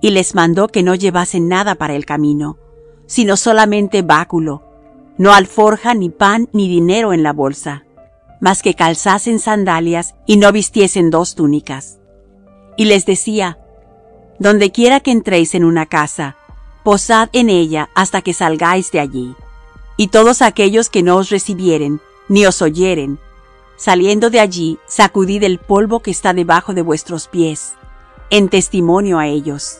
y les mandó que no llevasen nada para el camino, sino solamente báculo, no alforja, ni pan, ni dinero en la bolsa, mas que calzasen sandalias y no vistiesen dos túnicas. Y les decía, donde quiera que entréis en una casa, posad en ella hasta que salgáis de allí. Y todos aquellos que no os recibieren, ni os oyeren, saliendo de allí, sacudid el polvo que está debajo de vuestros pies, en testimonio a ellos.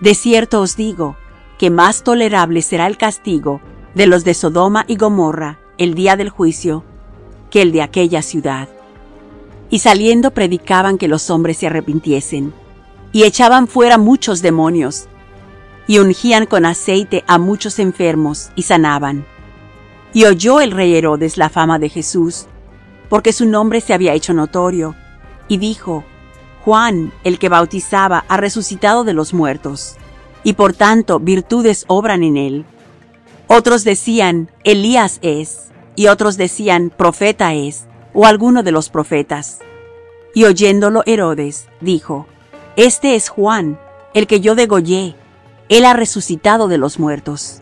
De cierto os digo, que más tolerable será el castigo de los de Sodoma y Gomorra el día del juicio, que el de aquella ciudad. Y saliendo predicaban que los hombres se arrepintiesen y echaban fuera muchos demonios, y ungían con aceite a muchos enfermos y sanaban. Y oyó el rey Herodes la fama de Jesús, porque su nombre se había hecho notorio, y dijo, Juan, el que bautizaba, ha resucitado de los muertos, y por tanto virtudes obran en él. Otros decían, Elías es, y otros decían, profeta es, o alguno de los profetas. Y oyéndolo Herodes, dijo, este es Juan, el que yo degollé. Él ha resucitado de los muertos.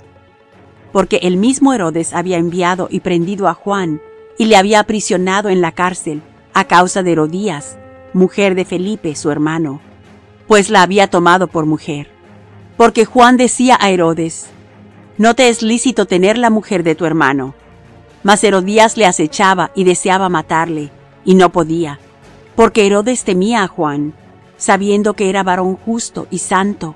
Porque el mismo Herodes había enviado y prendido a Juan y le había aprisionado en la cárcel a causa de Herodías, mujer de Felipe, su hermano, pues la había tomado por mujer. Porque Juan decía a Herodes, No te es lícito tener la mujer de tu hermano. Mas Herodías le acechaba y deseaba matarle, y no podía, porque Herodes temía a Juan, sabiendo que era varón justo y santo,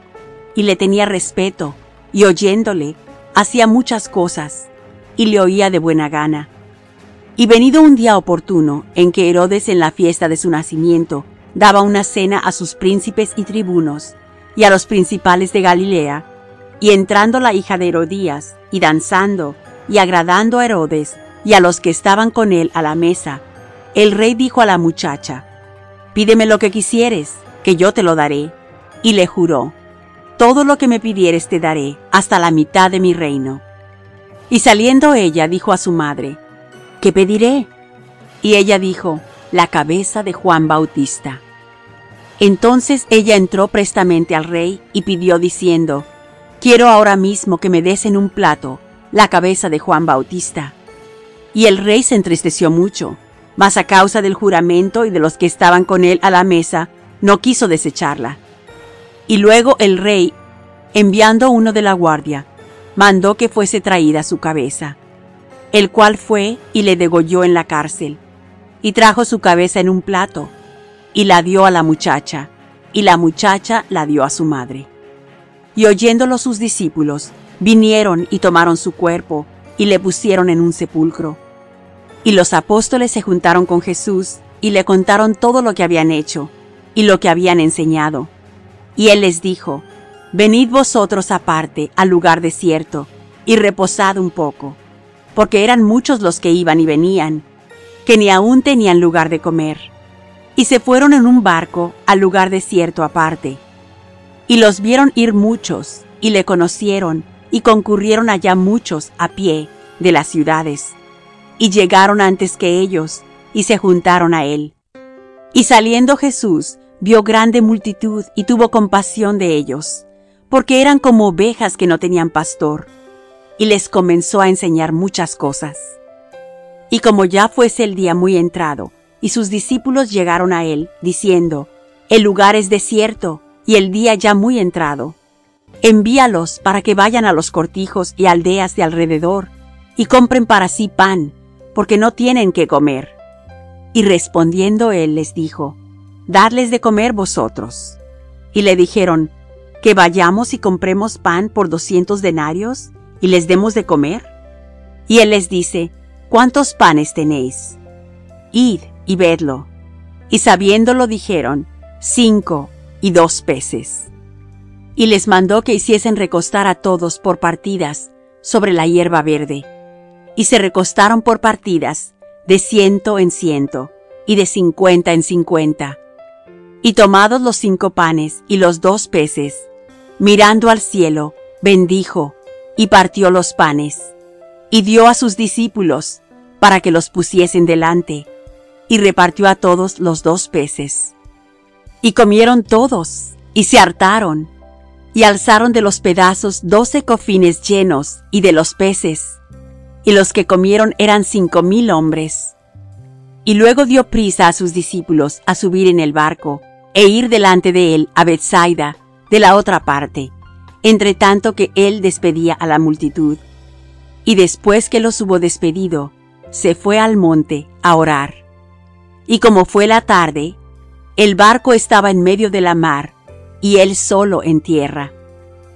y le tenía respeto, y oyéndole, hacía muchas cosas, y le oía de buena gana. Y venido un día oportuno, en que Herodes en la fiesta de su nacimiento daba una cena a sus príncipes y tribunos, y a los principales de Galilea, y entrando la hija de Herodías, y danzando, y agradando a Herodes, y a los que estaban con él a la mesa, el rey dijo a la muchacha, Pídeme lo que quisieres, que yo te lo daré. Y le juró, todo lo que me pidieres te daré, hasta la mitad de mi reino. Y saliendo ella dijo a su madre, ¿qué pediré? Y ella dijo, la cabeza de Juan Bautista. Entonces ella entró prestamente al rey y pidió diciendo, Quiero ahora mismo que me des en un plato la cabeza de Juan Bautista. Y el rey se entristeció mucho, mas a causa del juramento y de los que estaban con él a la mesa, no quiso desecharla. Y luego el rey, enviando uno de la guardia, mandó que fuese traída su cabeza, el cual fue y le degolló en la cárcel, y trajo su cabeza en un plato, y la dio a la muchacha, y la muchacha la dio a su madre. Y oyéndolo sus discípulos, vinieron y tomaron su cuerpo, y le pusieron en un sepulcro. Y los apóstoles se juntaron con Jesús, y le contaron todo lo que habían hecho, y lo que habían enseñado. Y él les dijo, Venid vosotros aparte al lugar desierto, y reposad un poco, porque eran muchos los que iban y venían, que ni aún tenían lugar de comer y se fueron en un barco al lugar desierto aparte. Y los vieron ir muchos, y le conocieron, y concurrieron allá muchos a pie de las ciudades. Y llegaron antes que ellos, y se juntaron a él. Y saliendo Jesús, vio grande multitud y tuvo compasión de ellos, porque eran como ovejas que no tenían pastor, y les comenzó a enseñar muchas cosas. Y como ya fuese el día muy entrado, y sus discípulos llegaron a él, diciendo, El lugar es desierto, y el día ya muy entrado. Envíalos para que vayan a los cortijos y aldeas de alrededor, y compren para sí pan, porque no tienen que comer. Y respondiendo él les dijo, Dadles de comer vosotros. Y le dijeron, Que vayamos y compremos pan por doscientos denarios, y les demos de comer. Y él les dice, ¿Cuántos panes tenéis? Id y vedlo. Y sabiéndolo dijeron, cinco y dos peces. Y les mandó que hiciesen recostar a todos por partidas sobre la hierba verde. Y se recostaron por partidas, de ciento en ciento, y de cincuenta en cincuenta. Y tomados los cinco panes y los dos peces, mirando al cielo, bendijo, y partió los panes, y dio a sus discípulos, para que los pusiesen delante, y repartió a todos los dos peces. Y comieron todos, y se hartaron, y alzaron de los pedazos doce cofines llenos, y de los peces, y los que comieron eran cinco mil hombres. Y luego dio prisa a sus discípulos a subir en el barco, e ir delante de él a Bethsaida, de la otra parte, entre tanto que él despedía a la multitud. Y después que los hubo despedido, se fue al monte a orar. Y como fue la tarde, el barco estaba en medio de la mar, y él solo en tierra.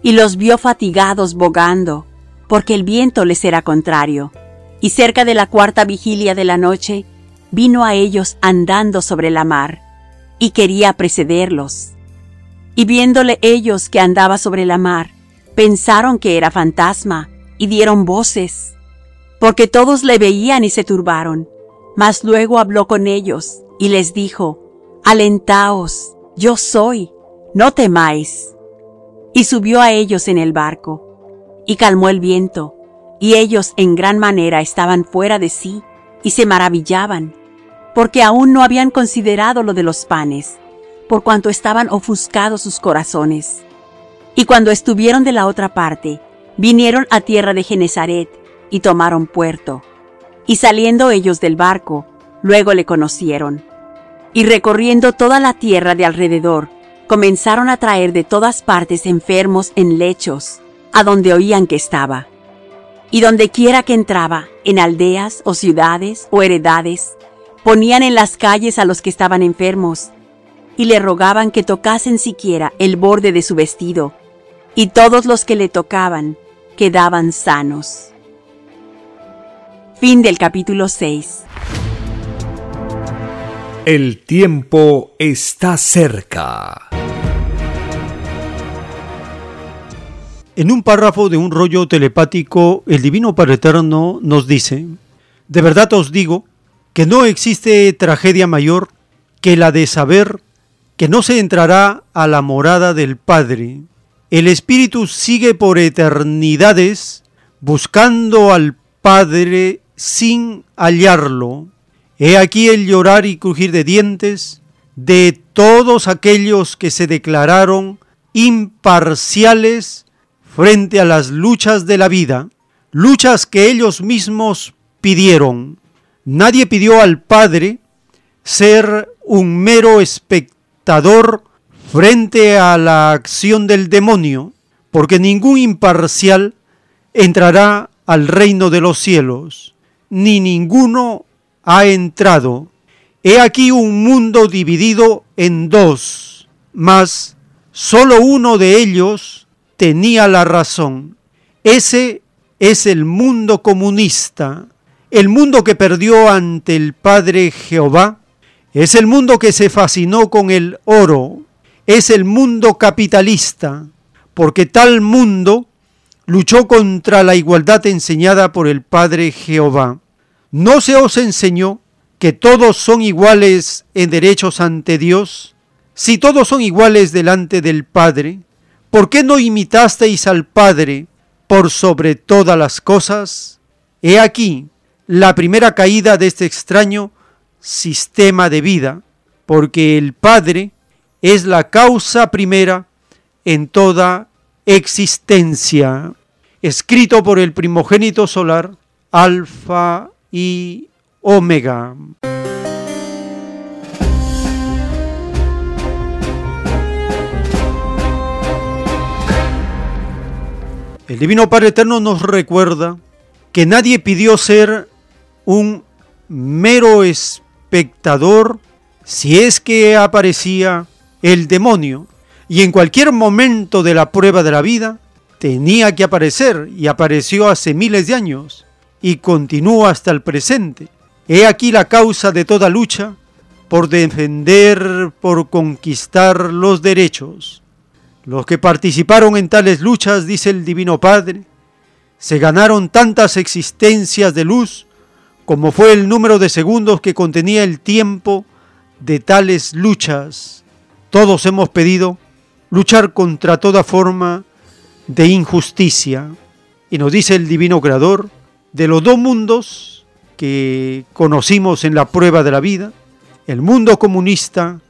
Y los vio fatigados bogando, porque el viento les era contrario. Y cerca de la cuarta vigilia de la noche, vino a ellos andando sobre la mar, y quería precederlos. Y viéndole ellos que andaba sobre la mar, pensaron que era fantasma, y dieron voces, porque todos le veían y se turbaron. Mas luego habló con ellos y les dijo, Alentaos, yo soy, no temáis. Y subió a ellos en el barco, y calmó el viento, y ellos en gran manera estaban fuera de sí, y se maravillaban, porque aún no habían considerado lo de los panes, por cuanto estaban ofuscados sus corazones. Y cuando estuvieron de la otra parte, vinieron a tierra de Genezaret, y tomaron puerto y saliendo ellos del barco, luego le conocieron. Y recorriendo toda la tierra de alrededor, comenzaron a traer de todas partes enfermos en lechos, a donde oían que estaba. Y donde quiera que entraba, en aldeas o ciudades o heredades, ponían en las calles a los que estaban enfermos, y le rogaban que tocasen siquiera el borde de su vestido, y todos los que le tocaban quedaban sanos. Fin del capítulo 6. El tiempo está cerca. En un párrafo de un rollo telepático, el Divino Padre Eterno nos dice, de verdad os digo que no existe tragedia mayor que la de saber que no se entrará a la morada del Padre el Espíritu sigue por eternidades buscando al Padre sin hallarlo. He aquí el llorar y crujir de dientes de todos aquellos que se declararon imparciales frente a las luchas de la vida, luchas que ellos mismos pidieron. Nadie pidió al Padre ser un mero espectador frente a la acción del demonio, porque ningún imparcial entrará al reino de los cielos, ni ninguno ha entrado. He aquí un mundo dividido en dos, mas solo uno de ellos tenía la razón. Ese es el mundo comunista, el mundo que perdió ante el Padre Jehová, es el mundo que se fascinó con el oro, es el mundo capitalista, porque tal mundo luchó contra la igualdad enseñada por el Padre Jehová. ¿No se os enseñó que todos son iguales en derechos ante Dios? Si todos son iguales delante del Padre, ¿por qué no imitasteis al Padre por sobre todas las cosas? He aquí la primera caída de este extraño sistema de vida, porque el Padre es la causa primera en toda existencia. Escrito por el primogénito solar, Alfa y Omega. El Divino Padre Eterno nos recuerda que nadie pidió ser un mero espectador si es que aparecía el demonio y en cualquier momento de la prueba de la vida tenía que aparecer y apareció hace miles de años y continúa hasta el presente. He aquí la causa de toda lucha por defender, por conquistar los derechos. Los que participaron en tales luchas, dice el Divino Padre, se ganaron tantas existencias de luz como fue el número de segundos que contenía el tiempo de tales luchas. Todos hemos pedido luchar contra toda forma de injusticia. Y nos dice el Divino Creador, de los dos mundos que conocimos en la prueba de la vida, el mundo comunista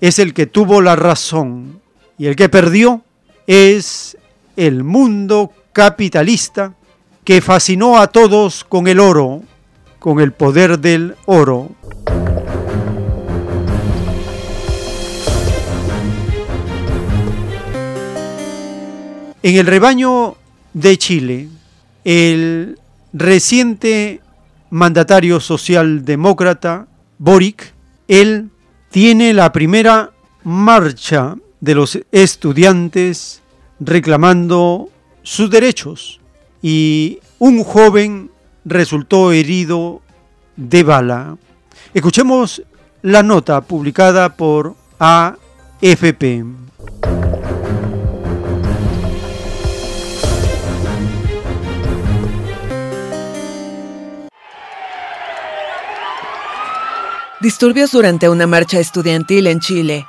es el que tuvo la razón y el que perdió es el mundo capitalista que fascinó a todos con el oro, con el poder del oro. En el rebaño de Chile, el reciente mandatario socialdemócrata Boric, él tiene la primera marcha de los estudiantes reclamando sus derechos y un joven resultó herido de bala. Escuchemos la nota publicada por AFP. Disturbios durante una marcha estudiantil en Chile.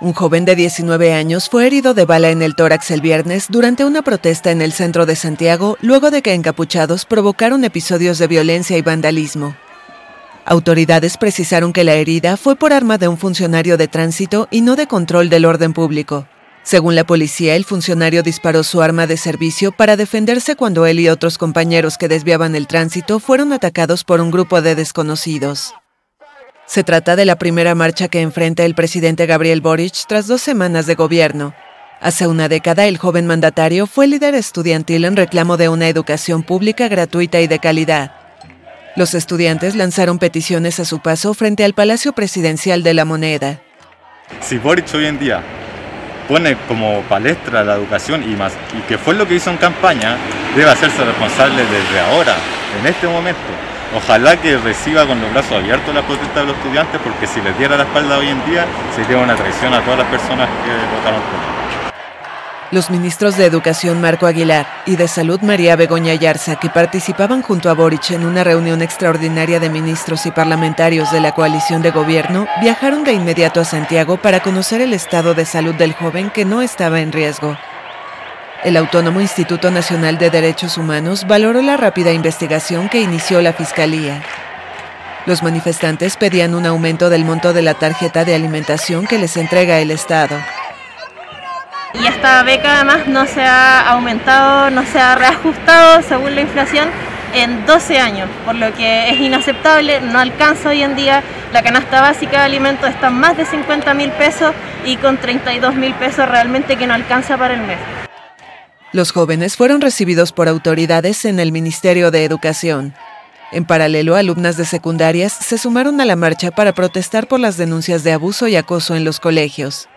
Un joven de 19 años fue herido de bala en el tórax el viernes durante una protesta en el centro de Santiago luego de que encapuchados provocaron episodios de violencia y vandalismo. Autoridades precisaron que la herida fue por arma de un funcionario de tránsito y no de control del orden público. Según la policía, el funcionario disparó su arma de servicio para defenderse cuando él y otros compañeros que desviaban el tránsito fueron atacados por un grupo de desconocidos. Se trata de la primera marcha que enfrenta el presidente Gabriel Boric tras dos semanas de gobierno. Hace una década, el joven mandatario fue líder estudiantil en reclamo de una educación pública gratuita y de calidad. Los estudiantes lanzaron peticiones a su paso frente al Palacio Presidencial de la Moneda. Si Boric hoy en día pone como palestra la educación y que fue lo que hizo en campaña, debe hacerse responsable desde ahora, en este momento. Ojalá que reciba con los brazos abiertos la protesta de los estudiantes, porque si les diera la espalda hoy en día, sería una traición a todas las personas que votaron por él. Los ministros de Educación Marco Aguilar y de Salud María Begoña Yarza, que participaban junto a Boric en una reunión extraordinaria de ministros y parlamentarios de la coalición de gobierno, viajaron de inmediato a Santiago para conocer el estado de salud del joven que no estaba en riesgo. El Autónomo Instituto Nacional de Derechos Humanos valoró la rápida investigación que inició la Fiscalía. Los manifestantes pedían un aumento del monto de la tarjeta de alimentación que les entrega el Estado. Y esta beca además no se ha aumentado, no se ha reajustado según la inflación en 12 años, por lo que es inaceptable, no alcanza hoy en día, la canasta básica de alimentos está en más de 50 mil pesos y con 32 mil pesos realmente que no alcanza para el mes. Los jóvenes fueron recibidos por autoridades en el Ministerio de Educación. En paralelo, alumnas de secundarias se sumaron a la marcha para protestar por las denuncias de abuso y acoso en los colegios.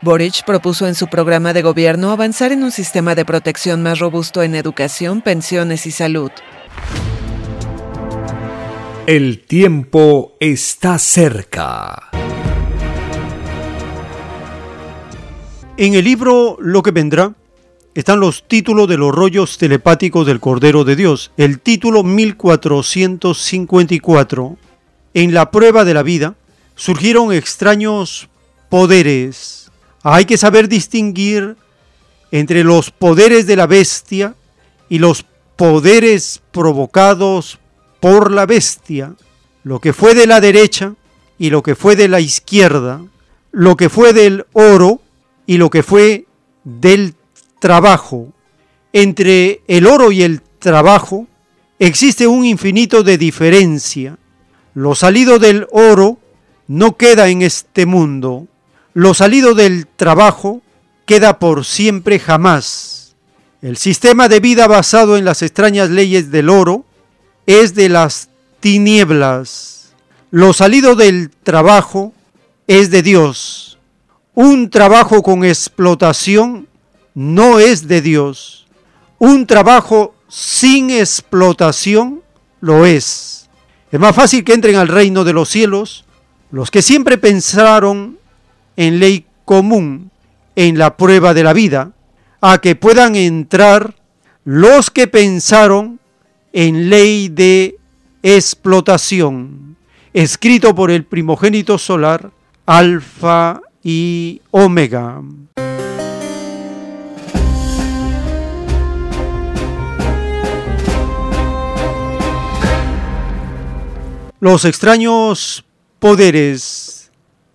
Boric propuso en su programa de gobierno avanzar en un sistema de protección más robusto en educación, pensiones y salud. El tiempo está cerca. En el libro Lo que vendrá están los títulos de los rollos telepáticos del Cordero de Dios. El título 1454. En la prueba de la vida surgieron extraños poderes hay que saber distinguir entre los poderes de la bestia y los poderes provocados por la bestia, lo que fue de la derecha y lo que fue de la izquierda, lo que fue del oro y lo que fue del trabajo. Entre el oro y el trabajo existe un infinito de diferencia. Lo salido del oro no queda en este mundo, lo salido del trabajo queda por siempre jamás. El sistema de vida basado en las extrañas leyes del oro es de las tinieblas. Lo salido del trabajo es de Dios. Un trabajo con explotación no es de Dios. Un trabajo sin explotación lo es. Es más fácil que entren al reino de los cielos los que siempre pensaron en ley común en la prueba de la vida, a que puedan entrar los que pensaron en ley de explotación, escrito por el primogénito solar, Alfa y Omega. Los extraños poderes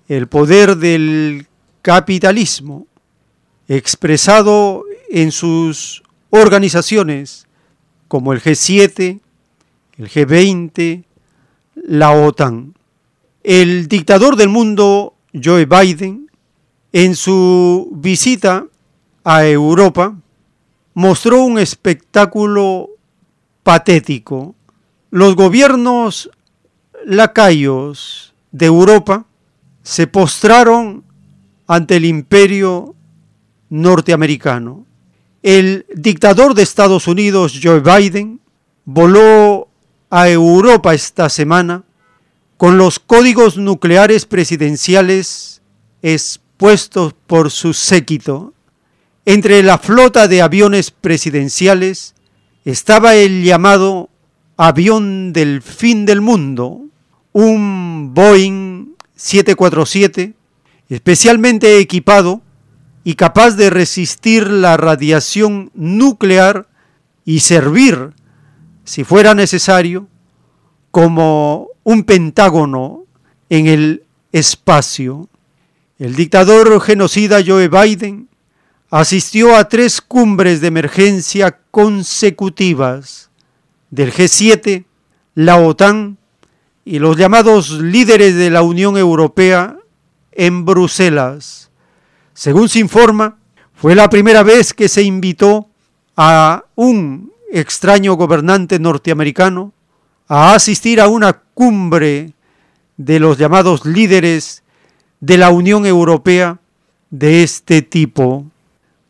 el poder del capitalismo expresado en sus organizaciones como el G7, el G20, la OTAN. El dictador del mundo, Joe Biden, en su visita a Europa, mostró un espectáculo patético. Los gobiernos lacayos de Europa se postraron ante el imperio norteamericano. El dictador de Estados Unidos, Joe Biden, voló a Europa esta semana con los códigos nucleares presidenciales expuestos por su séquito. Entre la flota de aviones presidenciales estaba el llamado avión del fin del mundo, un Boeing 747, especialmente equipado y capaz de resistir la radiación nuclear y servir, si fuera necesario, como un pentágono en el espacio. El dictador genocida Joe Biden asistió a tres cumbres de emergencia consecutivas del G7, la OTAN y los llamados líderes de la Unión Europea en Bruselas. Según se informa, fue la primera vez que se invitó a un extraño gobernante norteamericano a asistir a una cumbre de los llamados líderes de la Unión Europea de este tipo.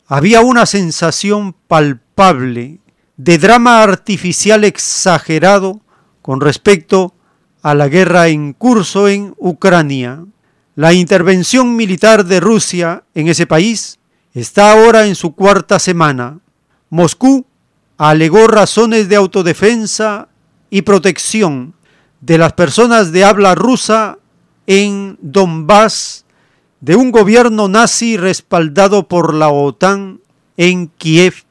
Había una sensación palpable de drama artificial exagerado con respecto a la guerra en curso en Ucrania. La intervención militar de Rusia en ese país está ahora en su cuarta semana. Moscú alegó razones de autodefensa y protección de las personas de habla rusa en Donbass de un gobierno nazi respaldado por la OTAN en Kiev,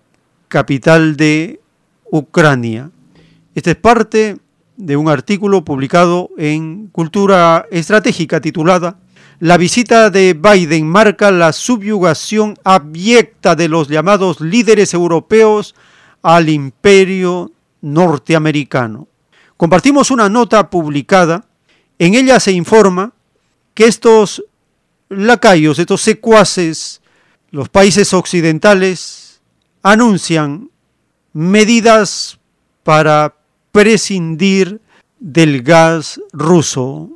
capital de Ucrania. Esta es parte de un artículo publicado en Cultura Estratégica titulada La visita de Biden marca la subyugación abyecta de los llamados líderes europeos al imperio norteamericano. Compartimos una nota publicada, en ella se informa que estos lacayos, estos secuaces, los países occidentales, anuncian medidas para prescindir del gas ruso.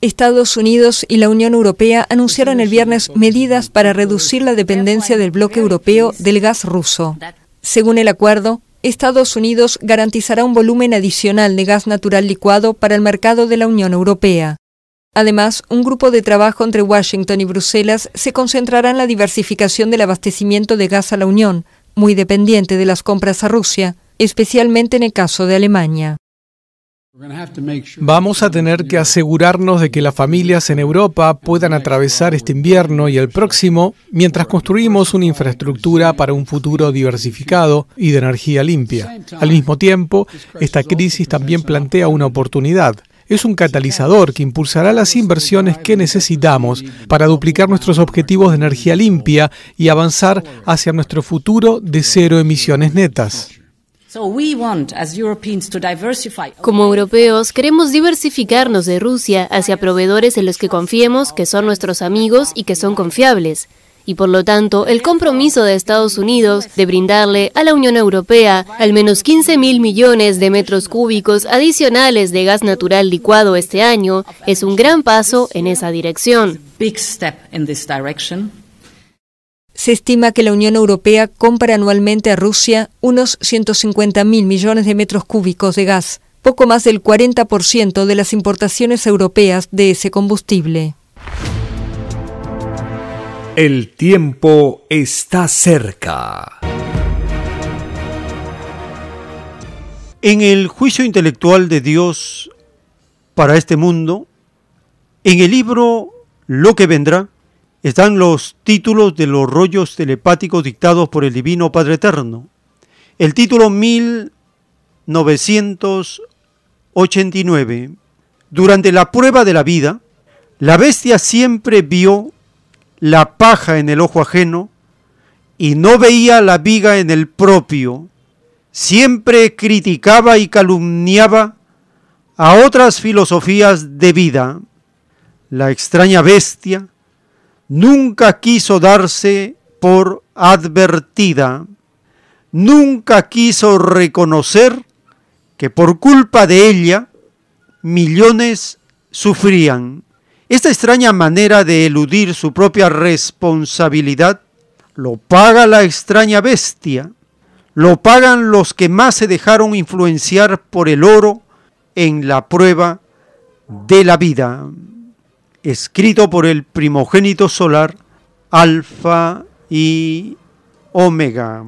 Estados Unidos y la Unión Europea anunciaron el viernes medidas para reducir la dependencia del bloque europeo del gas ruso. Según el acuerdo, Estados Unidos garantizará un volumen adicional de gas natural licuado para el mercado de la Unión Europea. Además, un grupo de trabajo entre Washington y Bruselas se concentrará en la diversificación del abastecimiento de gas a la Unión, muy dependiente de las compras a Rusia, especialmente en el caso de Alemania. Vamos a tener que asegurarnos de que las familias en Europa puedan atravesar este invierno y el próximo mientras construimos una infraestructura para un futuro diversificado y de energía limpia. Al mismo tiempo, esta crisis también plantea una oportunidad. Es un catalizador que impulsará las inversiones que necesitamos para duplicar nuestros objetivos de energía limpia y avanzar hacia nuestro futuro de cero emisiones netas. Como europeos, queremos diversificarnos de Rusia hacia proveedores en los que confiemos, que son nuestros amigos y que son confiables. Y por lo tanto, el compromiso de Estados Unidos de brindarle a la Unión Europea al menos 15 mil millones de metros cúbicos adicionales de gas natural licuado este año es un gran paso en esa dirección. Se estima que la Unión Europea compra anualmente a Rusia unos 150 mil millones de metros cúbicos de gas, poco más del 40% de las importaciones europeas de ese combustible. El tiempo está cerca. En el juicio intelectual de Dios para este mundo, en el libro Lo que vendrá, están los títulos de los rollos telepáticos dictados por el Divino Padre Eterno. El título 1989. Durante la prueba de la vida, la bestia siempre vio la paja en el ojo ajeno y no veía la viga en el propio. Siempre criticaba y calumniaba a otras filosofías de vida. La extraña bestia nunca quiso darse por advertida, nunca quiso reconocer que por culpa de ella millones sufrían. Esta extraña manera de eludir su propia responsabilidad lo paga la extraña bestia, lo pagan los que más se dejaron influenciar por el oro en la prueba de la vida. Escrito por el primogénito solar, Alfa y Omega.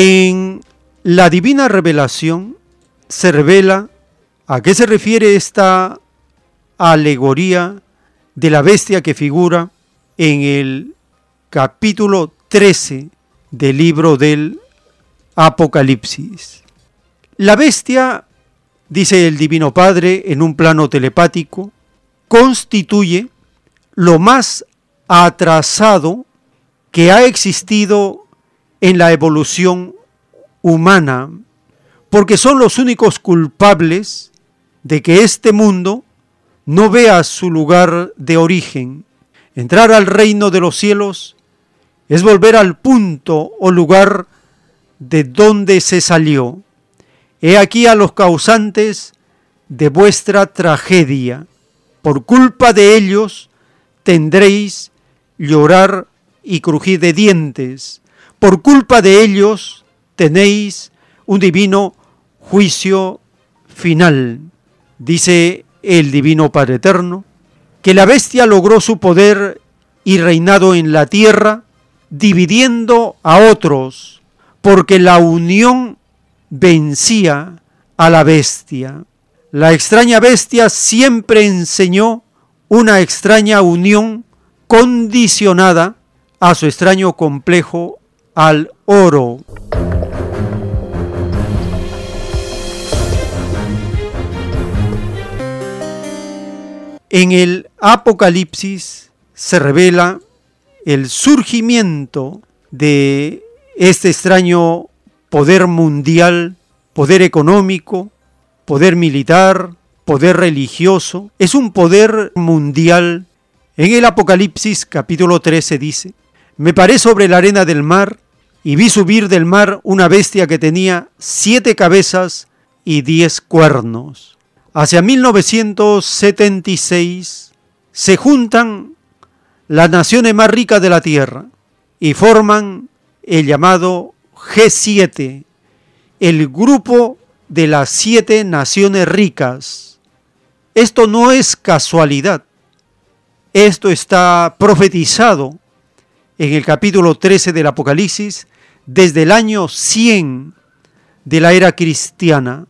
En la divina revelación se revela a qué se refiere esta alegoría de la bestia que figura en el capítulo 13 del libro del Apocalipsis. La bestia, dice el Divino Padre en un plano telepático, constituye lo más atrasado que ha existido en la evolución humana, porque son los únicos culpables de que este mundo no vea su lugar de origen. Entrar al reino de los cielos es volver al punto o lugar de donde se salió. He aquí a los causantes de vuestra tragedia. Por culpa de ellos tendréis llorar y crujir de dientes. Por culpa de ellos tenéis un divino juicio final. Dice el Divino Padre Eterno, que la bestia logró su poder y reinado en la tierra, dividiendo a otros, porque la unión vencía a la bestia. La extraña bestia siempre enseñó una extraña unión condicionada a su extraño complejo al oro. En el Apocalipsis se revela el surgimiento de este extraño poder mundial, poder económico, poder militar, poder religioso. Es un poder mundial. En el Apocalipsis capítulo 13 dice, me paré sobre la arena del mar y vi subir del mar una bestia que tenía siete cabezas y diez cuernos hacia 1976 se juntan las naciones más ricas de la Tierra y forman el llamado G7, el grupo de las siete naciones ricas. Esto no es casualidad, esto está profetizado en el capítulo 13 del Apocalipsis desde el año 100 de la era cristiana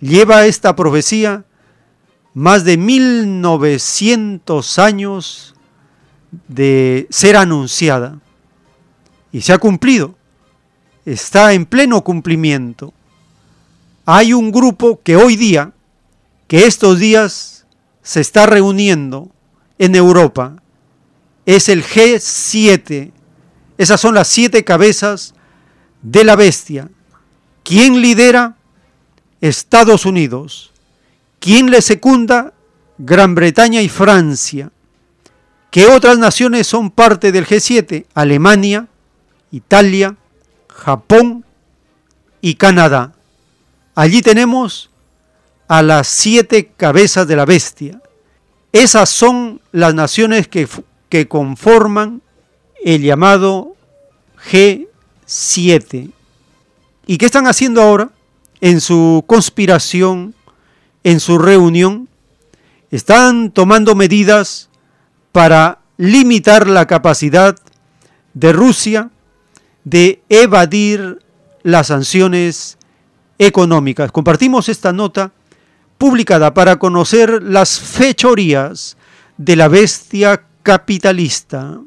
lleva esta profecía más de 1900 años de ser anunciada y se ha cumplido, está en pleno cumplimiento. Hay un grupo que hoy día, que estos días se está reuniendo en Europa, es el G7. Esas son las siete cabezas de la bestia. ¿Quién lidera? Estados Unidos. ¿Quién le secunda? Gran Bretaña y Francia. ¿Qué otras naciones son parte del G7? Alemania, Italia, Japón y Canadá. Allí tenemos a las siete cabezas de la bestia. Esas son las naciones que, que conforman el llamado G7. ¿Y qué están haciendo ahora? en su conspiración, en su reunión, están tomando medidas para limitar la capacidad de Rusia de evadir las sanciones económicas. Compartimos esta nota publicada para conocer las fechorías de la bestia capitalista.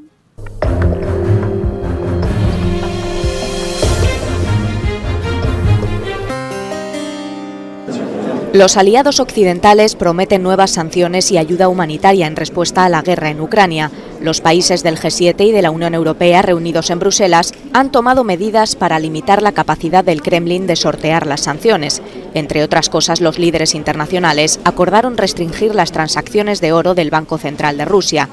Los aliados occidentales prometen nuevas sanciones y ayuda humanitaria en respuesta a la guerra en Ucrania. Los países del G7 y de la Unión Europea reunidos en Bruselas han tomado medidas para limitar la capacidad del Kremlin de sortear las sanciones. Entre otras cosas, los líderes internacionales acordaron restringir las transacciones de oro del Banco Central de Rusia.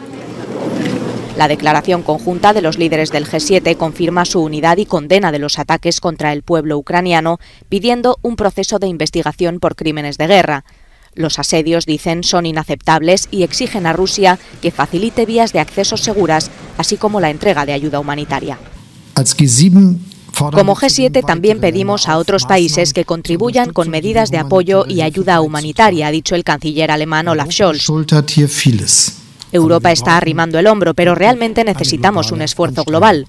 La declaración conjunta de los líderes del G7 confirma su unidad y condena de los ataques contra el pueblo ucraniano, pidiendo un proceso de investigación por crímenes de guerra. Los asedios, dicen, son inaceptables y exigen a Rusia que facilite vías de acceso seguras, así como la entrega de ayuda humanitaria. Como G7 también pedimos a otros países que contribuyan con medidas de apoyo y ayuda humanitaria, ha dicho el canciller alemán Olaf Scholz. Europa está arrimando el hombro, pero realmente necesitamos un esfuerzo global.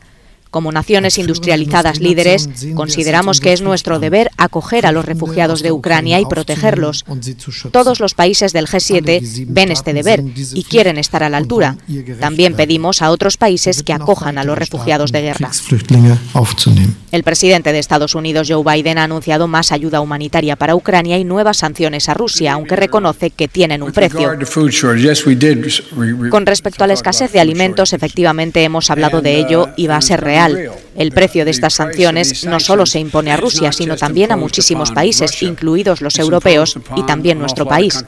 Como naciones industrializadas líderes, consideramos que es nuestro deber acoger a los refugiados de Ucrania y protegerlos. Todos los países del G7 ven este deber y quieren estar a la altura. También pedimos a otros países que acojan a los refugiados de guerra. El presidente de Estados Unidos, Joe Biden, ha anunciado más ayuda humanitaria para Ucrania y nuevas sanciones a Rusia, aunque reconoce que tienen un precio. Con respecto a la escasez de alimentos, efectivamente hemos hablado de ello y va a ser real. El precio de estas sanciones no solo se impone a Rusia, sino también a muchísimos países, incluidos los europeos y también nuestro país.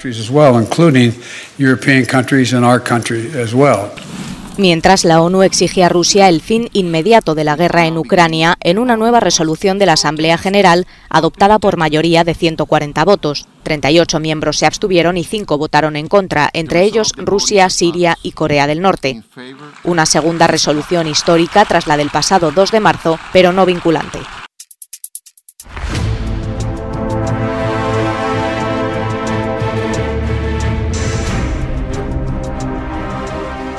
Mientras la ONU exige a Rusia el fin inmediato de la guerra en Ucrania en una nueva resolución de la Asamblea General adoptada por mayoría de 140 votos. 38 miembros se abstuvieron y 5 votaron en contra, entre ellos Rusia, Siria y Corea del Norte. Una segunda resolución histórica tras la del pasado 2 de marzo, pero no vinculante.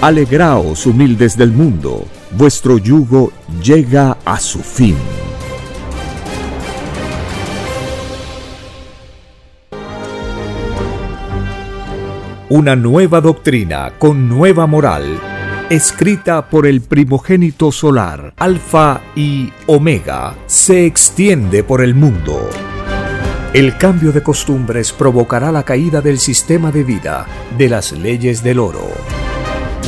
Alegraos humildes del mundo, vuestro yugo llega a su fin. Una nueva doctrina con nueva moral, escrita por el primogénito solar, Alfa y Omega, se extiende por el mundo. El cambio de costumbres provocará la caída del sistema de vida, de las leyes del oro.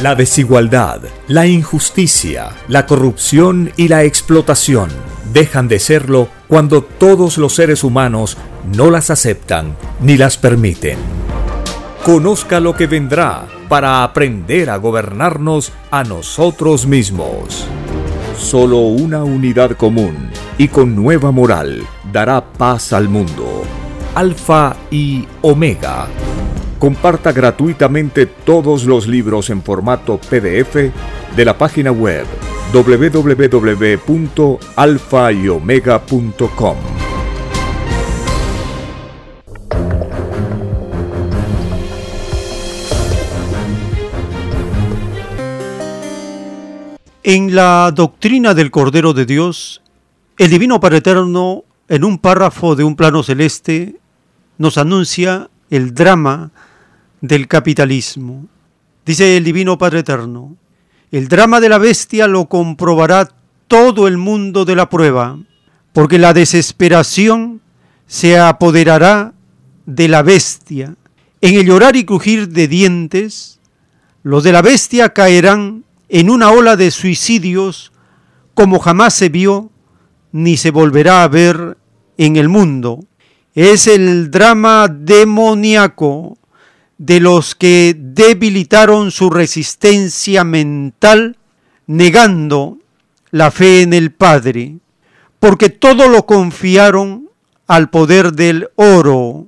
La desigualdad, la injusticia, la corrupción y la explotación dejan de serlo cuando todos los seres humanos no las aceptan ni las permiten. Conozca lo que vendrá para aprender a gobernarnos a nosotros mismos. Solo una unidad común y con nueva moral dará paz al mundo. Alfa y Omega comparta gratuitamente todos los libros en formato PDF de la página web www.alfayomega.com. En la doctrina del Cordero de Dios, el Divino Padre Eterno, en un párrafo de un plano celeste, nos anuncia el drama del capitalismo. Dice el Divino Padre Eterno, el drama de la bestia lo comprobará todo el mundo de la prueba, porque la desesperación se apoderará de la bestia. En el llorar y crujir de dientes, los de la bestia caerán en una ola de suicidios como jamás se vio ni se volverá a ver en el mundo. Es el drama demoníaco de los que debilitaron su resistencia mental negando la fe en el Padre, porque todo lo confiaron al poder del oro.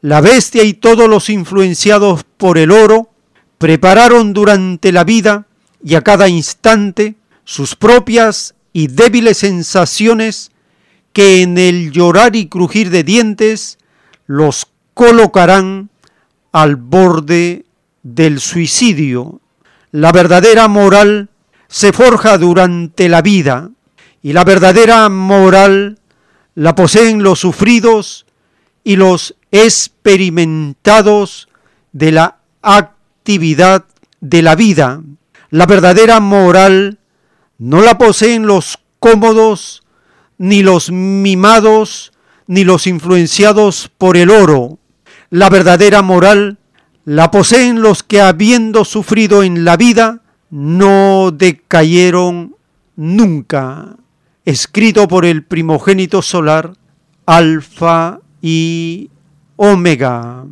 La bestia y todos los influenciados por el oro prepararon durante la vida y a cada instante sus propias y débiles sensaciones que en el llorar y crujir de dientes los colocarán al borde del suicidio. La verdadera moral se forja durante la vida y la verdadera moral la poseen los sufridos y los experimentados de la actividad de la vida. La verdadera moral no la poseen los cómodos, ni los mimados, ni los influenciados por el oro. La verdadera moral la poseen los que habiendo sufrido en la vida no decayeron nunca. escrito por el primogénito solar, Alfa y Omega.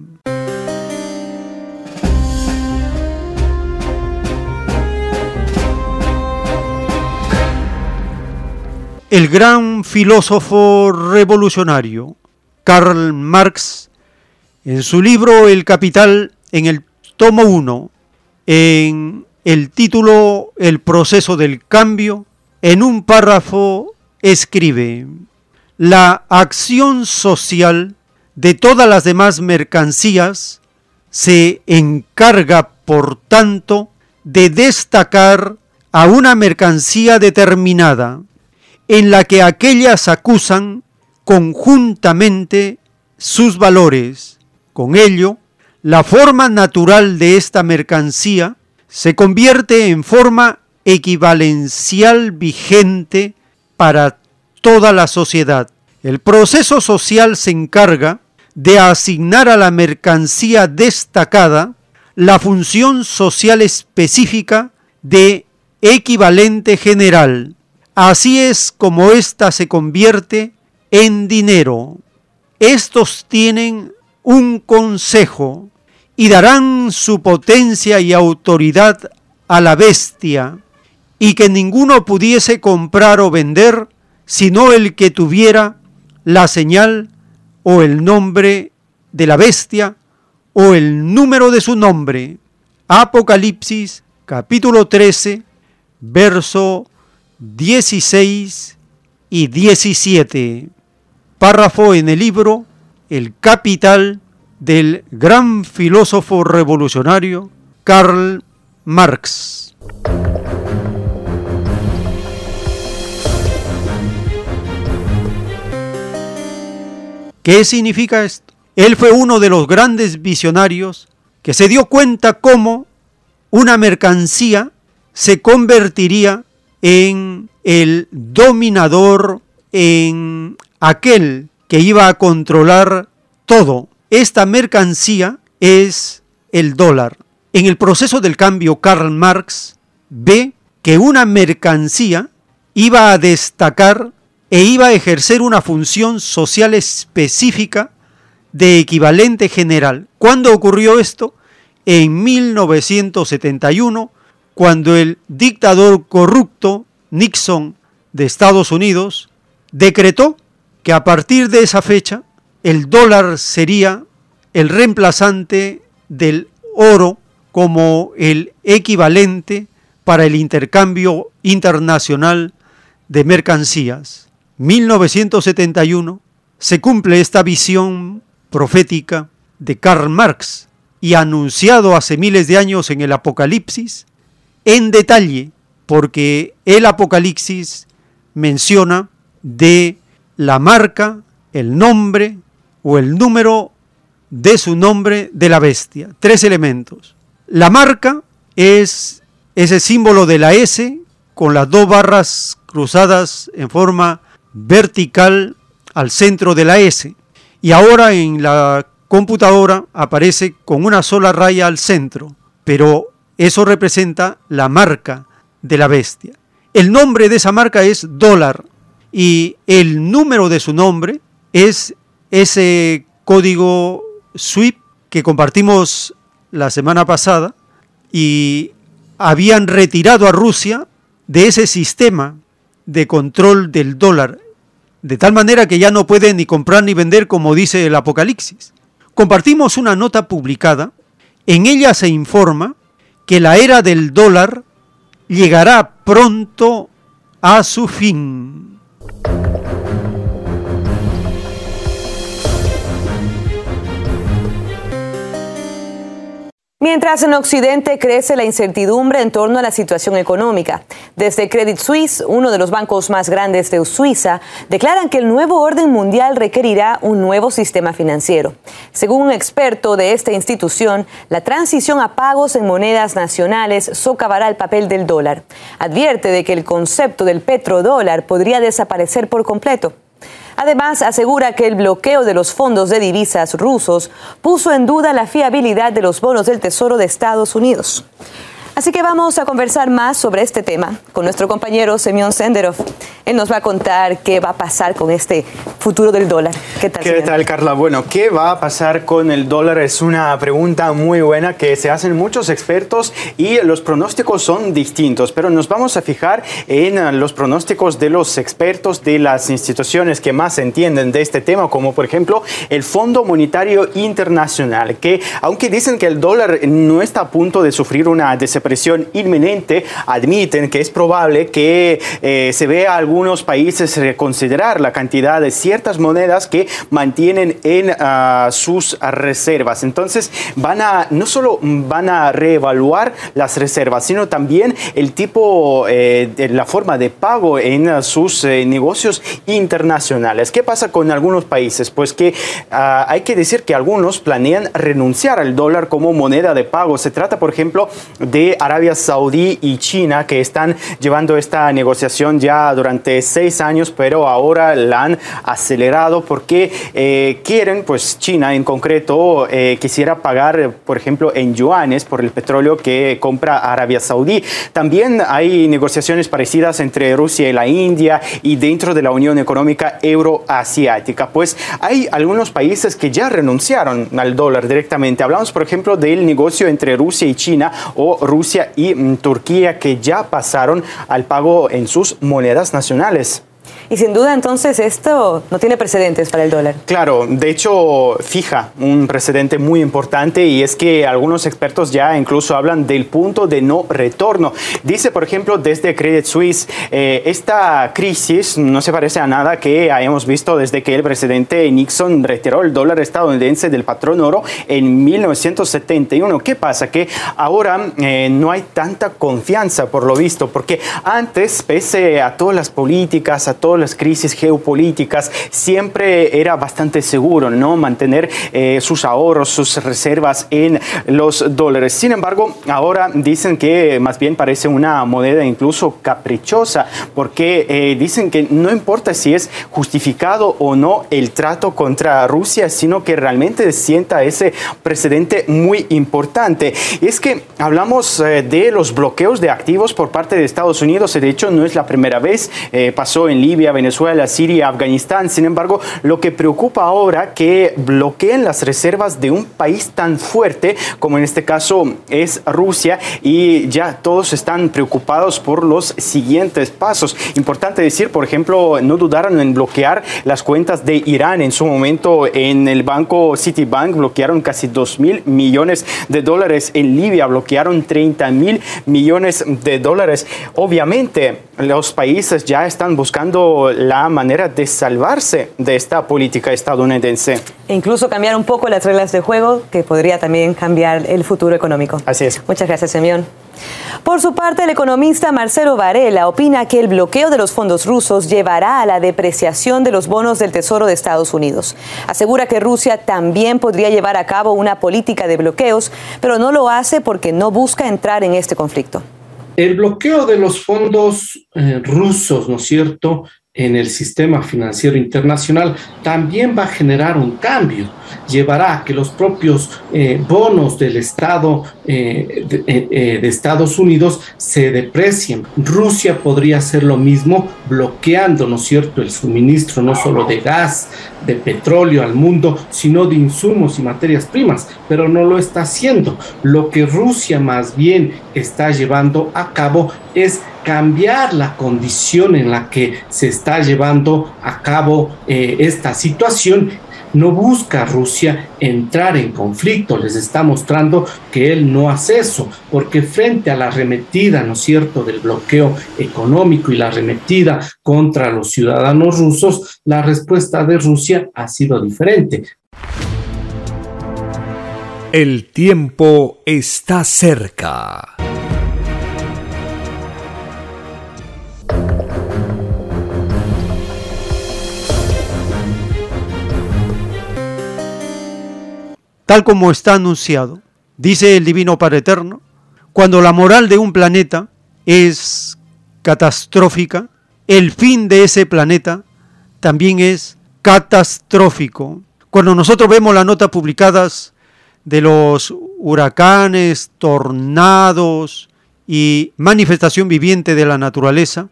El gran filósofo revolucionario Karl Marx, en su libro El Capital, en el tomo 1, en el título El proceso del cambio, en un párrafo escribe, la acción social de todas las demás mercancías se encarga, por tanto, de destacar a una mercancía determinada, en la que aquellas acusan conjuntamente sus valores. Con ello, la forma natural de esta mercancía se convierte en forma equivalencial vigente para toda la sociedad. El proceso social se encarga de asignar a la mercancía destacada la función social específica de equivalente general, Así es como ésta se convierte en dinero. Estos tienen un consejo y darán su potencia y autoridad a la bestia, y que ninguno pudiese comprar o vender sino el que tuviera la señal o el nombre de la bestia o el número de su nombre. Apocalipsis capítulo 13, verso 16 y 17. Párrafo en el libro El Capital del gran filósofo revolucionario Karl Marx. ¿Qué significa esto? Él fue uno de los grandes visionarios que se dio cuenta cómo una mercancía se convertiría en el dominador, en aquel que iba a controlar todo. Esta mercancía es el dólar. En el proceso del cambio, Karl Marx ve que una mercancía iba a destacar e iba a ejercer una función social específica de equivalente general. ¿Cuándo ocurrió esto? En 1971, cuando el dictador corrupto Nixon de Estados Unidos decretó que a partir de esa fecha el dólar sería el reemplazante del oro como el equivalente para el intercambio internacional de mercancías. 1971 se cumple esta visión profética de Karl Marx y anunciado hace miles de años en el Apocalipsis, en detalle, porque el Apocalipsis menciona de la marca, el nombre o el número de su nombre de la bestia. Tres elementos. La marca es ese símbolo de la S con las dos barras cruzadas en forma vertical al centro de la S. Y ahora en la computadora aparece con una sola raya al centro, pero eso representa la marca de la bestia. El nombre de esa marca es dólar y el número de su nombre es ese código SWIFT que compartimos la semana pasada y habían retirado a Rusia de ese sistema de control del dólar, de tal manera que ya no puede ni comprar ni vender como dice el Apocalipsis. Compartimos una nota publicada, en ella se informa que la era del dólar llegará pronto a su fin. Thank you. Mientras en Occidente crece la incertidumbre en torno a la situación económica, desde Credit Suisse, uno de los bancos más grandes de Suiza, declaran que el nuevo orden mundial requerirá un nuevo sistema financiero. Según un experto de esta institución, la transición a pagos en monedas nacionales socavará el papel del dólar. Advierte de que el concepto del petrodólar podría desaparecer por completo. Además, asegura que el bloqueo de los fondos de divisas rusos puso en duda la fiabilidad de los bonos del Tesoro de Estados Unidos. Así que vamos a conversar más sobre este tema con nuestro compañero Semyon Senderov. Él nos va a contar qué va a pasar con este futuro del dólar. ¿Qué tal, ¿Qué tal Carla? Bueno, ¿qué va a pasar con el dólar? Es una pregunta muy buena que se hacen muchos expertos y los pronósticos son distintos, pero nos vamos a fijar en los pronósticos de los expertos de las instituciones que más entienden de este tema, como por ejemplo el Fondo Monetario Internacional, que aunque dicen que el dólar no está a punto de sufrir una decepción, presión inminente, admiten que es probable que eh, se vea a algunos países reconsiderar la cantidad de ciertas monedas que mantienen en ah, sus reservas. Entonces, van a, no solo van a reevaluar las reservas, sino también el tipo, eh, de la forma de pago en sus eh, negocios internacionales. ¿Qué pasa con algunos países? Pues que ah, hay que decir que algunos planean renunciar al dólar como moneda de pago. Se trata, por ejemplo, de Arabia Saudí y China que están llevando esta negociación ya durante seis años, pero ahora la han acelerado porque eh, quieren, pues China en concreto, eh, quisiera pagar, por ejemplo, en yuanes por el petróleo que compra Arabia Saudí. También hay negociaciones parecidas entre Rusia y la India y dentro de la Unión Económica Euroasiática. Pues hay algunos países que ya renunciaron al dólar directamente. Hablamos, por ejemplo, del negocio entre Rusia y China o Rusia y mm, Turquía que ya pasaron al pago en sus monedas nacionales. Y sin duda entonces esto no tiene precedentes para el dólar. Claro, de hecho fija un precedente muy importante y es que algunos expertos ya incluso hablan del punto de no retorno. Dice, por ejemplo, desde Credit Suisse, eh, esta crisis no se parece a nada que hayamos visto desde que el presidente Nixon retiró el dólar estadounidense del patrón oro en 1971. ¿Qué pasa? Que ahora eh, no hay tanta confianza por lo visto, porque antes, pese a todas las políticas, a todas las crisis geopolíticas, siempre era bastante seguro no mantener eh, sus ahorros, sus reservas en los dólares. Sin embargo, ahora dicen que más bien parece una moneda incluso caprichosa, porque eh, dicen que no importa si es justificado o no el trato contra Rusia, sino que realmente sienta ese precedente muy importante. Es que hablamos eh, de los bloqueos de activos por parte de Estados Unidos, de hecho no es la primera vez, pasó en Libia, Venezuela, Siria, Afganistán. Sin embargo, lo que preocupa ahora que bloqueen las reservas de un país tan fuerte como en este caso es Rusia y ya todos están preocupados por los siguientes pasos. Importante decir, por ejemplo, no dudaron en bloquear las cuentas de Irán en su momento en el banco Citibank, bloquearon casi 2 mil millones de dólares. En Libia bloquearon 30 mil millones de dólares. Obviamente, los países ya están buscando la manera de salvarse de esta política estadounidense. E incluso cambiar un poco las reglas de juego, que podría también cambiar el futuro económico. Así es. Muchas gracias, Semión. Por su parte, el economista Marcelo Varela opina que el bloqueo de los fondos rusos llevará a la depreciación de los bonos del Tesoro de Estados Unidos. Asegura que Rusia también podría llevar a cabo una política de bloqueos, pero no lo hace porque no busca entrar en este conflicto. El bloqueo de los fondos eh, rusos, ¿no es cierto?, en el sistema financiero internacional también va a generar un cambio llevará a que los propios eh, bonos del Estado eh, eh, de, Estados Unidos se deprecien. Rusia podría hacer lo mismo bloqueando, ¿no cierto?, el suministro no solo de gas, de petróleo al mundo, sino de insumos y materias primas, pero no lo está haciendo. Lo que Rusia más bien está llevando a cabo es cambiar la condición en la que se está llevando a cabo esta situación no busca Rusia entrar en conflicto, les está mostrando que él no hace eso, porque frente a la arremetida, ¿no es cierto?, del bloqueo económico y la arremetida contra los ciudadanos rusos, la respuesta de Rusia ha sido diferente. El tiempo está cerca. Tal como está anunciado. Dice el Divino Padre Eterno, cuando la moral de un planeta es catastrófica, el fin de ese planeta también es catastrófico. Cuando nosotros vemos las notas publicadas de los huracanes, tornados y manifestación viviente de la naturaleza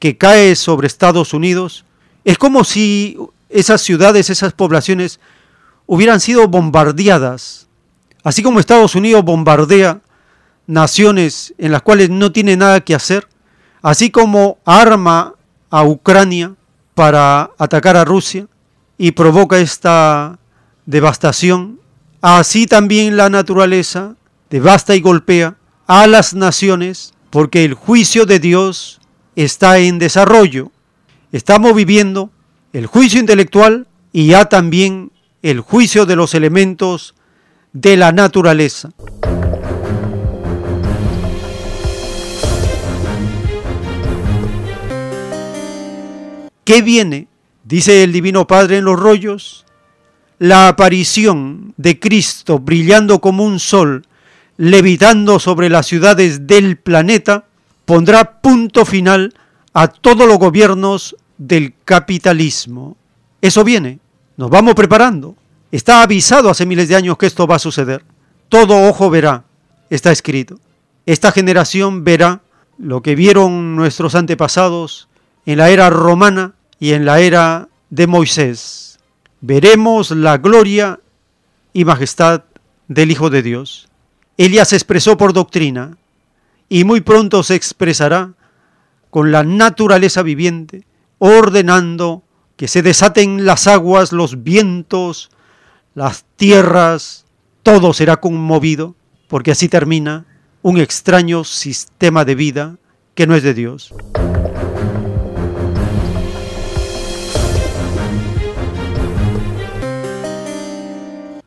que cae sobre Estados Unidos, es como si esas ciudades, esas poblaciones hubieran sido bombardeadas, así como Estados Unidos bombardea naciones en las cuales no tiene nada que hacer, así como arma a Ucrania para atacar a Rusia y provoca esta devastación, así también la naturaleza devasta y golpea a las naciones porque el juicio de Dios está en desarrollo. Estamos viviendo el juicio intelectual y ya también el juicio de los elementos de la naturaleza. ¿Qué viene? Dice el Divino Padre en los rollos, la aparición de Cristo brillando como un sol, levitando sobre las ciudades del planeta, pondrá punto final a todos los gobiernos del capitalismo. Eso viene, nos vamos preparando. Está avisado hace miles de años que esto va a suceder. Todo ojo verá, está escrito. Esta generación verá lo que vieron nuestros antepasados en la era romana y en la era de Moisés. Veremos la gloria y majestad del Hijo de Dios. Ya se expresó por doctrina y muy pronto se expresará con la naturaleza viviente, ordenando que se desaten las aguas, los vientos, las tierras, todo será conmovido, porque así termina un extraño sistema de vida que no es de Dios.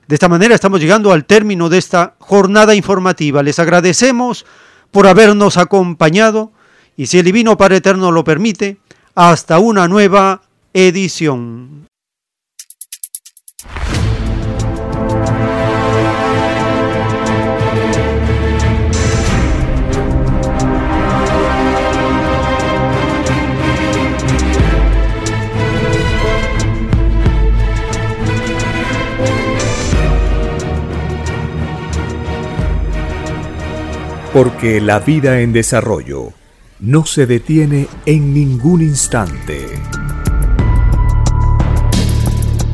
De esta manera estamos llegando al término de esta jornada informativa. Les agradecemos por habernos acompañado y si el Divino Padre Eterno lo permite, hasta una nueva edición. Porque la vida en desarrollo no se detiene en ningún instante.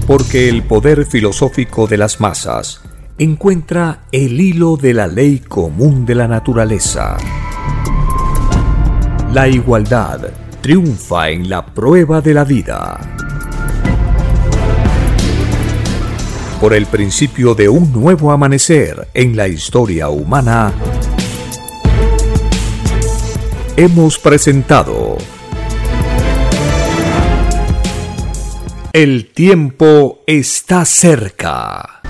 Porque el poder filosófico de las masas encuentra el hilo de la ley común de la naturaleza. La igualdad triunfa en la prueba de la vida. Por el principio de un nuevo amanecer en la historia humana, hemos presentado El tiempo está cerca.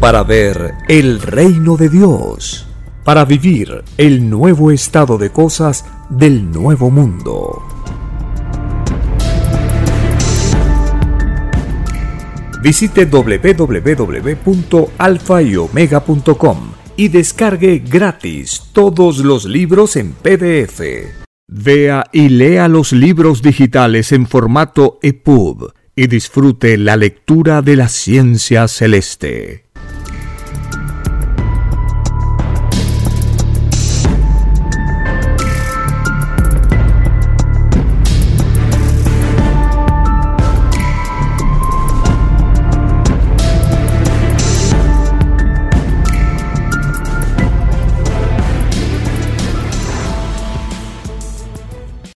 Para ver el reino de Dios, para vivir el nuevo estado de cosas del nuevo mundo. Visite www.alfayomega.com y descargue gratis todos los libros en PDF. Vea y lea los libros digitales en formato EPUB y disfrute la lectura de la ciencia celeste.